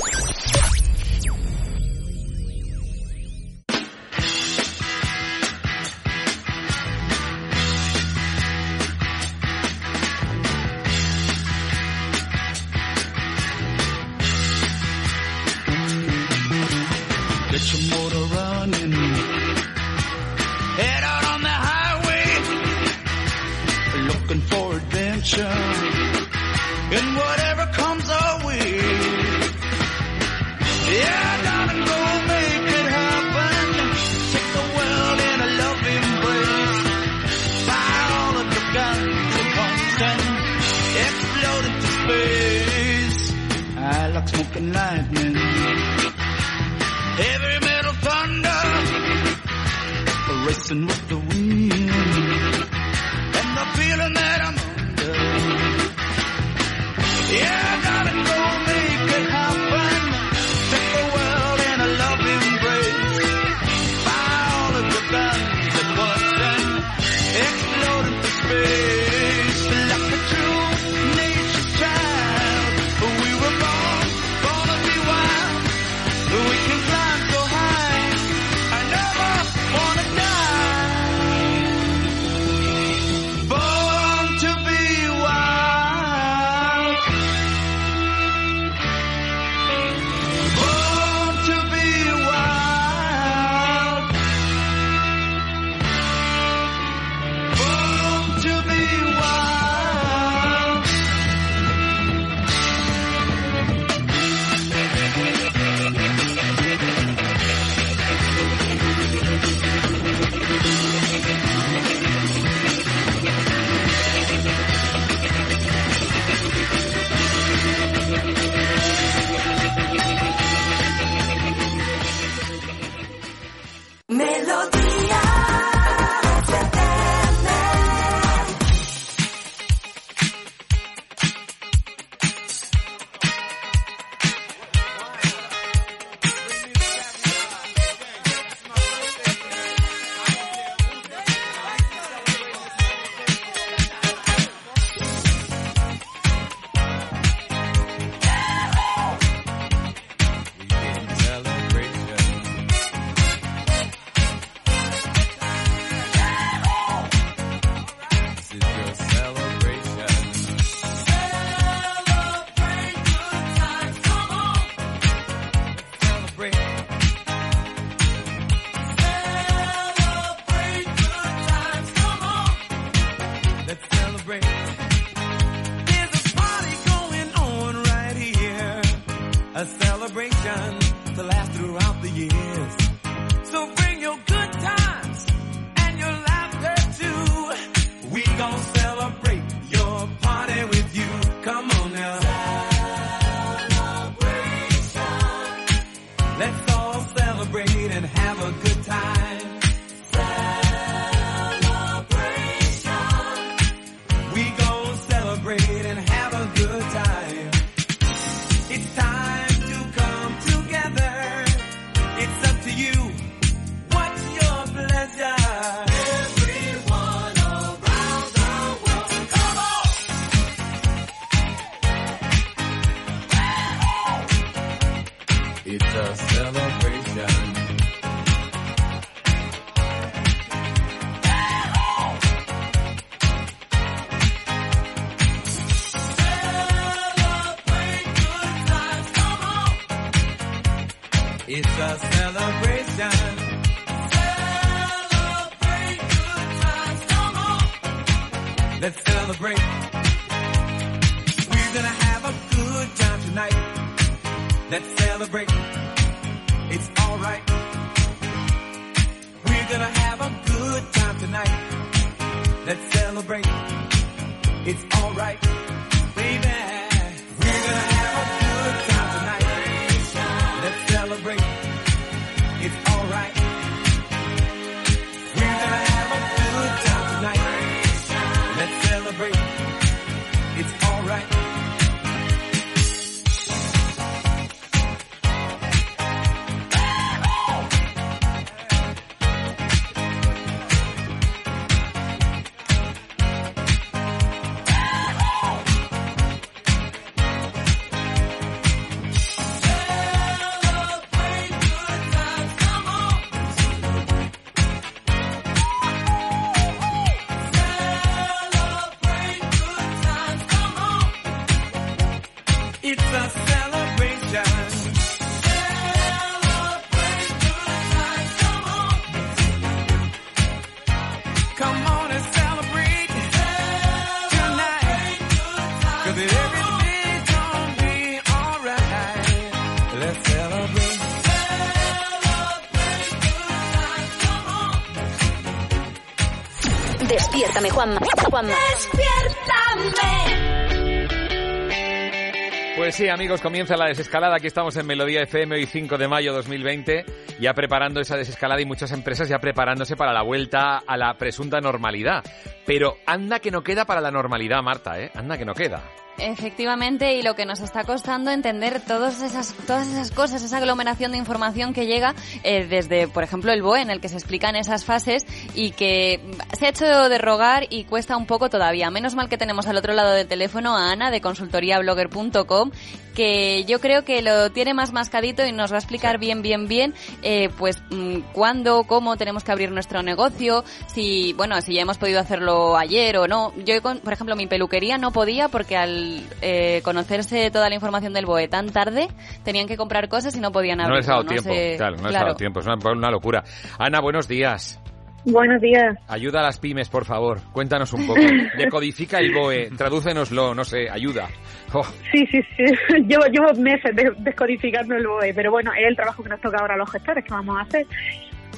Sí, amigos, comienza la desescalada. Aquí estamos en Melodía FM hoy 5 de mayo 2020, ya preparando esa desescalada y muchas empresas ya preparándose para la vuelta a la presunta normalidad. Pero anda que no queda para la normalidad, Marta, ¿eh? Anda que no queda. Efectivamente, y lo que nos está costando entender todas esas, todas esas cosas, esa aglomeración de información que llega eh, desde, por ejemplo, el BOE, en el que se explican esas fases y que se ha hecho de rogar y cuesta un poco todavía. Menos mal que tenemos al otro lado del teléfono a Ana de consultoriablogger.com, que yo creo que lo tiene más mascadito y nos va a explicar bien, bien, bien, eh, pues mm, cuándo, cómo tenemos que abrir nuestro negocio, si, bueno, si ya hemos podido hacerlo ayer o no. Yo, por ejemplo, mi peluquería no podía porque al eh, conocerse toda la información del BOE tan tarde, tenían que comprar cosas y no podían abrir. No les ha dado tiempo, sé- claro, no les ha dado tiempo, es una, una locura. Ana, buenos días. Buenos días. Ayuda a las pymes, por favor. Cuéntanos un poco. Decodifica el BOE, tradúcenoslo, no sé, ayuda. Oh, Sí, sí, sí. Llevo, llevo meses de- descodificando el BOE, pero bueno, es el trabajo que nos toca ahora a los gestores que vamos a hacer.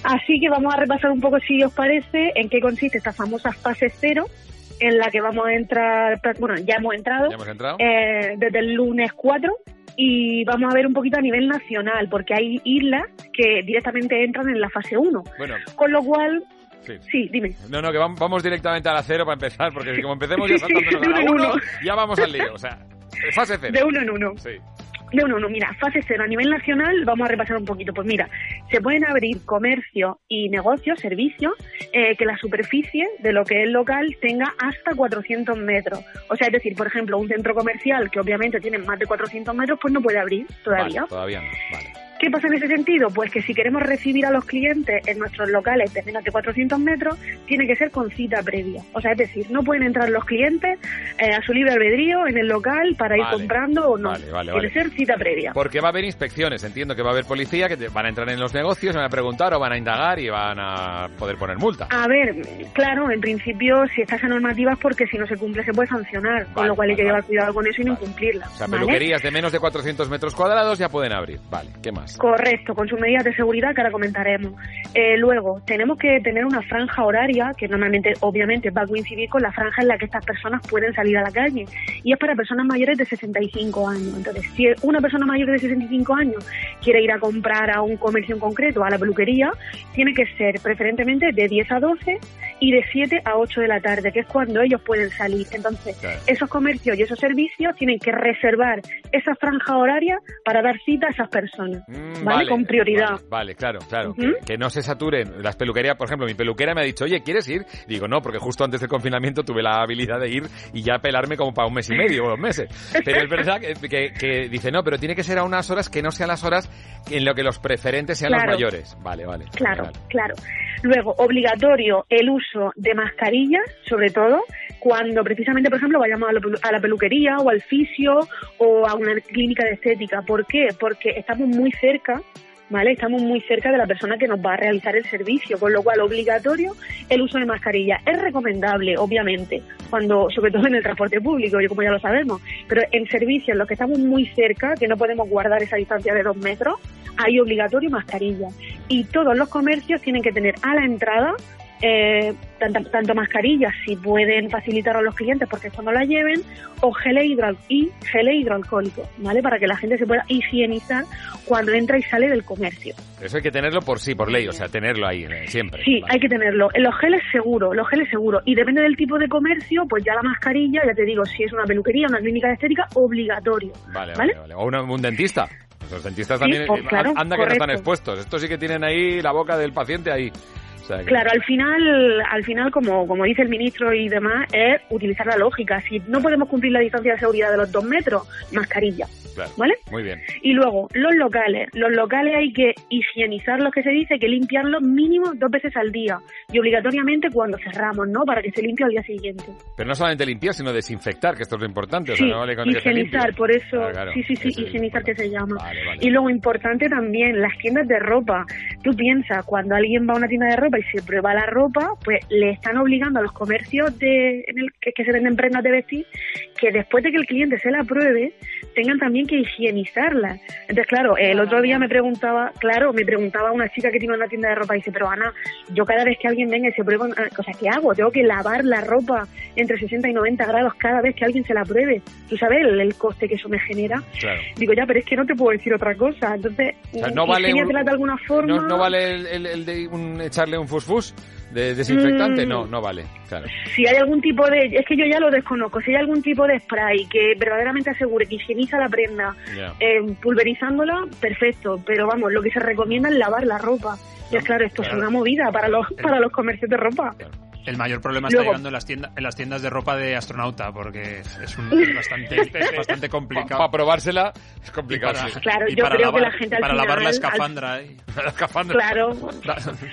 Así que vamos a repasar un poco, si os parece, en qué consiste esta famosa fase cero, en la que vamos a entrar, bueno, ya hemos entrado, ¿Ya hemos entrado? eh, desde el lunes 4 y vamos a ver un poquito a nivel nacional, porque hay islas que directamente entran en la fase 1. Bueno, Con lo cual, sí. sí, dime. No, no, que vam- vamos directamente a la cero para empezar, porque como empecemos ya Sí, sí, saltándonos a la de uno, uno. ya vamos al lío. O sea, fase cero. De uno en uno. Sí. De uno, no, mira, fase cero a nivel nacional, vamos a repasar un poquito. Pues mira, se pueden abrir comercio y negocios, servicios, eh, que la superficie de lo que es local tenga hasta 400 metros. O sea, es decir, por ejemplo, un centro comercial que obviamente tiene más de 400 metros, pues no puede abrir todavía. Todavía no. Vale. ¿Qué pasa en ese sentido? Pues que si queremos recibir a los clientes en nuestros locales de menos de 400 metros, tiene que ser con cita previa. O sea, es decir, no pueden entrar los clientes eh, a su libre albedrío en el local para ir comprando o no. Vale, vale, tiene que ser cita previa. Porque va a haber inspecciones, entiendo que va a haber policía que van a entrar en los negocios, van a preguntar o van a indagar y van a poder poner multa. A ver, claro, en principio, si está esa normativa es porque si no se cumple se puede sancionar, con lo cual hay que llevar cuidado con eso y no incumplirla. O sea, peluquerías de menos de 400 metros cuadrados ya pueden abrir. Vale, ¿qué más? Correcto, con sus medidas de seguridad que ahora comentaremos. Eh, luego, tenemos que tener una franja horaria que normalmente, obviamente, va a coincidir con la franja en la que estas personas pueden salir a la calle. Y es para personas mayores de 65 años. Entonces, si una persona mayor de 65 años quiere ir a comprar a un comercio en concreto, a la peluquería, tiene que ser preferentemente de 10 a 12 y de 7 a 8 de la tarde, que es cuando ellos pueden salir. Entonces, esos comercios y esos servicios tienen que reservar esa franja horaria para dar cita a esas personas, ¿vale? Con prioridad. Vale, vale, claro, claro. Que, que no se saturen las peluquerías. Por ejemplo, mi peluquera me ha dicho, oye, ¿quieres ir? Digo, no, porque justo antes del confinamiento tuve la habilidad de ir y ya pelarme como para un mes y medio o dos meses. Pero es verdad que, que- que dice, no, pero tiene que ser a unas horas que no sean las horas en lo que los preferentes sean Claro. los mayores. Vale, vale. Claro, vale. claro. Luego, obligatorio el uso de mascarillas, sobre todo cuando precisamente, por ejemplo, vayamos a la, peluquería o al fisio o a una clínica de estética. ¿Por qué? Porque estamos muy cerca. ¿Vale? Estamos muy cerca de la persona que nos va a realizar el servicio, con lo cual obligatorio el uso de mascarilla. Es recomendable, obviamente, cuando, sobre todo en el transporte público, como ya lo sabemos, pero en servicios en los que estamos muy cerca, que no podemos guardar esa distancia de dos metros, hay obligatorio mascarilla. Y todos los comercios tienen que tener a la entrada eh, tanto, tanto mascarillas, si pueden facilitar a los clientes porque esto no la lleven, o gel hidroal y gel hidroalcohólico, ¿vale? Para que la gente se pueda higienizar cuando entra y sale del comercio. Eso hay que tenerlo por sí, por ley, o sea, tenerlo ahí eh, siempre. Sí, Vale. hay que tenerlo. En los geles seguro, los geles seguro. Y depende del tipo de comercio, pues ya la mascarilla, ya te digo, si es una peluquería, una clínica de estética, obligatorio. Vale, ¿Vale? vale. O una- un dentista. Los dentistas Sí, también, pues, eh, claro, anda que no están expuestos. Estos sí que tienen ahí la boca del paciente ahí. Claro, al final, al final como, como dice el ministro y demás, es utilizar la lógica. Si no podemos cumplir la distancia de seguridad de los dos metros, mascarilla. Claro. ¿Vale? Muy bien. Y luego, los locales. Los locales hay que higienizarlos, que se dice, que limpiarlos mínimo dos veces al día. Y obligatoriamente cuando cerramos, ¿no? Para que se limpie al día siguiente. Pero no solamente limpiar, sino desinfectar, que esto es lo importante. O sea, no vale con higienizar, por eso. Claro. Sí, sí, sí, es higienizar que se llama. Vale, vale. Y luego, importante también, las tiendas de ropa. Tú piensas, cuando alguien va a una tienda de ropa y se prueba la ropa, pues le están obligando a los comercios de, en el que, que se venden prendas de vestir que después de que el cliente se la pruebe, tengan también que higienizarla. Entonces, claro, el otro día me preguntaba, claro, me preguntaba una chica que tiene una tienda de ropa y dice, pero Ana, yo cada vez que alguien venga y se prueba, una cosa, ¿qué hago? Tengo que lavar la ropa entre 60 y 90 grados cada vez que alguien se la pruebe. ¿Tú sabes el, el coste que eso me genera? Claro. Digo, ya, pero es que no te puedo decir otra cosa. Entonces, O sea, no vale, un- de alguna forma. no, no vale el, el- el de un- echarle un fusfus de desinfectante. Mm. No, no vale. Claro. Si hay algún tipo de... Es que yo ya lo desconozco. Si hay algún tipo de spray que verdaderamente asegure que higieniza la prenda eh, pulverizándola, perfecto. Pero vamos, lo que se recomienda es lavar la ropa. Ya claro, esto es una movida para los, para los comercios de ropa. El mayor problema está Luego- llegando en las, tiendas, en las tiendas de ropa de astronauta, porque es, un, es bastante, es bastante complicado. Para probársela es complicado. Y para-. Claro, y yo para creo que lavar- la gente al para lavar la final, al- escafandra. ¿eh? La escafandra. Claro,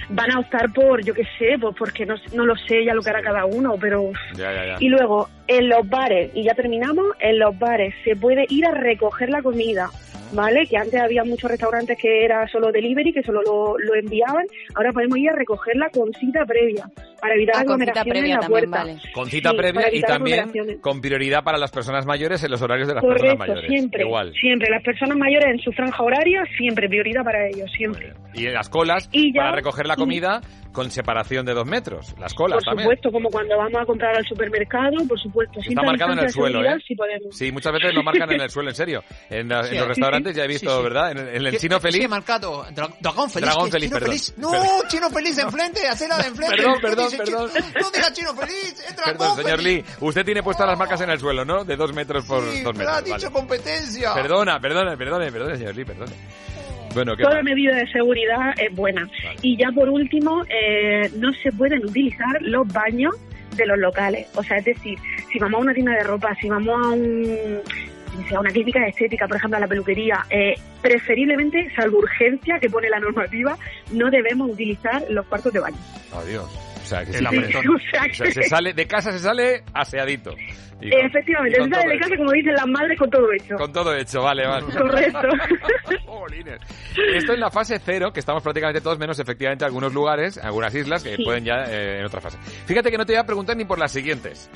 van a optar por, yo qué sé, pues porque no, no lo sé ya lo que hará cada uno, pero... Ya, ya, ya. Y luego, en los bares, y ya terminamos, en los bares se puede ir a recoger la comida, ¿vale? Que antes había muchos restaurantes que era solo delivery, que solo lo, lo enviaban, ahora podemos ir a recogerla con cita previa, para evitar Ah, con cita aglomeraciones previa en la también, puerta. vale. Con cita Sí, previa y también con prioridad para las personas mayores en los horarios de las personas mayores. siempre, Igual. siempre. Las personas mayores en su franja horaria, siempre, prioridad para ellos, siempre. Y en las colas Y ya- para recoger la comida con separación de dos metros. Las colas Por también. supuesto, como cuando vamos a comprar al supermercado, por supuesto. Está marcado en el suelo, ¿eh? si podemos. Sí, muchas veces lo marcan en el suelo, en serio. En, la- en Sí, los sí, restaurantes sí. ya he visto, Sí, sí. ¿verdad? En, en el ¿Qué- chino feliz. Sí, marcado. Dra- Dragón feliz. Dragón feliz, Chino perdón. feliz. No, chino feliz de enfrente, hacela de enfrente. Perdón, perdón, perdón. No diga chino feliz, es dragón Perdón, señor feliz. Lee. Usted tiene puestas las marcas en el suelo, ¿no? De dos metros por Sí, dos pero ha metros. dicho vale. competencia. Perdona, perdone, perdone, perdone, señor Lee, perdone. Bueno, ¿qué Toda medida de seguridad es buena. Y ya por último, eh, no se pueden utilizar los baños de los locales. O sea, es decir, si vamos a una tienda de ropa, si vamos a un sea una clínica de estética, por ejemplo, a la peluquería, eh, preferiblemente, salvo urgencia que pone la normativa, no debemos utilizar los cuartos de baño. Adiós. O sea, que El sí, apretón. o sea, se sale, de casa se sale aseadito. Y con- Efectivamente, se sale de casa, como dicen las madres, con todo hecho. Con todo hecho, vale, vale. Correcto. Esto es la fase cero, que estamos prácticamente todos, menos efectivamente algunos lugares, algunas islas que Sí. pueden ya eh, en otra fase. Fíjate que no te voy a preguntar ni por las siguientes.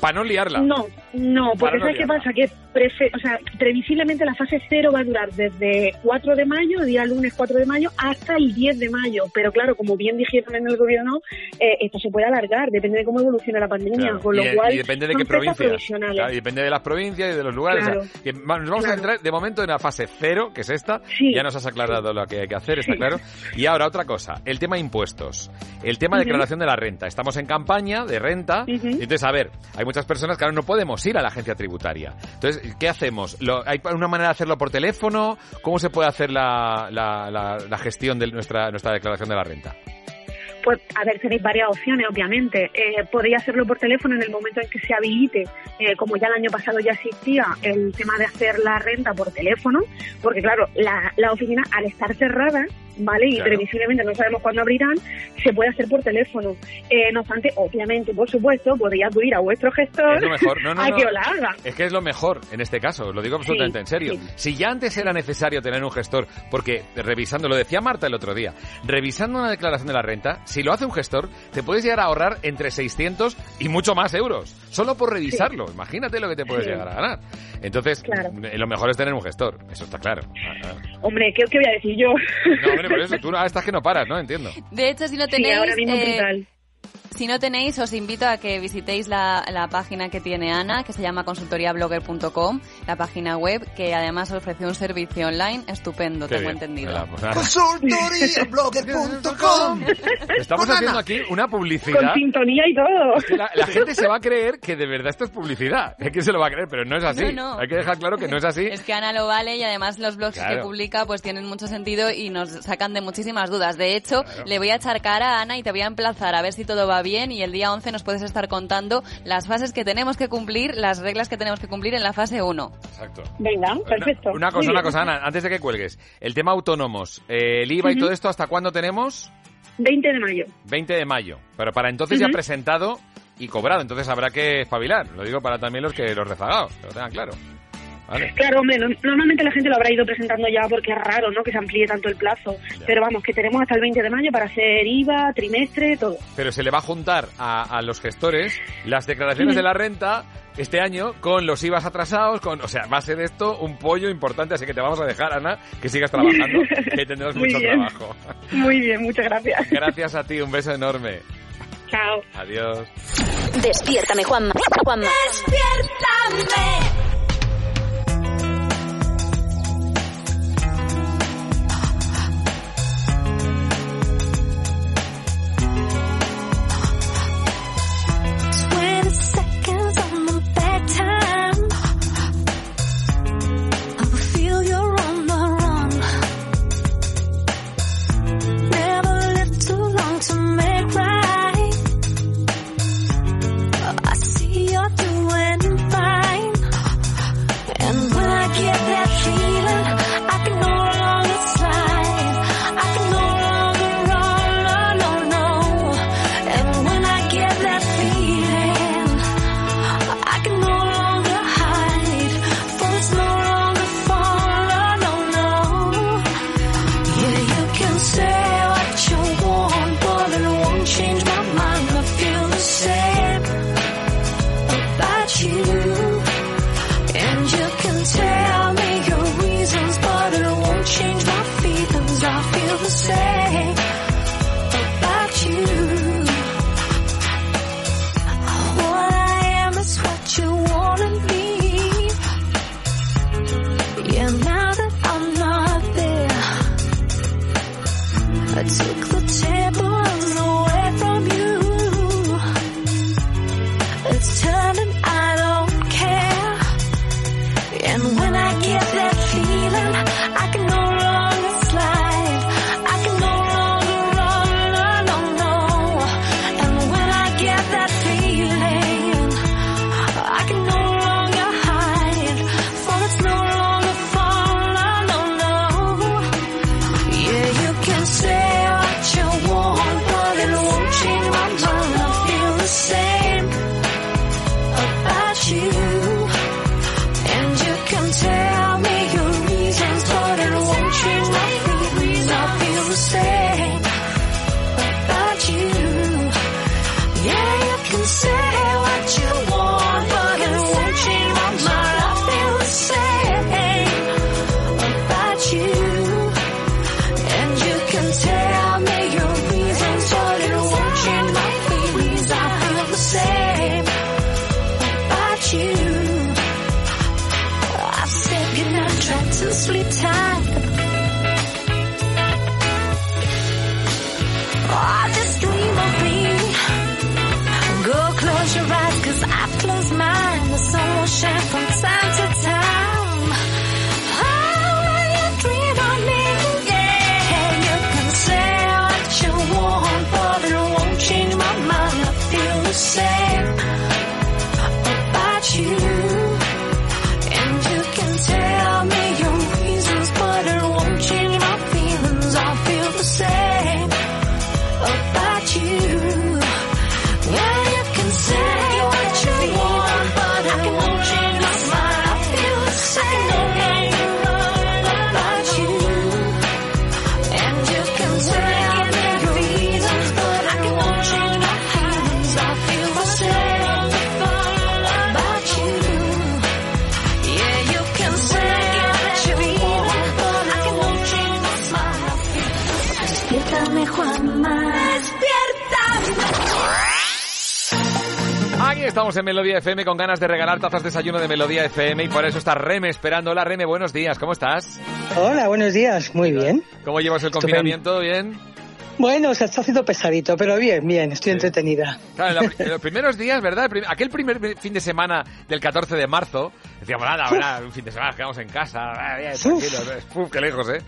Para no liarla. No, no, porque no ¿sabes qué liarla. pasa? Que prefe- o sea, previsiblemente la fase cero va a durar desde 4 de mayo, día lunes 4 de mayo, hasta el 10 de mayo. Pero claro, como bien dijeron en el gobierno, eh, esto se puede alargar, depende de cómo evolucione la pandemia, Claro. con lo y, cual y depende de qué provincias. provisionales. Claro, y depende de las provincias y de los lugares. Claro. O sea, que nos vamos a entrar de momento en la fase cero, que es esta. Sí. Ya nos has aclarado lo que hay que hacer, está Sí. claro. Y ahora otra cosa, el tema impuestos. El tema de Ujú. declaración de la renta. Estamos en campaña de renta. y entonces, a ver, hay muchas personas que no podemos ir a la agencia tributaria. Entonces, ¿qué hacemos? ¿Hay una manera de hacerlo por teléfono? ¿Cómo se puede hacer la- la- la gestión de nuestra, nuestra declaración de la renta? Pues, a ver, tenéis varias opciones, obviamente. Eh, podéis hacerlo por teléfono en el momento en que se habilite, eh, como ya el año pasado ya existía, el tema de hacer la renta por teléfono, porque claro, la, la oficina al estar cerrada, ¿vale? Y Claro. previsiblemente no sabemos cuándo abrirán, se puede hacer por teléfono. Eh, no obstante, obviamente, por supuesto, podéis acudir a vuestro gestor Es lo mejor. No, no, a no. que os la haga. Es que es lo mejor en este caso, lo digo absolutamente Sí, en serio. Si ya antes era necesario tener un gestor, porque revisando, lo decía Marta el otro día, revisando una declaración de la renta, si lo hace un gestor, te puedes llegar a ahorrar entre 600 y mucho más euros, solo por revisarlo. Imagínate lo que te puedes Sí. llegar a ganar. Entonces, eh, lo mejor es tener un gestor, eso está claro. Ah, ah. Hombre, ¿qué, qué voy a decir yo? No, hombre, por eso tú no, ah, estás que no paras, ¿no? Entiendo. De hecho, si no Sí, tenéis... ahora mismo eh, brutal. Si no tenéis, os invito a que visitéis la, la página que tiene Ana, que se llama consultoriablogger.com, la página web, que además ofrece un servicio online estupendo, Qué tengo bien. entendido. Mira, pues. Consultoriablogger.com Estamos Con haciendo Ana. aquí una publicidad. Con sintonía y todo. Es que la, la gente se va a creer que de verdad esto es publicidad. Es que se lo va a creer, pero no es así. No, no. Hay que dejar claro que no es así. Es que Ana lo vale y además los blogs Claro. que publica pues tienen mucho sentido y nos sacan de muchísimas dudas. De hecho, le voy a echar cara a Ana y te voy a emplazar a ver si todo va bien y el día 11 nos puedes estar contando las fases que tenemos que cumplir, las reglas que tenemos que cumplir en la fase 1. Exacto. Venga, perfecto. Una cosa, una cosa, Ana, antes de que cuelgues. El tema autónomos, eh, el IVA y todo esto, ¿hasta cuándo tenemos? 20 de mayo. 20 de mayo. Pero para entonces ya presentado y cobrado. Entonces habrá que espabilar. Lo digo para también los que los rezagados, que lo tengan claro. ¿Vale? Claro, hombre, no- normalmente la gente lo habrá ido presentando ya porque es raro, ¿no? Que se amplíe tanto el plazo. Pero vamos, que tenemos hasta el 20 de mayo para hacer IVA, trimestre, todo. Pero se le va a juntar a, a los gestores las declaraciones Ujú. de la renta este año con los IVAs atrasados, con, o sea, va a ser esto un pollo importante, así que te vamos a dejar, Ana, que sigas trabajando, que tendrás mucho bien. trabajo. Muy bien, muchas gracias. Gracias a ti, un beso enorme. Chao. Adiós. Despiértame, Juanma. Juanma. Twenty en Melodía FM con ganas de regalar tazas de desayuno de Melodía FM y por eso está Reme esperando. Hola Reme, buenos días, ¿cómo estás? Hola, buenos días. Muy bien. ¿Cómo llevas el Estupendo. confinamiento? ¿Bien? Bueno, se está haciendo pesadito, pero bien, bien. Estoy entretenida. Claro, en, la- en los primeros días, ¿verdad? Prim- aquel primer fin de semana del 14 de marzo, decíamos, nada, un fin de semana, quedamos en casa, ah, bien, tranquilos, eh. Uf, qué lejos, ¿eh?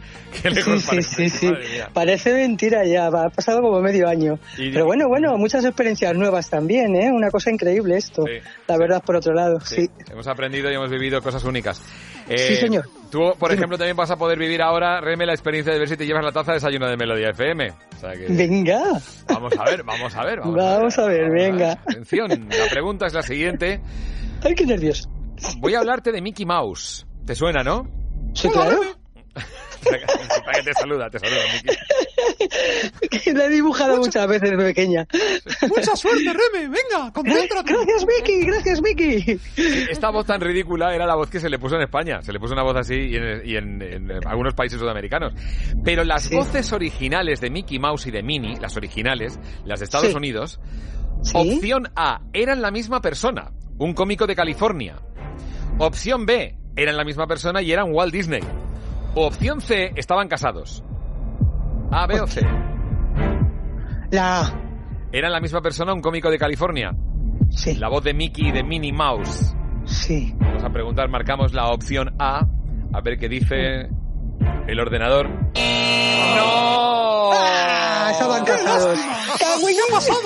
Qué lejos Sí, parece, sí, sí. mía. Parece mentira ya. Ha pasado como medio año. Y- Pero bueno, bueno, muchas experiencias nuevas también, ¿eh? Una cosa increíble esto. La verdad, por otro lado, sí. Hemos aprendido y hemos vivido cosas únicas. Eh, Sí, señor. Tú, por ejemplo, también vas a poder vivir ahora, Reme, la experiencia de ver si te llevas la taza de desayuno de Melodía FM. O sea que... Venga. Vamos a ver, vamos a ver. Vamos, Vamos a ver, venga. Atención, la pregunta es la siguiente. Ay, qué nervios. Voy a hablarte de Mickey Mouse. ¿Te suena, no? Sí, claro. Que te saluda, te saluda, Mickey. La he dibujado muchas veces de pequeña. Mucha suerte, Reme. Venga, concéntrate. Gracias, Vicky. Gracias, Vicky. Esta voz tan ridícula era la voz que se le puso en España. Se le puso una voz así y en, y en- en algunos países sudamericanos. Pero las voces originales de Mickey Mouse y de Minnie, las originales, las de Estados Sí. Unidos, opción A, eran la misma persona, un cómico de California. Opción B, eran la misma persona y eran Walt Disney. Opción C, estaban casados. A, B o C. La A. Eran la misma persona, un cómico de California. Sí. La voz de Mickey y de Minnie Mouse. Sí. Vamos a preguntar, marcamos la opción A, a ver qué dice el ordenador. ¡No! Ah, estaban casados. ¿Qué ha pasado?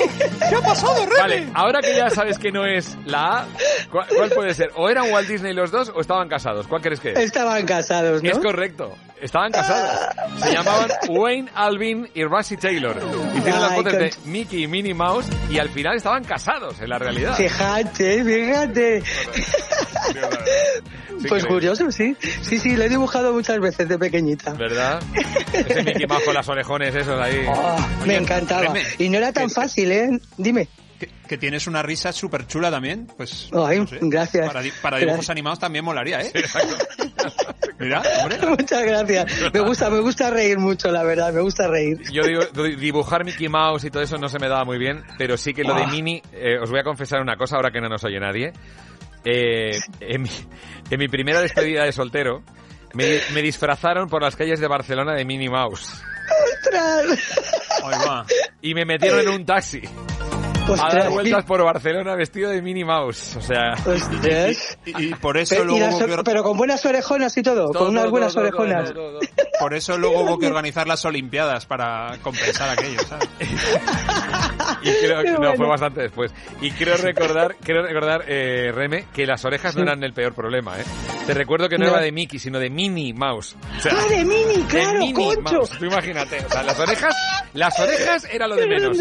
¿Qué ha pasado, Reme? Vale, ahora que ya sabes que no es la A, ¿cuál, cuál puede ser? ¿O eran Walt Disney los dos o estaban casados? ¿Cuál crees que es? Estaban casados, ¿no? Es correcto, estaban casados. Se llamaban Wayne Alvin y Rusty Taylor. Hicieron las con- de Mickey y Minnie Mouse y al final estaban casados en la realidad. Fíjate, fíjate. Pues curioso, sí. Sí, sí, lo he dibujado muchas veces de pequeñita. ¿Verdad? Ese Mickey Mouse con las orejones esos ahí. Oh, me encantaba. Y no era tan fácil, ¿eh? Dime. Que, que tienes una risa súper chula también, pues... Ay, no sé, gracias. Para, di- para dibujos Gracias. animados también molaría, ¿eh? Mira, hombre. Muchas gracias. Me gusta, me gusta reír mucho, la verdad. Me gusta reír. Yo digo, di- dibujar Mickey Mouse y todo eso no se me daba muy bien, pero sí que lo de Ah. Minnie, eh, os voy a confesar una cosa ahora que no nos oye nadie. Eh, en, mi, en mi primera despedida de soltero, me, me disfrazaron por las calles de Barcelona de Minnie Mouse. ¡Ostras! Y me metieron en un taxi. A Ostras, dar vueltas por Barcelona vestido de Minnie Mouse. O sea... Ostras. Y, y por eso Pero, luego las- que pero con buenas orejonas y todo, Todo, con unas todo, buenas todo, orejonas. todo, todo, por eso luego hubo que organizar las Olimpiadas para compensar aquello, ¿sabes? Y creo Qué que no, bueno. fue bastante después. Y creo recordar, creo recordar, eh, Reme, que las orejas no eran el peor problema, ¿eh? Te recuerdo que no, No. era de Mickey, sino de Minnie Mouse. O sea, ¡Ah, de Mini! de ¡Claro, Minnie concho! Mouse. Tú imagínate, o sea, las orejas, las orejas era lo de menos.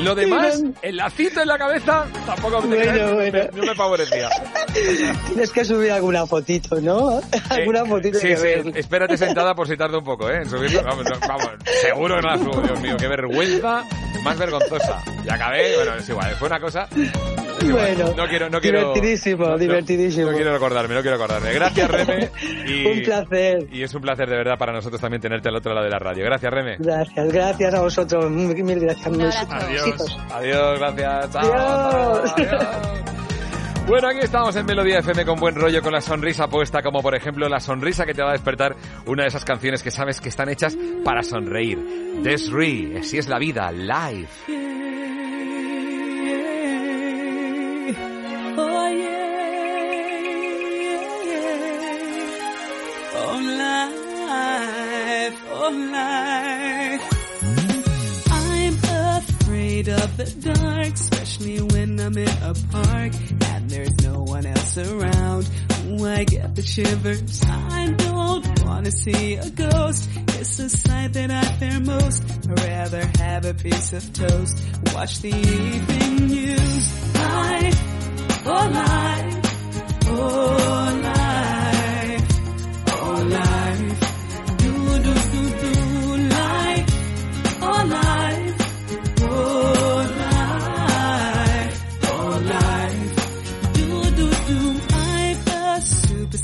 Lo demás, el lacito en la cabeza, tampoco me, Bueno, bueno. no me favorecía. Tienes que subir alguna fotito, ¿no? alguna fotito Eh, Sí, que sí, ver. espérate sentada por si tarda un poco, ¿eh? En subirlo. Vamos, vamos, seguro que no la subo, Dios mío, qué vergüenza más vergonzosa. Y acabé, bueno, es igual, fue una cosa. Bueno, no quiero, no quiero. divertidísimo, no- divertidísimo. No, quiero recordarme, no quiero acordarme. Gracias, Reme. Y, Un placer. Y es un placer de verdad para nosotros también tenerte al otro lado de la radio. Gracias, Reme. Gracias, gracias a vosotros. Mil gracias. Adiós. besitos. Adiós, gracias. Chao. Adiós. Adiós. Bueno, aquí estamos en Melodía FM con buen rollo, con la sonrisa puesta, como por ejemplo la sonrisa que te va a despertar una de esas canciones que sabes que están hechas para sonreír. Desri, así es la vida, live. Oh yeah, oh life, oh life. I'm afraid of the dark, especially when I'm in a park and there's no one else around. I get the shivers. I don't wanna see a ghost. It's a sight that I fear most. I'd rather have a piece of toast. Watch the evening news. Life, oh life, oh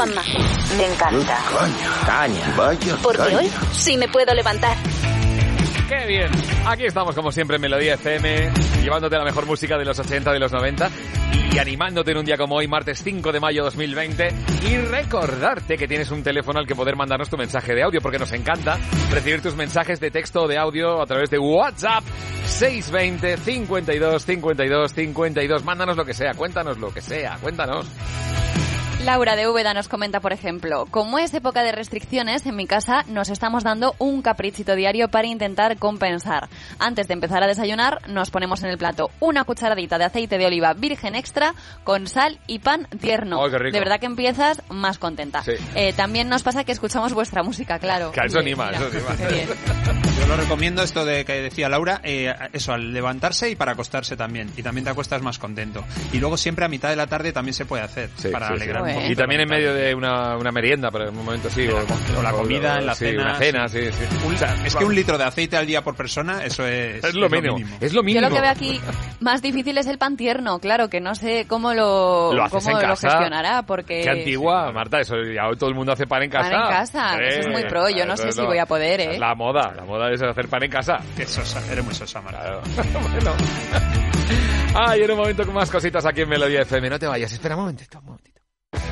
Juanma. Me encanta. Caña. Vaya Porque caña. hoy sí me puedo levantar. ¡Qué bien! Aquí estamos como siempre en Melodía FM, llevándote la mejor música de los 80, de los 90 y animándote en un día como hoy, martes 5 de mayo 2020 y recordarte que tienes un teléfono al que poder mandarnos tu mensaje de audio porque nos encanta recibir tus mensajes de texto o de audio a través de WhatsApp 620 52 52 52. Mándanos lo que sea, cuéntanos lo que sea, cuéntanos. Laura de Úbeda nos comenta, por ejemplo, como es época de restricciones, en mi casa nos estamos dando un caprichito diario para intentar compensar. Antes de empezar a desayunar, nos ponemos en el plato una cucharadita de aceite de oliva virgen extra con sal y pan tierno. ¡Ay, qué rico! De verdad que empiezas más contenta. Sí. Eh, también nos pasa que escuchamos vuestra música, claro. Que eso anima, eso anima. Yo lo recomiendo esto de que decía Laura, eh, eso, al levantarse y para acostarse también. Y también te acuestas más contento. Y luego siempre a mitad de la tarde también se puede hacer Sí, para sí, sí. alegrar Y también en medio de una, una merienda, pero en un momento sí. o la comida, en la sí, cena, Una cena, sí, sí. Un- es que un litro de aceite al día por persona, eso es, Es lo mínimo. Es lo Yo mínimo. lo que veo aquí más difícil es el pan tierno, claro, que no sé cómo lo, cómo lo casa. gestionará, porque... Qué antigua, Marta, eso ya todo el mundo hace pan en casa. Pan en casa, eso es muy pro, yo no sé es si voy a poder, ¿eh? La moda, la moda es hacer pan en casa. Qué sosa, eres muy sosa, Marta. bueno. Ay, en un momento con más cositas aquí en Melodía FM. No te vayas, espera un momentito. un momentito.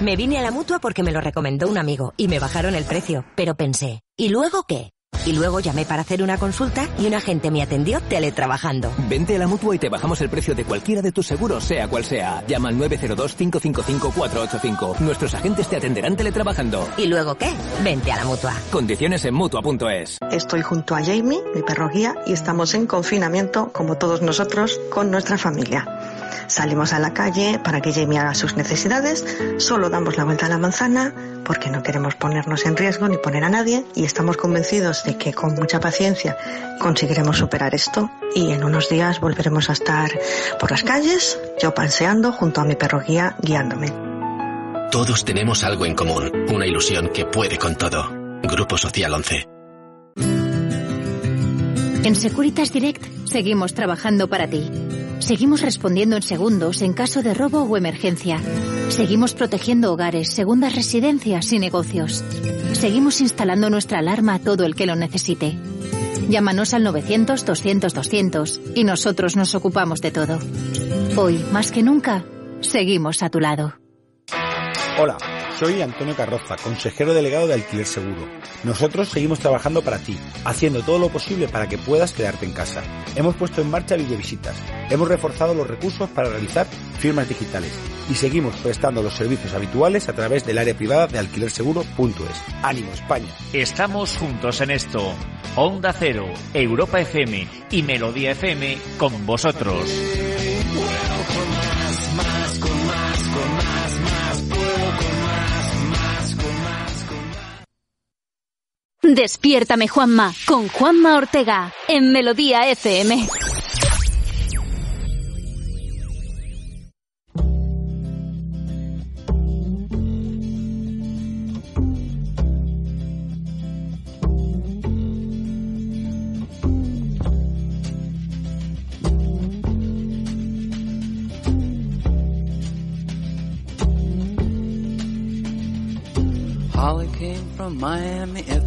Me vine a la mutua porque me lo recomendó un amigo y me bajaron el precio, pero pensé, ¿y luego qué? Y luego llamé para hacer una consulta y un agente me atendió teletrabajando. Vente a la mutua y te bajamos el precio de cualquiera de tus seguros, sea cual sea. Llama al 902-555-485. Nuestros agentes te atenderán teletrabajando. ¿Y luego qué? Vente a la mutua. Condiciones en mutua.es. Estoy junto a Jamie, mi perro guía, y estamos en confinamiento, como todos nosotros, con nuestra familia. Salimos a la calle para que Jamie haga sus necesidades, solo damos la vuelta a la manzana porque no queremos ponernos en riesgo ni poner a nadie y estamos convencidos de que con mucha paciencia conseguiremos superar esto y en unos días volveremos a estar por las calles, yo panseando junto a mi perro guía guiándome. Todos tenemos algo en común, una ilusión que puede con todo. Grupo Social 11. En Securitas Direct seguimos trabajando para ti. Seguimos respondiendo en segundos en caso de robo o emergencia. Seguimos protegiendo hogares, segundas residencias y negocios. Seguimos instalando nuestra alarma a todo el que lo necesite. Llámanos al 900-200-200 y nosotros nos ocupamos de todo. Hoy, más que nunca, seguimos a tu lado. Hola, Soy Antonio Carroza, consejero delegado de Alquiler Seguro. Nosotros seguimos trabajando para ti, haciendo todo lo posible para que puedas quedarte en casa. Hemos puesto en marcha videovisitas, hemos reforzado los recursos para realizar firmas digitales y seguimos prestando los servicios habituales a través del área privada de alquilerseguro.es. ¡Ánimo España! Estamos juntos en esto. Onda Cero, Europa FM y Melodía FM con vosotros. Despiértame Juanma con Juanma Ortega en Melodía FM. Holly came from Miami,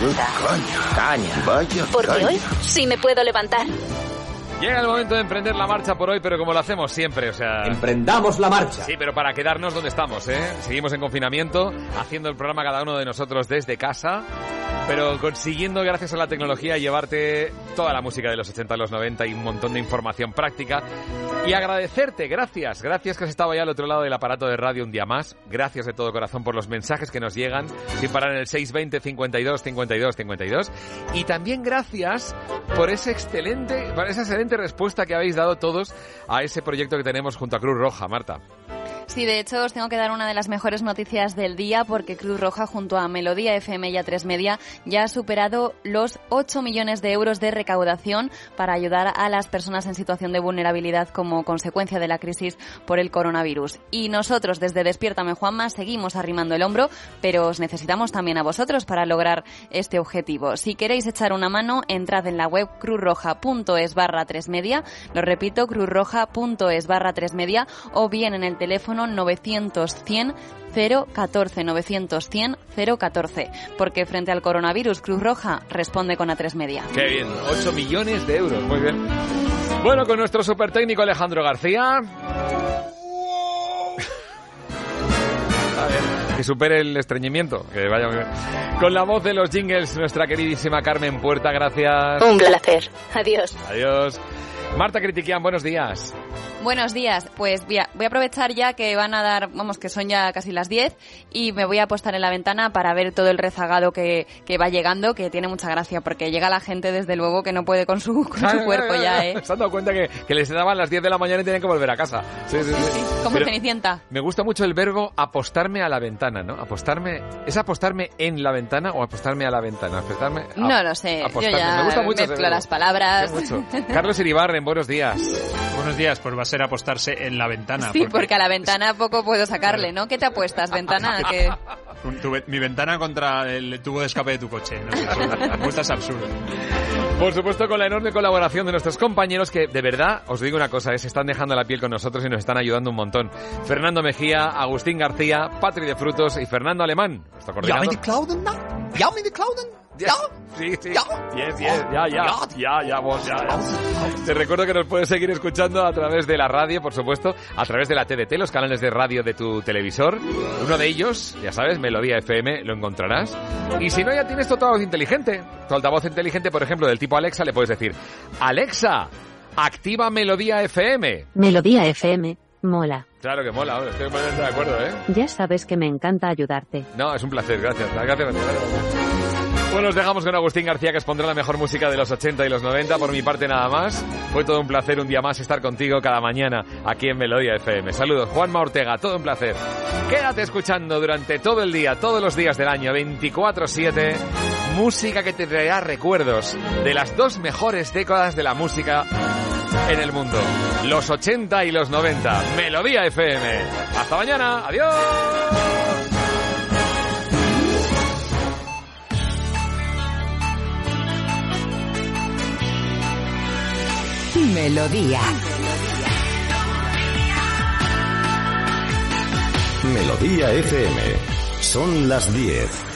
Encanta. Caña. Vaya Porque caña. hoy sí me puedo levantar. Llega el momento de emprender la marcha por hoy, pero como lo hacemos siempre, o sea... Emprendamos la marcha. Sí, pero para quedarnos donde estamos, ¿eh? Seguimos en confinamiento, haciendo el programa cada uno de nosotros desde casa, pero consiguiendo, gracias a la tecnología, llevarte toda la música de los 80 a los 90 y un montón de información práctica. Y agradecerte, gracias, gracias que has estado ahí al otro lado del aparato de radio un día más. Gracias de todo corazón por los mensajes que nos llegan, sin parar en el 620 52 52 52. Y también gracias por ese excelente, por esa excelente respuesta que habéis dado todos a ese proyecto que tenemos junto a Cruz Roja, Marta. Sí, de hecho os tengo que dar una de las mejores noticias del día porque Cruz Roja junto a Melodía FM y a 3 Media ya ha superado los 8 millones de euros de recaudación para ayudar a las personas en situación de vulnerabilidad como consecuencia de la crisis por el coronavirus. Y nosotros desde Despiértame Juanma seguimos arrimando el hombro, pero os necesitamos también a vosotros para lograr este objetivo. Si queréis echar una mano, entrad en la web cruzroja.es barra 3 media, lo repito, cruzroja.es barra 3 media o bien en el teléfono 900 100 014 900 100 014 porque frente al coronavirus Cruz Roja responde con A3 Media. Qué bien, 8 millones de euros, muy bien. Bueno, con nuestro super técnico Alejandro García. Que supere el estreñimiento, que vaya muy bien. Con la voz de los jingles, nuestra queridísima Carmen Puerta, gracias. Un placer. Adiós. Adiós. Marta Critiquian, buenos días. Buenos días, pues voy a, voy a aprovechar ya que van a dar, vamos, que son ya casi las 10 y me voy a apostar en la ventana para ver todo el rezagado que, que va llegando, que tiene mucha gracia porque llega la gente desde luego que no puede con su, con su cuerpo ya, ¿eh? Se han dado cuenta que, que les daban las 10 de la mañana y tienen que volver a casa. Sí, sí, sí. Como Pero Cenicienta. me gusta mucho el verbo apostarme a la ventana, ¿no? Apostarme, ¿es apostarme en la ventana o apostarme a la ventana? Apostarme, a- No lo sé, yo apostarme. ya me gusta mucho mezclo las palabras. Mucho. Carlos Iribarren, buenos días. Buenos días, pues va a ser apostarse en la ventana. Sí, porque a la ventana poco puedo sacarle, ¿no? ¿Qué te apuestas, ventana? Que... Mi ventana contra el tubo de escape de tu coche. No sé, apuestas absurdas. Por supuesto, con la enorme colaboración de nuestros compañeros que, de verdad, os digo una cosa, eh, se están dejando la piel con nosotros y nos están ayudando un montón. Fernando Mejía, Agustín García, Patri de Frutos y Fernando Alemán. Nuestro coordinador. Clouden? ¿Ya me de Clouden? ¿Ya? Sí, sí. Yes, yes, ya, ya, ya, ya, vos, ya, ya. Te recuerdo que nos puedes seguir escuchando a través de la radio, por supuesto, a través de la TDT, los canales de radio de tu televisor. Uno de ellos, ya sabes, Melodía FM, lo encontrarás. Y si no, ya tienes tu altavoz inteligente. Tu altavoz inteligente, por ejemplo, del tipo Alexa, le puedes decir, Alexa, activa Melodía FM. Melodía FM, mola. Claro que mola, hombre, estoy completamente de acuerdo, ¿eh? Ya sabes que me encanta ayudarte. No, es un placer, gracias. Gracias, gracias. Bueno, nos dejamos con Agustín García, que expondrá la mejor música de los 80 y los 90. Por mi parte, nada más. Fue todo un placer un día más estar contigo cada mañana aquí en Melodía FM. Saludos, Juanma Ortega, todo un placer. Quédate escuchando durante todo el día, todos los días del año, 24-7, música que te traerá recuerdos de las dos mejores décadas de la música en el mundo. Los 80 y los 90. Melodía FM. Hasta mañana. Adiós. Melodía. Melodía FM. Son las 10.